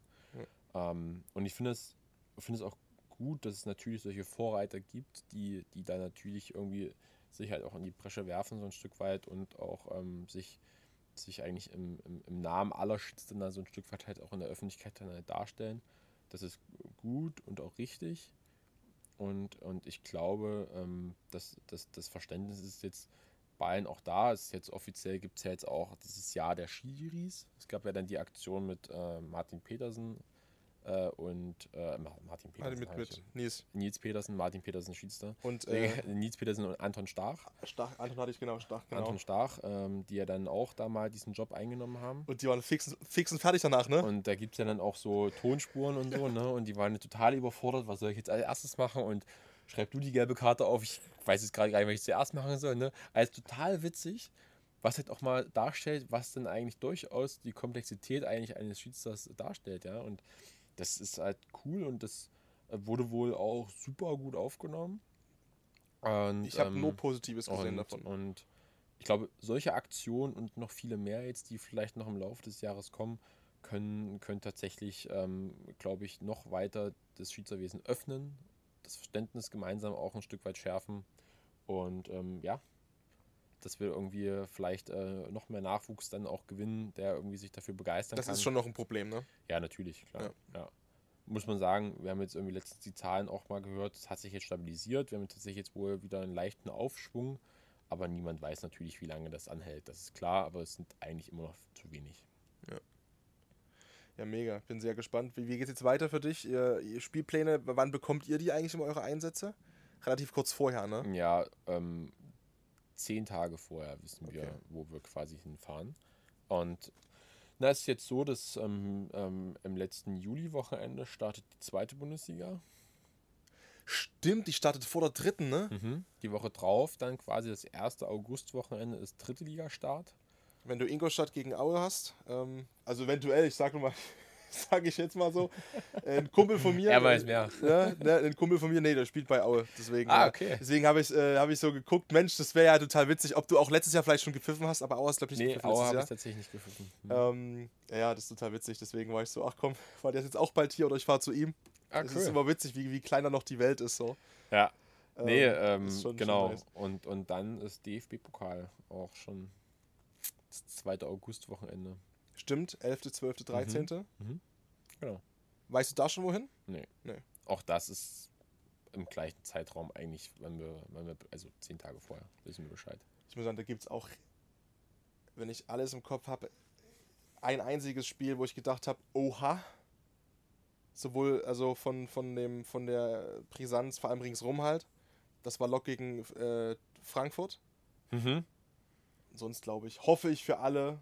S1: Ähm, und ich finde es, finde es auch gut, dass es natürlich solche Vorreiter gibt, die, die da natürlich irgendwie sich halt auch in die Bresche werfen, so ein Stück weit und auch ähm, sich, sich eigentlich im, im, im Namen aller Schiedsrichter so ein Stück weit halt auch in der Öffentlichkeit dann halt darstellen. Das ist gut und auch richtig. Und, und ich glaube, ähm, dass, dass das Verständnis ist jetzt bei allen auch da. Es ist jetzt offiziell gibt es ja jetzt auch dieses Jahr der Schiris. Es gab ja dann die Aktion mit äh, Martin Petersen äh, und äh, Ma- Martin Petersen.
S2: mit, mit Nils.
S1: Nils Petersen, Martin Petersen Schiedsrichter.
S2: Und äh,
S1: Nils Petersen und Anton Stach.
S2: Stach, Anton hatte ich genau, Stach, genau.
S1: Anton Stach, ähm, die ja dann auch da mal diesen Job eingenommen haben.
S2: Und die waren fix, fix und fertig danach, ne?
S1: Und da gibt es ja dann auch so Tonspuren und so, ne? Und die waren total überfordert, was soll ich jetzt als erstes machen? Und schreib du die gelbe Karte auf, ich weiß jetzt gerade gar nicht, was ich zuerst machen soll, ne? Also total witzig, was halt auch mal darstellt, was denn eigentlich durchaus die Komplexität eigentlich eines Schiedsrichters darstellt, ja. Und das ist halt cool und das äh, wurde wohl auch super gut aufgenommen. Und,
S2: ich habe
S1: ähm,
S2: nur Positives gesehen
S1: und,
S2: davon.
S1: Und ich glaube, solche Aktionen und noch viele mehr jetzt, die vielleicht noch im Laufe des Jahres kommen, können, können tatsächlich, ähm, glaube ich, noch weiter das Schiedsrichterwesen öffnen, das Verständnis gemeinsam auch ein Stück weit schärfen und ähm, ja, dass wir irgendwie vielleicht äh, noch mehr Nachwuchs dann auch gewinnen, der irgendwie sich dafür begeistern
S2: Das
S1: kann.
S2: ist schon noch ein Problem, ne?
S1: Ja, natürlich, klar. Ja. Muss man sagen, wir haben jetzt irgendwie letztens die Zahlen auch mal gehört, es hat sich jetzt stabilisiert. Wir haben tatsächlich jetzt wohl wieder einen leichten Aufschwung, aber niemand weiß natürlich, wie lange das anhält. Das ist klar, aber es sind eigentlich immer noch zu wenig.
S2: Ja, mega. Bin sehr gespannt. Wie, wie geht es jetzt weiter für dich? Ihr, ihr Spielpläne, wann bekommt ihr die eigentlich immer eure Einsätze? Relativ kurz vorher, ne?
S1: Ja, ähm, zehn Tage vorher wissen wir,
S2: Okay.
S1: wo wir quasi hinfahren. Und na, es ist jetzt so, dass ähm, ähm, im letzten Juli-Wochenende startet die zweite Bundesliga.
S2: Stimmt, die startet vor der dritten, ne?
S1: Mhm. Die Woche drauf dann quasi das erste August-Wochenende ist dritte Liga-Start.
S2: Wenn du Ingolstadt gegen Aue hast, ähm, also eventuell, ich sag nur mal, sage ich jetzt mal so, äh, ein Kumpel von mir.
S1: Er weiß
S2: äh,
S1: mehr.
S2: Ne, ne, ein Kumpel von mir, nee, der spielt bei Aue. Deswegen,
S1: Ah, okay.
S2: deswegen habe ich, äh, hab ich so geguckt, Mensch, das wäre ja total witzig, ob du auch letztes Jahr vielleicht schon gepfiffen hast, aber Aue hast, glaube ich, nicht
S1: Nee,
S2: gepfiffen
S1: Aue habe ich tatsächlich nicht gefunden. Hm.
S2: Ähm, ja, das ist total witzig. Deswegen war ich so, ach komm, war der ist jetzt auch bald hier oder ich fahre zu ihm.
S1: Ah,
S2: Es ist immer witzig, wie, wie kleiner noch die Welt ist. So.
S1: Ja.
S2: Ähm,
S1: Nee, ähm,
S2: schon- schon
S1: genau.
S2: nice.
S1: und, und dann ist DFB-Pokal auch schon das 2. August-Wochenende.
S2: Stimmt, 11., 12., 13.
S1: Genau.
S2: Weißt du da schon wohin?
S1: Nee.
S2: Nee.
S1: Auch das ist im gleichen Zeitraum eigentlich, wenn wir, wenn wir, also zehn Tage vorher, wissen wir Bescheid.
S2: Ich muss sagen, da gibt es auch, wenn ich alles im Kopf habe, ein einziges Spiel, wo ich gedacht habe, oha. Sowohl also von, von, dem, von der Brisanz, vor allem ringsrum halt. Das war Lok gegen äh, Frankfurt.
S1: Mhm.
S2: Sonst glaube ich, hoffe ich für alle,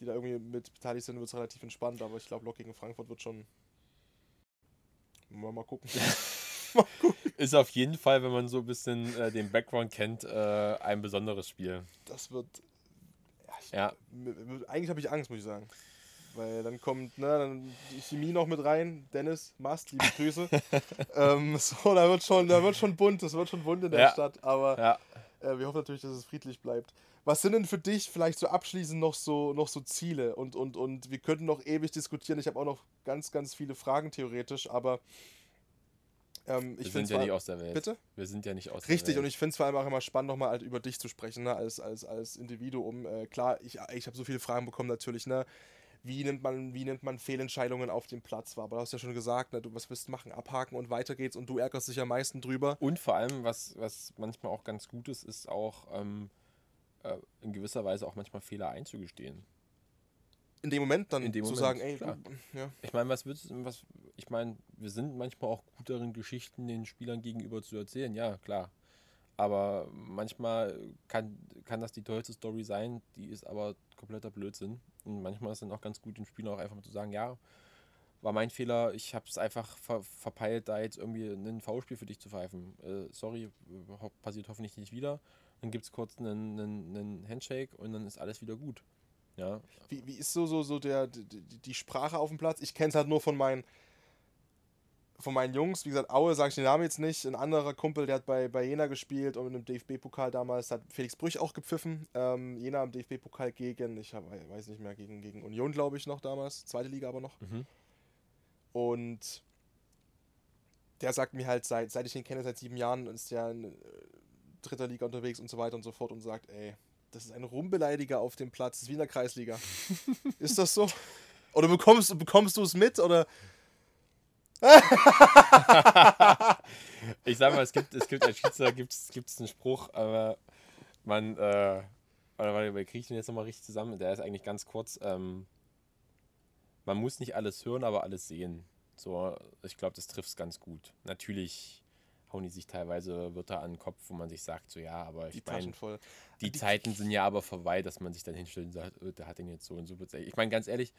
S2: die da irgendwie mit beteiligt sind, wird es relativ entspannt. Aber ich glaube, Lok gegen Frankfurt wird schon. Mal, mal gucken.
S1: Ist auf jeden Fall, wenn man so ein bisschen äh, den Background kennt, äh, ein besonderes Spiel.
S2: Das wird. Ja, ich,
S1: Ja.
S2: Eigentlich habe ich Angst, muss ich sagen. Weil dann kommt ne, dann die Chemie noch mit rein. Dennis, Mast, liebe Grüße. ähm, so, da wird, schon, da wird schon bunt. Es wird schon bunt in der
S1: Ja.
S2: Stadt. Aber
S1: Ja.
S2: äh, wir hoffen natürlich, dass es friedlich bleibt. Was sind denn für dich vielleicht so abschließend noch so, noch so Ziele? Und, und, und wir könnten noch ewig diskutieren. Ich habe auch noch ganz, ganz viele Fragen theoretisch. Aber ähm,
S1: Wir
S2: ich
S1: sind ja nicht aus der Welt.
S2: Bitte?
S1: Wir sind ja nicht aus
S2: Richtig,
S1: der
S2: und
S1: Welt.
S2: ich finde es vor allem auch immer spannend, nochmal halt über dich zu sprechen, ne? als, als, als Individuum. Äh, klar, ich, ich habe so viele Fragen bekommen natürlich, ne? Wie nimmt man, wie nimmt man Fehlentscheidungen auf dem Platz wahr? Aber du hast ja schon gesagt, ne? du was willst du machen, abhaken und weiter geht's und du ärgerst dich am meisten drüber.
S1: Und vor allem, was, was manchmal auch ganz gut ist, ist auch ähm, äh, in gewisser Weise auch manchmal Fehler einzugestehen.
S2: In dem Moment dann
S1: In dem
S2: zu
S1: Moment,
S2: sagen, ey,
S1: klar.
S2: ja,
S1: Ich meine, was würdest du, was, ich meine, wir sind manchmal auch gut darin, Geschichten den Spielern gegenüber zu erzählen, ja, klar. Aber manchmal kann, kann das die tollste Story sein, die ist aber kompletter Blödsinn. Und manchmal ist es dann auch ganz gut, den Spielern auch einfach mal zu sagen, ja, war mein Fehler. Ich habe es einfach ver verpeilt, da jetzt irgendwie ein V-Spiel für dich zu pfeifen. Äh, sorry, passiert hoffentlich nicht wieder. Dann gibt es kurz einen, einen, einen Handshake und dann ist alles wieder gut. Ja,
S2: Wie, wie ist so, so, so der, die, die- Sprache auf dem Platz? Ich kenne es halt nur von meinen, von meinen Jungs. Wie gesagt, Aue sage ich den Namen jetzt nicht. Ein anderer Kumpel, der hat bei, bei Jena gespielt und im DFB-Pokal damals hat Felix Brüch auch gepfiffen. Ähm, Jena im DFB-Pokal gegen, ich hab, weiß nicht mehr, gegen, gegen Union, glaube ich, noch damals. Zweite Liga aber noch.
S1: Mhm.
S2: Und der sagt mir halt, seit, seit ich ihn kenne, seit sieben Jahren, ist der in äh, dritter Liga unterwegs und so weiter und so fort und sagt, ey, das ist ein Rumbeleidiger auf dem Platz, das ist wie in der Kreisliga. ist das so? Oder bekommst, bekommst du es mit? Oder
S1: Ich sag mal, es gibt, es gibt als Schiedsrichter gibt's, gibt's einen Spruch, aber man, äh, warte, warte, wir kriegen den jetzt nochmal richtig zusammen. Der ist eigentlich ganz kurz. Ähm, man muss nicht alles hören, aber alles sehen. So, ich glaube, das trifft es ganz gut. Natürlich hauen die sich teilweise Wörter an den Kopf, wo man sich sagt, so ja, aber
S2: die
S1: ich meine,
S2: voll.
S1: die Zeiten sind ja aber vorbei, dass man sich dann hinstellt und sagt, oh, der hat den jetzt so und so. bezeichnet. Ich meine, ganz ehrlich,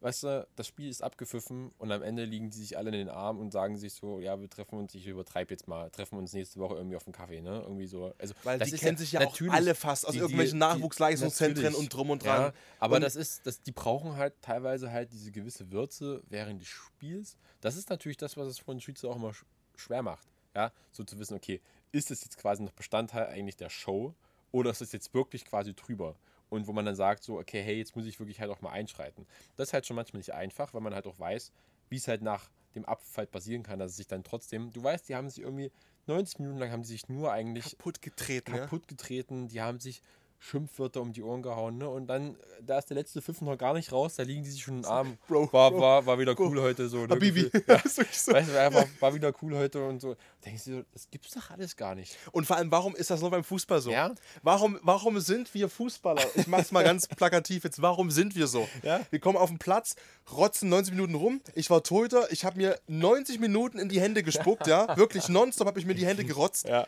S1: weißt du, das Spiel ist abgepfiffen und am Ende liegen die sich alle in den Armen und sagen sich so, ja, wir treffen uns, ich übertreibe jetzt mal, treffen uns nächste Woche irgendwie auf einen Kaffee, ne? Irgendwie so. Also,
S2: Weil
S1: das
S2: die kennen sich ja auch alle fast aus
S1: die- die-
S2: irgendwelchen
S1: die-
S2: Nachwuchsleistungszentren und drum und dran.
S1: Ja, aber
S2: Und-
S1: das ist, das, die brauchen halt teilweise halt diese gewisse Würze während des Spiels. Das ist natürlich das, was es von Schütze auch immer sch schwer macht. Ja, so zu wissen, okay, ist es jetzt quasi noch Bestandteil eigentlich der Show oder ist es jetzt wirklich quasi drüber? Und wo man dann sagt, so, okay, hey, jetzt muss ich wirklich halt auch mal einschreiten. Das ist halt schon manchmal nicht einfach, weil man halt auch weiß, wie es halt nach dem halt passieren kann, dass es sich dann trotzdem, du weißt, die haben sich irgendwie 90 Minuten lang haben die sich nur eigentlich
S2: Kaputt getreten,
S1: kaputt getreten, die haben sich Schimpfwörter um die Ohren gehauen, ne? Und dann, äh, da ist der letzte Pfiff noch gar nicht raus, da liegen die sich schon in den Arm.
S2: Bro,
S1: war,
S2: Bro,
S1: war, war wieder cool heute so. Ne?
S2: Habibi.
S1: Gefühl-
S2: Ja, so.
S1: Weißt du, einfach, war wieder cool heute und so. Denkst du, so, das gibt's doch alles gar nicht.
S2: Und vor allem, warum ist das nur beim Fußball so?
S1: Ja?
S2: Warum, warum sind wir Fußballer? Ich mach's mal ganz plakativ jetzt. Warum sind wir so?
S1: Ja.
S2: Wir kommen auf den Platz, rotzen 90 Minuten rum. Ich war Torhüter, ich habe mir 90 Minuten in die Hände gespuckt, ja. Wirklich nonstop habe ich mir die Hände gerotzt.
S1: Ja.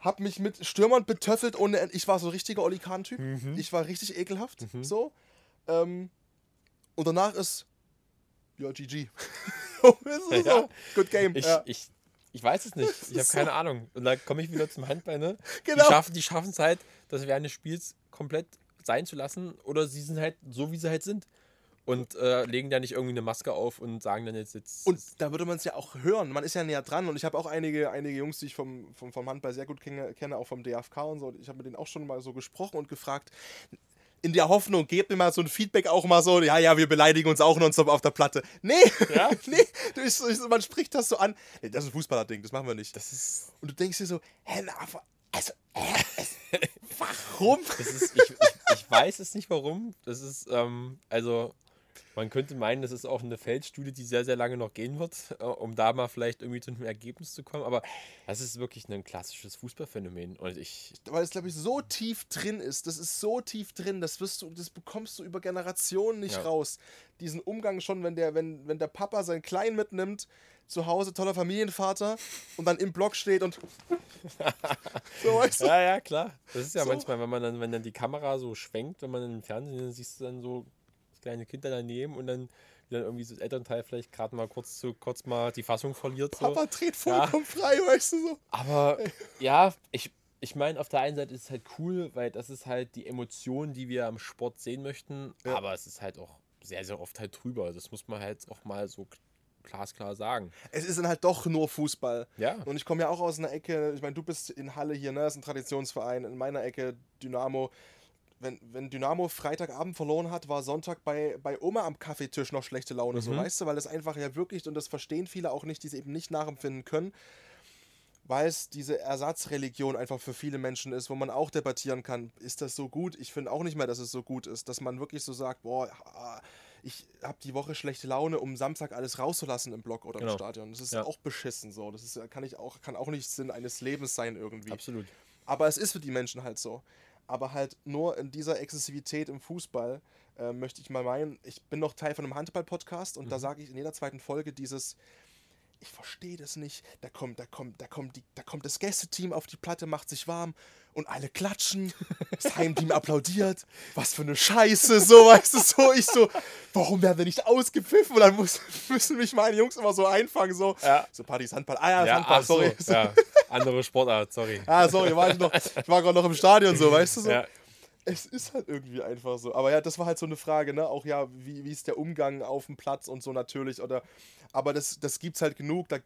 S2: Hab mich mit Stürmern betöffelt ohne Ende. Ich war so ein richtiger Oli Kahn-Typ.
S1: Mhm.
S2: Ich war richtig ekelhaft. So. Ähm, und danach ist. Ja, GG. ist
S1: Ja.
S2: so. Good game.
S1: Ich,
S2: ja.
S1: ich, ich weiß es nicht. Ich habe
S2: So.
S1: keine Ahnung. Und da komme ich wieder zum Handball, ne?
S2: Genau.
S1: Die schaffen die schaffen es halt, das während des Spiels komplett sein zu lassen. Oder sie sind halt so, wie sie halt sind. Und äh, legen da nicht irgendwie eine Maske auf und sagen dann jetzt. jetzt
S2: Und da würde man es ja auch hören. Man ist ja näher dran. Und ich habe auch einige, einige Jungs, die ich vom, vom, vom Handball sehr gut kenne, kenne, auch vom DFK und so. Ich habe mit denen auch schon mal so gesprochen und gefragt, in der Hoffnung, gebt mir mal so ein Feedback auch mal so, ja, ja, wir beleidigen uns auch nonstop auf der Platte. Nee,
S1: Ja?
S2: nee, du, ich, man spricht das so an. Das ist ein Fußballerding, das machen wir nicht.
S1: das ist.
S2: Und du denkst dir so, hä, na, also, hä, warum?
S1: Ist ich, ich, ich weiß es nicht warum. Das ist, ähm, also, man könnte meinen, das ist auch eine Feldstudie, die sehr, sehr lange noch gehen wird, äh, um da mal vielleicht irgendwie zu einem Ergebnis zu kommen. Aber das ist wirklich ein klassisches Fußballphänomen. Und ich,
S2: weil es, glaube ich, so tief drin ist. Das ist so tief drin, das wirst du, das bekommst du über Generationen nicht
S1: Ja.
S2: raus. Diesen Umgang schon, wenn der, wenn, wenn der Papa seinen Kleinen mitnimmt, zu Hause toller Familienvater und dann im Block steht und so weißt du.
S1: ja, ja, klar. Das ist ja
S2: So.
S1: manchmal, wenn man dann, wenn dann die Kamera so schwenkt, wenn man im Fernsehen, dann siehst du dann so das kleine Kind da daneben und dann, dann irgendwie so das Elternteil vielleicht gerade mal kurz zu kurz mal die Fassung verliert. So.
S2: Papa dreht vollkommen frei, weißt du so.
S1: Aber ja, ich, ich meine, auf der einen Seite ist es halt cool, weil das ist halt die Emotion, die wir am Sport sehen möchten.
S2: Ja.
S1: Aber es ist halt auch sehr, sehr oft halt drüber. Das muss man halt auch mal so glasklar sagen.
S2: Es ist dann halt doch nur Fußball.
S1: Ja.
S2: Und ich komme ja auch aus einer Ecke, ich meine, du bist in Halle hier, ne? Das ist ein Traditionsverein. In meiner Ecke Dynamo. Wenn, wenn Dynamo Freitagabend verloren hat, war Sonntag bei, bei Oma am Kaffeetisch noch schlechte Laune, so
S1: Mhm.
S2: weißt du, weil es einfach ja wirklich, und das verstehen viele auch nicht, die es eben nicht nachempfinden können, weil es diese Ersatzreligion einfach für viele Menschen ist, wo man auch debattieren kann, ist das so gut? Ich finde auch nicht mehr, dass es so gut ist, dass man wirklich so sagt, boah, ah, ich habe die Woche schlechte Laune, um Samstag alles rauszulassen im Block oder im
S1: Genau.
S2: Stadion. Das ist
S1: Ja.
S2: auch beschissen so. Das ist, kann ich auch, kann auch nicht Sinn eines Lebens sein irgendwie.
S1: Absolut.
S2: Aber es ist für die Menschen halt so. Aber halt nur in dieser Exzessivität im Fußball äh, möchte ich mal meinen, ich bin noch Teil von einem Handball-Podcast und
S1: Mhm.
S2: da sage ich in jeder zweiten Folge dieses, ich verstehe das nicht. Da kommt, da kommt, da kommt die, da kommt das Gästeteam auf die Platte, macht sich warm und alle klatschen. Das Heimteam applaudiert. Was für eine Scheiße, so weißt du so. Ich so, warum werden wir nicht ausgepfiffen? Und dann muss, müssen mich meine Jungs immer so einfangen, so.
S1: Ja.
S2: So Partys Handball. Ah ja,
S1: Ja,
S2: Handball,
S1: ach so,
S2: sorry.
S1: Ja, andere Sportart, sorry.
S2: Ah, sorry, war ich noch, ich war gerade noch im Stadion, so, weißt du so.
S1: Ja.
S2: Es ist halt irgendwie einfach so. Aber ja, das war halt so eine Frage, ne? Auch ja, wie, wie ist der Umgang auf dem Platz und so natürlich. Oder, aber das, das gibt's halt genug. Da-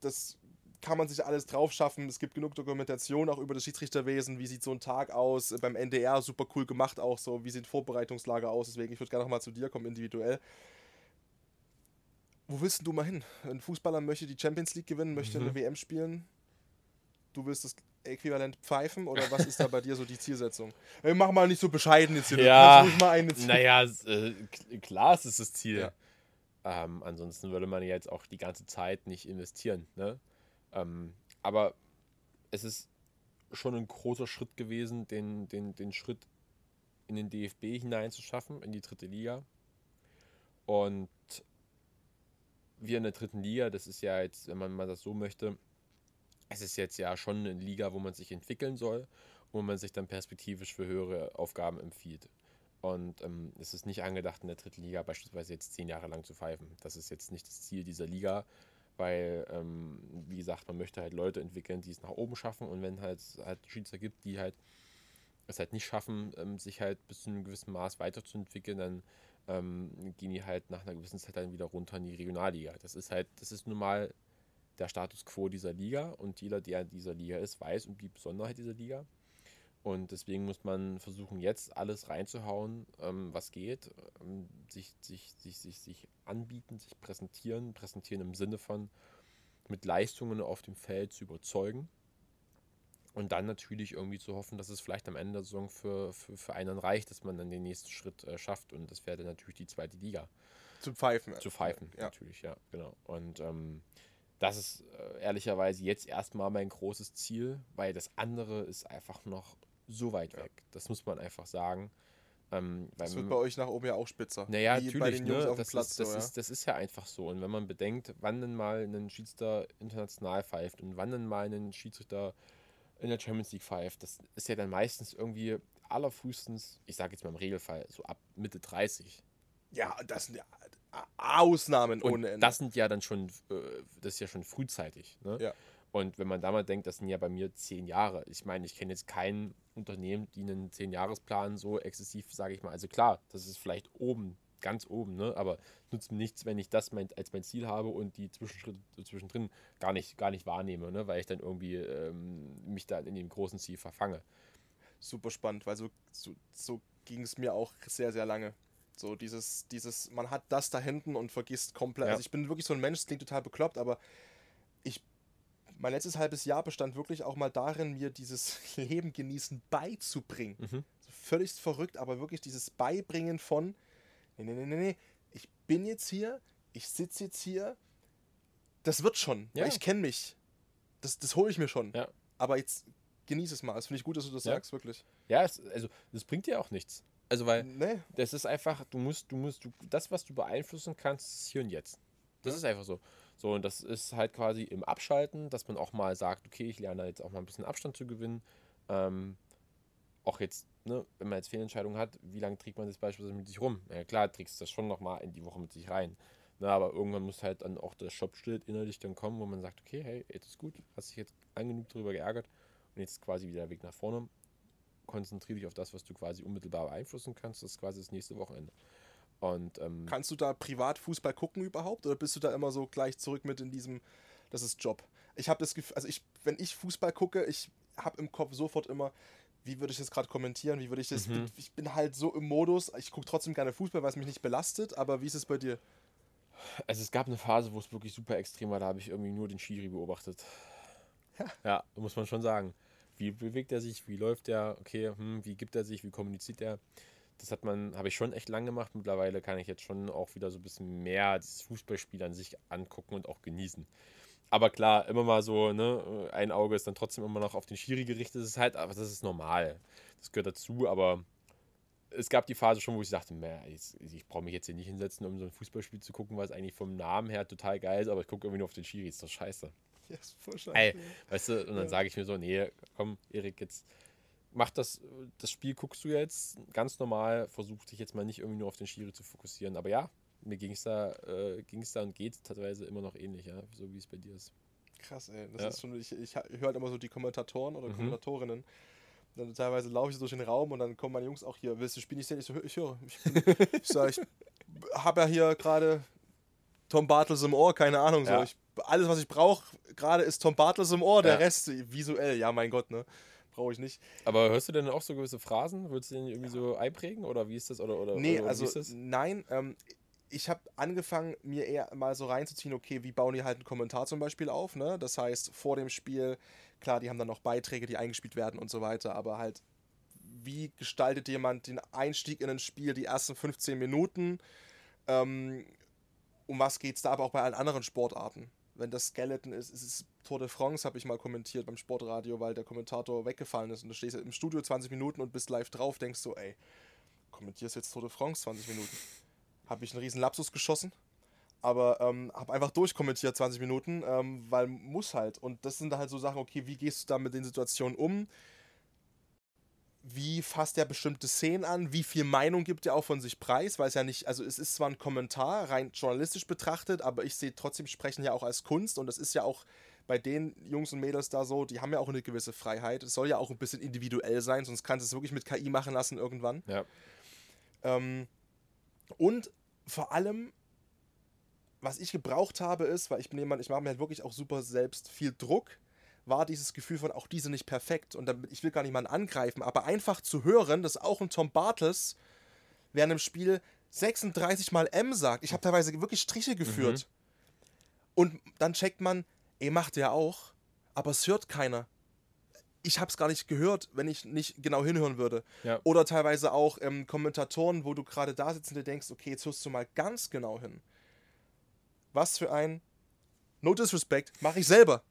S2: das kann man sich alles drauf schaffen. Es gibt genug Dokumentation auch über das Schiedsrichterwesen. Wie sieht so ein Tag aus? Beim NDR super cool gemacht auch so. Wie sieht Vorbereitungslager aus? Deswegen, ich würde gerne nochmal zu dir kommen, individuell. Wo willst denn du mal hin? Ein Fußballer möchte die Champions League gewinnen, möchte eine WM spielen. Du willst das Äquivalent pfeifen oder was ist da bei dir so die Zielsetzung? Ey, mach mal nicht so bescheiden jetzt hier.
S1: Ja, Naja, äh, klar ist es das Ziel.
S2: Ja.
S1: Ähm, ansonsten würde man ja jetzt auch die ganze Zeit nicht investieren. Ne? Ähm, aber es ist schon ein großer Schritt gewesen, den, den, den Schritt in den DFB hineinzuschaffen, in die dritte Liga. Und wir in der dritten Liga, das ist ja jetzt, wenn man mal das so möchte, es ist jetzt ja schon eine Liga, wo man sich entwickeln soll, wo man sich dann perspektivisch für höhere Aufgaben empfiehlt. Und ähm, es ist nicht angedacht, in der dritten Liga beispielsweise jetzt zehn Jahre lang zu pfeifen. Das ist jetzt nicht das Ziel dieser Liga, weil, ähm, wie gesagt, man möchte halt Leute entwickeln, die es nach oben schaffen. Und wenn halt halt Schiedsrichter gibt, die halt es halt nicht schaffen, ähm, sich halt bis zu einem gewissen Maß weiterzuentwickeln, dann ähm, gehen die halt nach einer gewissen Zeit dann wieder runter in die Regionalliga. Das ist halt, das ist nun mal der Status quo dieser Liga und jeder, der in dieser Liga ist, weiß um die Besonderheit dieser Liga. Und deswegen muss man versuchen, jetzt alles reinzuhauen, ähm, was geht, ähm, sich, sich, sich, sich, sich anbieten, sich präsentieren, präsentieren im Sinne von mit Leistungen auf dem Feld zu überzeugen. Und dann natürlich irgendwie zu hoffen, dass es vielleicht am Ende der Saison für, für, für einen reicht, dass man dann den nächsten Schritt äh, schafft. Und das wäre dann natürlich die zweite Liga
S2: Zum Pfeifen.
S1: zu pfeifen,
S2: Ja.
S1: natürlich, ja, genau. Und ähm, das ist äh, ehrlicherweise jetzt erstmal mein großes Ziel, weil das andere ist einfach noch so weit weg. Das muss man einfach sagen. Ähm,
S2: Das wird
S1: man-
S2: bei euch nach oben ja auch spitzer.
S1: naja, natürlich, ne? das,
S2: Platz.
S1: ist, das,
S2: so, ja.
S1: ist, das ist ja einfach so. Und wenn man bedenkt, wann denn mal ein Schiedsrichter international pfeift und wann denn mal ein Schiedsrichter in der Champions League pfeift, das ist ja dann meistens irgendwie allerfrühestens, ich sage jetzt mal im Regelfall, so ab Mitte 30.
S2: ja, das sind ja Ausnahmen
S1: Und
S2: ohne Ende.
S1: das sind ja dann schon, äh, das ist ja schon frühzeitig. Ne?
S2: Ja.
S1: Und wenn man da mal denkt, das sind ja bei mir zehn Jahre. Ich meine, ich kenne jetzt kein Unternehmen, die einen Zehn-Jahresplan so exzessiv, sage ich mal. Also klar, das ist vielleicht oben, ganz oben, ne? aber nutzt mir nichts, wenn ich das mein, als mein Ziel habe und die Zwischenschritte zwischendrin gar nicht, gar nicht wahrnehme, ne? weil ich dann irgendwie ähm, mich da in dem großen Ziel verfange.
S2: super spannend, weil so, so, so ging es mir auch sehr, sehr lange. So dieses, dieses, man hat das da hinten und vergisst komplett.
S1: Ja.
S2: Also ich bin wirklich so ein Mensch, das klingt total bekloppt, aber mein letztes halbes Jahr bestand wirklich auch mal darin, mir dieses Leben genießen beizubringen.
S1: Mhm.
S2: Völlig verrückt, aber wirklich dieses Beibringen von, nee, nee, nee, nee, nee, ich bin jetzt hier, ich sitze jetzt hier, das wird schon,
S1: Ja.
S2: weil ich kenne mich. Das, das hole ich mir schon.
S1: Ja.
S2: Aber jetzt genieße es mal. Das finde ich gut, dass du das
S1: Ja.
S2: sagst, wirklich.
S1: Ja, es, also das bringt dir auch nichts. Also weil
S2: Nee.
S1: das ist einfach, du musst, du musst, du, das, was du beeinflussen kannst, ist hier und jetzt. Das ist einfach so. So, und das ist halt quasi im Abschalten, dass man auch mal sagt, okay, ich lerne jetzt auch mal ein bisschen Abstand zu gewinnen. Ähm, auch jetzt, ne, wenn man jetzt Fehlentscheidungen hat, wie lange trägt man das beispielsweise mit sich rum? Ja klar, trägst du das schon nochmal in die Woche mit sich rein. Na, aber irgendwann muss halt dann auch das Stoppschild innerlich dann kommen, wo man sagt, okay, hey, jetzt ist gut, hast dich jetzt genug darüber geärgert und jetzt ist quasi wieder der Weg nach vorne konzentriere dich auf das, was du quasi unmittelbar beeinflussen kannst. Das ist quasi das nächste Wochenende. Und ähm,
S2: Kannst du da privat Fußball gucken überhaupt? Oder bist du da immer so gleich zurück mit in diesem, das ist Job? Ich habe das Gefühl, also ich, wenn ich Fußball gucke, ich habe im Kopf sofort immer, wie würde ich das gerade kommentieren? Wie würde ich das?
S1: Mhm.
S2: Bin, ich bin halt so im Modus. Ich gucke trotzdem gerne Fußball, weil es mich nicht belastet. Aber wie ist es bei dir?
S1: also es gab eine Phase, wo es wirklich super extrem war. Da habe ich irgendwie nur den Schiri beobachtet.
S2: Ja.
S1: Ja, muss man schon sagen. Wie bewegt er sich? Wie läuft er? Okay, hm, wie gibt er sich? Wie kommuniziert er? Das hat man, habe ich schon echt lang gemacht. Mittlerweile kann ich jetzt schon auch wieder so ein bisschen mehr das Fußballspiel an sich angucken und auch genießen. Aber klar, immer mal so, ne, ein Auge ist dann trotzdem immer noch auf den Schiri gerichtet. Das ist halt, aber das ist normal. Das gehört dazu, aber es gab die Phase schon, wo ich ich, ich brauche mich jetzt hier nicht hinsetzen, um so ein Fußballspiel zu gucken, was eigentlich vom Namen her total geil ist, aber ich gucke irgendwie nur auf den Schiri, ist doch scheiße.
S2: Ja, ist voll scheiße.
S1: Ey, weißt du, und dann
S2: Ja.
S1: sage ich mir so, nee, komm, Erik, jetzt mach das, das Spiel guckst du jetzt ganz normal, versuch dich jetzt mal nicht irgendwie nur auf den Schiri zu fokussieren. Aber ja, mir ging es da, äh, ging's da und geht teilweise immer noch ähnlich, ja, so wie es bei dir ist.
S2: Krass, ey. Das
S1: Ja.
S2: ist schon, ich, ich höre halt immer so die Kommentatoren oder
S1: Mhm.
S2: Kommentatorinnen. Dann teilweise laufe ich so durch den Raum und dann kommen meine Jungs auch hier, willst du das Spiel nicht sehen? Ich so, ich höre. Ich, ich sag, ich habe ja hier gerade Tom Bartels im Ohr, keine Ahnung. So.
S1: Ja.
S2: Ich, alles, was ich brauche, gerade ist Tom Bartels im Ohr, der
S1: Ja.
S2: Rest visuell, ja mein Gott, ne? Brauche ich nicht.
S1: Aber hörst du denn auch so gewisse Phrasen? Würdest du den irgendwie so einprägen oder wie ist das? Oder, oder,
S2: Nee,
S1: oder wie
S2: also
S1: ist das?
S2: nein, ähm, ich habe angefangen, mir eher mal so reinzuziehen, okay, wie bauen die halt einen Kommentar zum Beispiel auf, ne? Das heißt, vor dem Spiel, klar, die haben dann noch Beiträge, die eingespielt werden und so weiter, aber halt, wie gestaltet jemand den Einstieg in ein Spiel, die ersten 15 Minuten? Ähm, um was geht es da aber auch bei allen anderen Sportarten? Wenn das Skeleton ist, ist es Tour de France, habe ich mal kommentiert beim Sportradio, weil der Kommentator weggefallen ist und du stehst im Studio 20 Minuten und bist live drauf, denkst so, ey, kommentierst jetzt Tour de France 20 Minuten. Habe ich einen riesen Lapsus geschossen, aber ähm, habe einfach durchkommentiert 20 Minuten, ähm, weil muss halt. Und das sind halt so Sachen, okay, wie gehst du da mit den Situationen um? Wie fasst er bestimmte Szenen an? Wie viel Meinung gibt er auch von sich preis? Weil es ja nicht, also es ist zwar ein Kommentar, rein journalistisch betrachtet, aber ich sehe trotzdem Sprechen ja auch als Kunst und das ist ja auch bei den Jungs und Mädels da so, die haben ja auch eine gewisse Freiheit. Es soll ja auch ein bisschen individuell sein, sonst kannst du es wirklich mit KI machen lassen irgendwann.
S1: Ja.
S2: Ähm, und vor allem, was ich gebraucht habe, ist, weil ich bin jemand, ich mache mir halt wirklich auch super selbst viel Druck, war dieses Gefühl von, auch diese nicht perfekt. Und damit, ich will gar niemanden angreifen, aber einfach zu hören, dass auch ein Tom Bartels während dem Spiel 36 Mal M sagt. Ich habe teilweise wirklich Striche geführt. Und dann checkt man, ey, macht der auch, aber es hört keiner. Ich habe es gar nicht gehört, wenn ich nicht genau hinhören würde.
S1: Ja.
S2: Oder teilweise auch ähm, Kommentatoren, wo du gerade da sitzt und dir denkst, okay, jetzt hörst du mal ganz genau hin. Was für ein No Disrespect mache ich selber.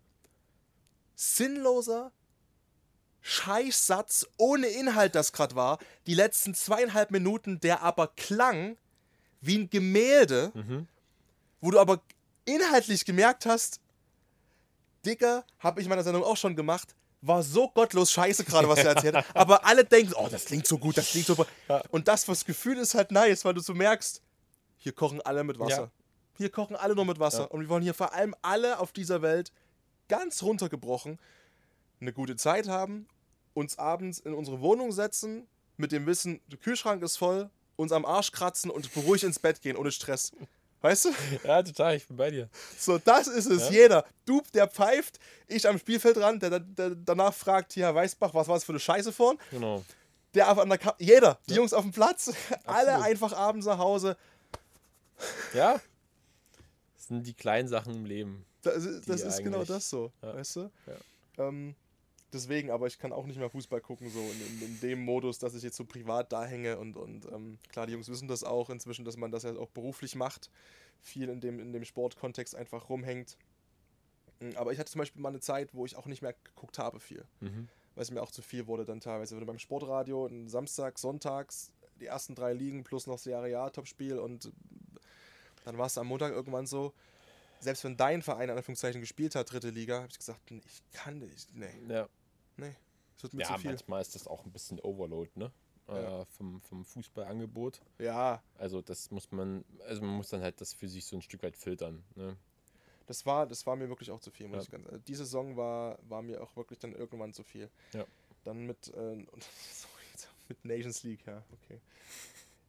S2: Sinnloser Scheißsatz ohne Inhalt, das gerade war. Die letzten zweieinhalb Minuten, der aber klang wie ein Gemälde, wo du aber inhaltlich gemerkt hast, Dicker, habe ich in meiner Sendung auch schon gemacht, war so gottlos scheiße gerade, was er erzählt hat. Aber alle denken, oh, das klingt so gut, das klingt so. Und das, was Gefühl ist halt nice, weil du so merkst, hier kochen alle mit Wasser.
S1: Ja.
S2: Hier kochen alle nur mit Wasser.
S1: Ja.
S2: Und wir wollen hier vor allem alle auf dieser Welt ganz runtergebrochen eine gute Zeit haben, uns abends in unsere Wohnung setzen, mit dem Wissen, der Kühlschrank ist voll, uns am Arsch kratzen und beruhigt ins Bett gehen, ohne Stress. Weißt du?
S1: ja, total, ich bin bei dir.
S2: So, das ist es.
S1: Ja.
S2: Jeder. Du, der pfeift, ich am Spielfeldrand, der, der, der danach fragt, hier, Herr Weißbach, was war das für eine Scheiße vorn?
S1: Genau.
S2: Der auf an der Ka Jeder. Die
S1: Ja.
S2: Jungs auf dem Platz. Alle
S1: Absolut.
S2: einfach abends nach Hause.
S1: Ja. Das sind die kleinen Sachen im Leben.
S2: Das, ist- das ist genau das so.
S1: Ja.
S2: Weißt du? Ähm, deswegen, aber ich kann auch nicht mehr Fußball gucken, so in, in, in dem Modus, dass ich jetzt so privat da hänge und, und ähm, klar, die Jungs wissen das auch inzwischen, dass man das ja auch beruflich macht. Viel in dem, in dem Sportkontext einfach rumhängt. Mm, Aber ich hatte zum Beispiel mal eine Zeit, wo ich auch nicht mehr geguckt habe viel.
S1: Mhm.
S2: weil es mir auch zu viel wurde dann teilweise. Wenn du beim Sportradio Samstag, Sonntags, die ersten drei Ligen plus noch Serie A Topspiel und dann war es am Montag irgendwann so, selbst wenn dein Verein in Anführungszeichen gespielt hat, dritte Liga, habe ich gesagt, nee, ich kann nicht, nee,
S1: Ja.
S2: Nee, es wird mir
S1: ja,
S2: zu viel.
S1: manchmal ist das auch ein bisschen Overload, ne?
S2: Ja.
S1: Äh, vom, vom Fußballangebot.
S2: Ja,
S1: Also das muss man, also man muss dann halt das für sich so ein Stück weit filtern. Ne?
S2: das war, das war mir wirklich auch zu viel, muss
S1: Ja.
S2: ich ganz also Die Saison war, war mir auch wirklich dann irgendwann zu viel.
S1: Ja.
S2: Dann mit, äh, sorry, mit Nations League, ja, okay.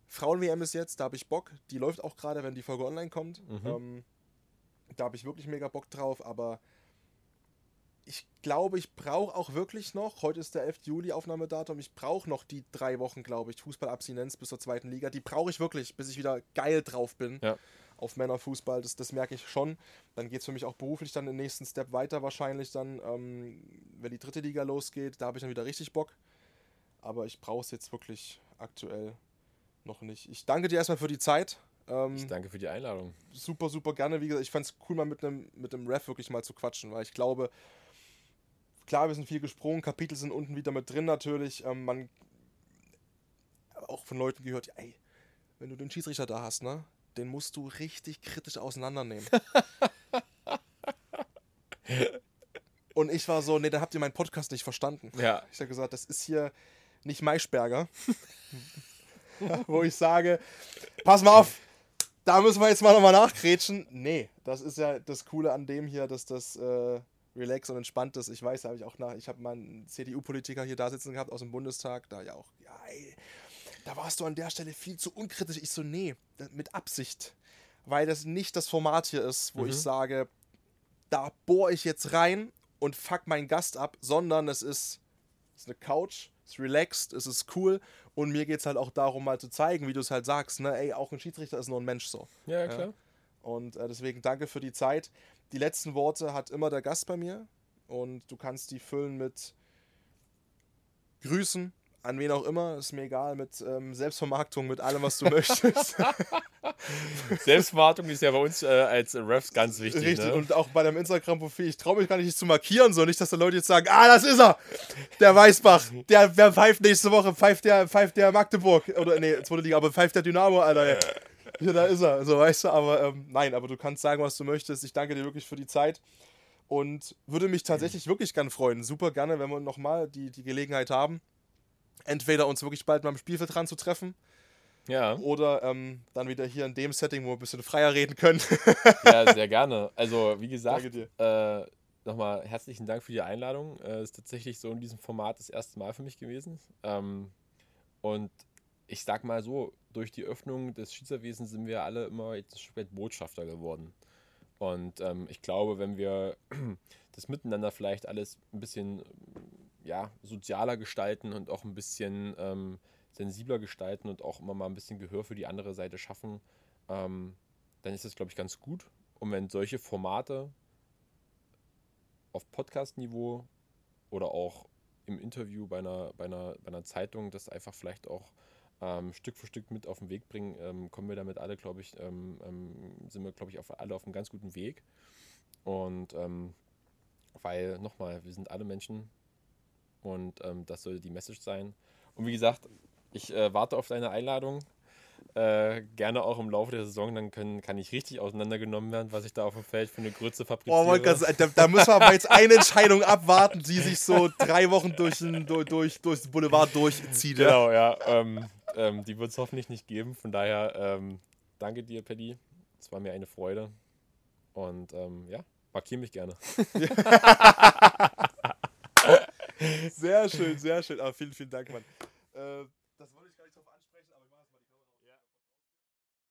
S2: Frauen-WM ist jetzt, da habe ich Bock. Die läuft auch gerade, wenn die Folge online kommt.
S1: Mhm.
S2: Ähm, da habe ich wirklich mega Bock drauf, aber ich glaube, ich brauche auch wirklich noch, heute ist der 11. Juli Aufnahmedatum, ich brauche noch die drei Wochen, glaube ich, Fußballabstinenz bis zur zweiten Liga. Die brauche ich wirklich, bis ich wieder geil drauf bin
S1: Ja.
S2: auf Männerfußball. Das, das merke ich schon. Dann geht es für mich auch beruflich dann den nächsten Step weiter wahrscheinlich dann, ähm, wenn die dritte Liga losgeht. Da habe ich dann wieder richtig Bock. Aber ich brauche es jetzt wirklich aktuell noch nicht. Ich danke dir erstmal für die Zeit. Ähm,
S1: Ich danke für die Einladung.
S2: super, super gerne. Wie gesagt, ich fand es cool, mal mit einem mit einem Ref wirklich mal zu quatschen, weil ich glaube, klar, wir sind viel gesprungen, Kapitel sind unten wieder mit drin natürlich. Ähm, man auch von Leuten gehört, ey, wenn du den Schiedsrichter da hast, ne, den musst du richtig kritisch auseinandernehmen. Und ich war so, nee, dann habt ihr meinen Podcast nicht verstanden.
S1: Ja.
S2: Ich habe gesagt, das ist hier nicht Maischberger, wo ich sage, pass mal auf, da müssen wir jetzt mal nochmal nachgrätschen. Nee, das ist ja das Coole an dem hier, dass das äh, relax und entspannt ist. Ich weiß, habe ich auch nach, ich habe mal einen CDU-Politiker hier da sitzen gehabt aus dem Bundestag, da ja auch, ja, ey, da warst du an der Stelle viel zu unkritisch. Ich so, nee, mit Absicht. Weil das nicht das Format hier ist, wo ich sage, da bohre ich jetzt rein und fuck meinen Gast ab, sondern es ist, es ist eine Couch, es ist relaxed, es ist cool und mir geht es halt auch darum, mal zu zeigen, wie du es halt sagst, ne, ey, auch ein Schiedsrichter ist nur ein Mensch so.
S1: Ja, klar.
S2: Und äh, deswegen danke für die Zeit. Die letzten Worte hat immer der Gast bei mir und du kannst die füllen mit Grüßen, an wen auch immer, ist mir egal, mit ähm, Selbstvermarktung, mit allem, was du möchtest.
S1: Selbstwartung ist ja bei uns äh, als Refs ganz wichtig.
S2: Richtig,
S1: ne?
S2: und auch bei deinem Instagram-Profil, ich traue mich gar nicht, dich zu markieren, so nicht, dass da Leute jetzt sagen, ah, das ist er, der Weißbach, der, wer pfeift nächste Woche, pfeift der, pfeift der Magdeburg, oder nee, zweite Liga, aber pfeift der Dynamo, Alter, ey. Ja, da ist er, so weißt du, aber ähm, nein, aber du kannst sagen, was du möchtest, ich danke dir wirklich für die Zeit und würde mich tatsächlich wirklich gern freuen, super gerne, wenn wir nochmal die, die Gelegenheit haben, entweder uns wirklich bald mal am Spielfeld dran zu treffen,
S1: ja.
S2: oder ähm, dann wieder hier in dem Setting, wo wir ein bisschen freier reden können.
S1: ja, sehr gerne. Also, wie gesagt, äh, nochmal herzlichen Dank für die Einladung. Äh, ist tatsächlich so in diesem Format das erste Mal für mich gewesen. Ähm, und ich sag mal so, durch die Öffnung des Schiedsrichterwesens sind wir alle immer jetzt weit Botschafter geworden. Und ähm, ich glaube, wenn wir das miteinander vielleicht alles ein bisschen ja, sozialer gestalten und auch ein bisschen ähm, sensibler gestalten und auch immer mal ein bisschen Gehör für die andere Seite schaffen, ähm, dann ist das, glaube ich, ganz gut. Und wenn solche Formate auf Podcast-Niveau oder auch im Interview bei einer, bei, einer, bei einer Zeitung das einfach vielleicht auch ähm, Stück für Stück mit auf den Weg bringen, ähm, kommen wir damit alle, glaube ich, ähm, ähm, sind wir, glaube ich, auf, alle auf einem ganz guten Weg. Und ähm, weil, nochmal, wir sind alle Menschen und das sollte die Message sein. Und wie gesagt, ich äh, warte auf deine Einladung. Äh, gerne auch im Laufe der Saison, dann können, kann ich richtig auseinandergenommen werden, was ich da auf dem Feld für eine Grütze fabriziere.
S2: Oh, gerade sagen, da, da müssen wir aber jetzt eine Entscheidung abwarten, die sich so drei Wochen durch den, durch, durch, durchs Boulevard durchzieht.
S1: Genau, ja. Ähm, ähm, die wird es hoffentlich nicht geben. Von daher, ähm, danke dir, Paddy. Es war mir eine Freude. Und ähm, ja, markiere mich gerne.
S2: Sehr schön, sehr schön. Aber vielen, vielen Dank, Mann.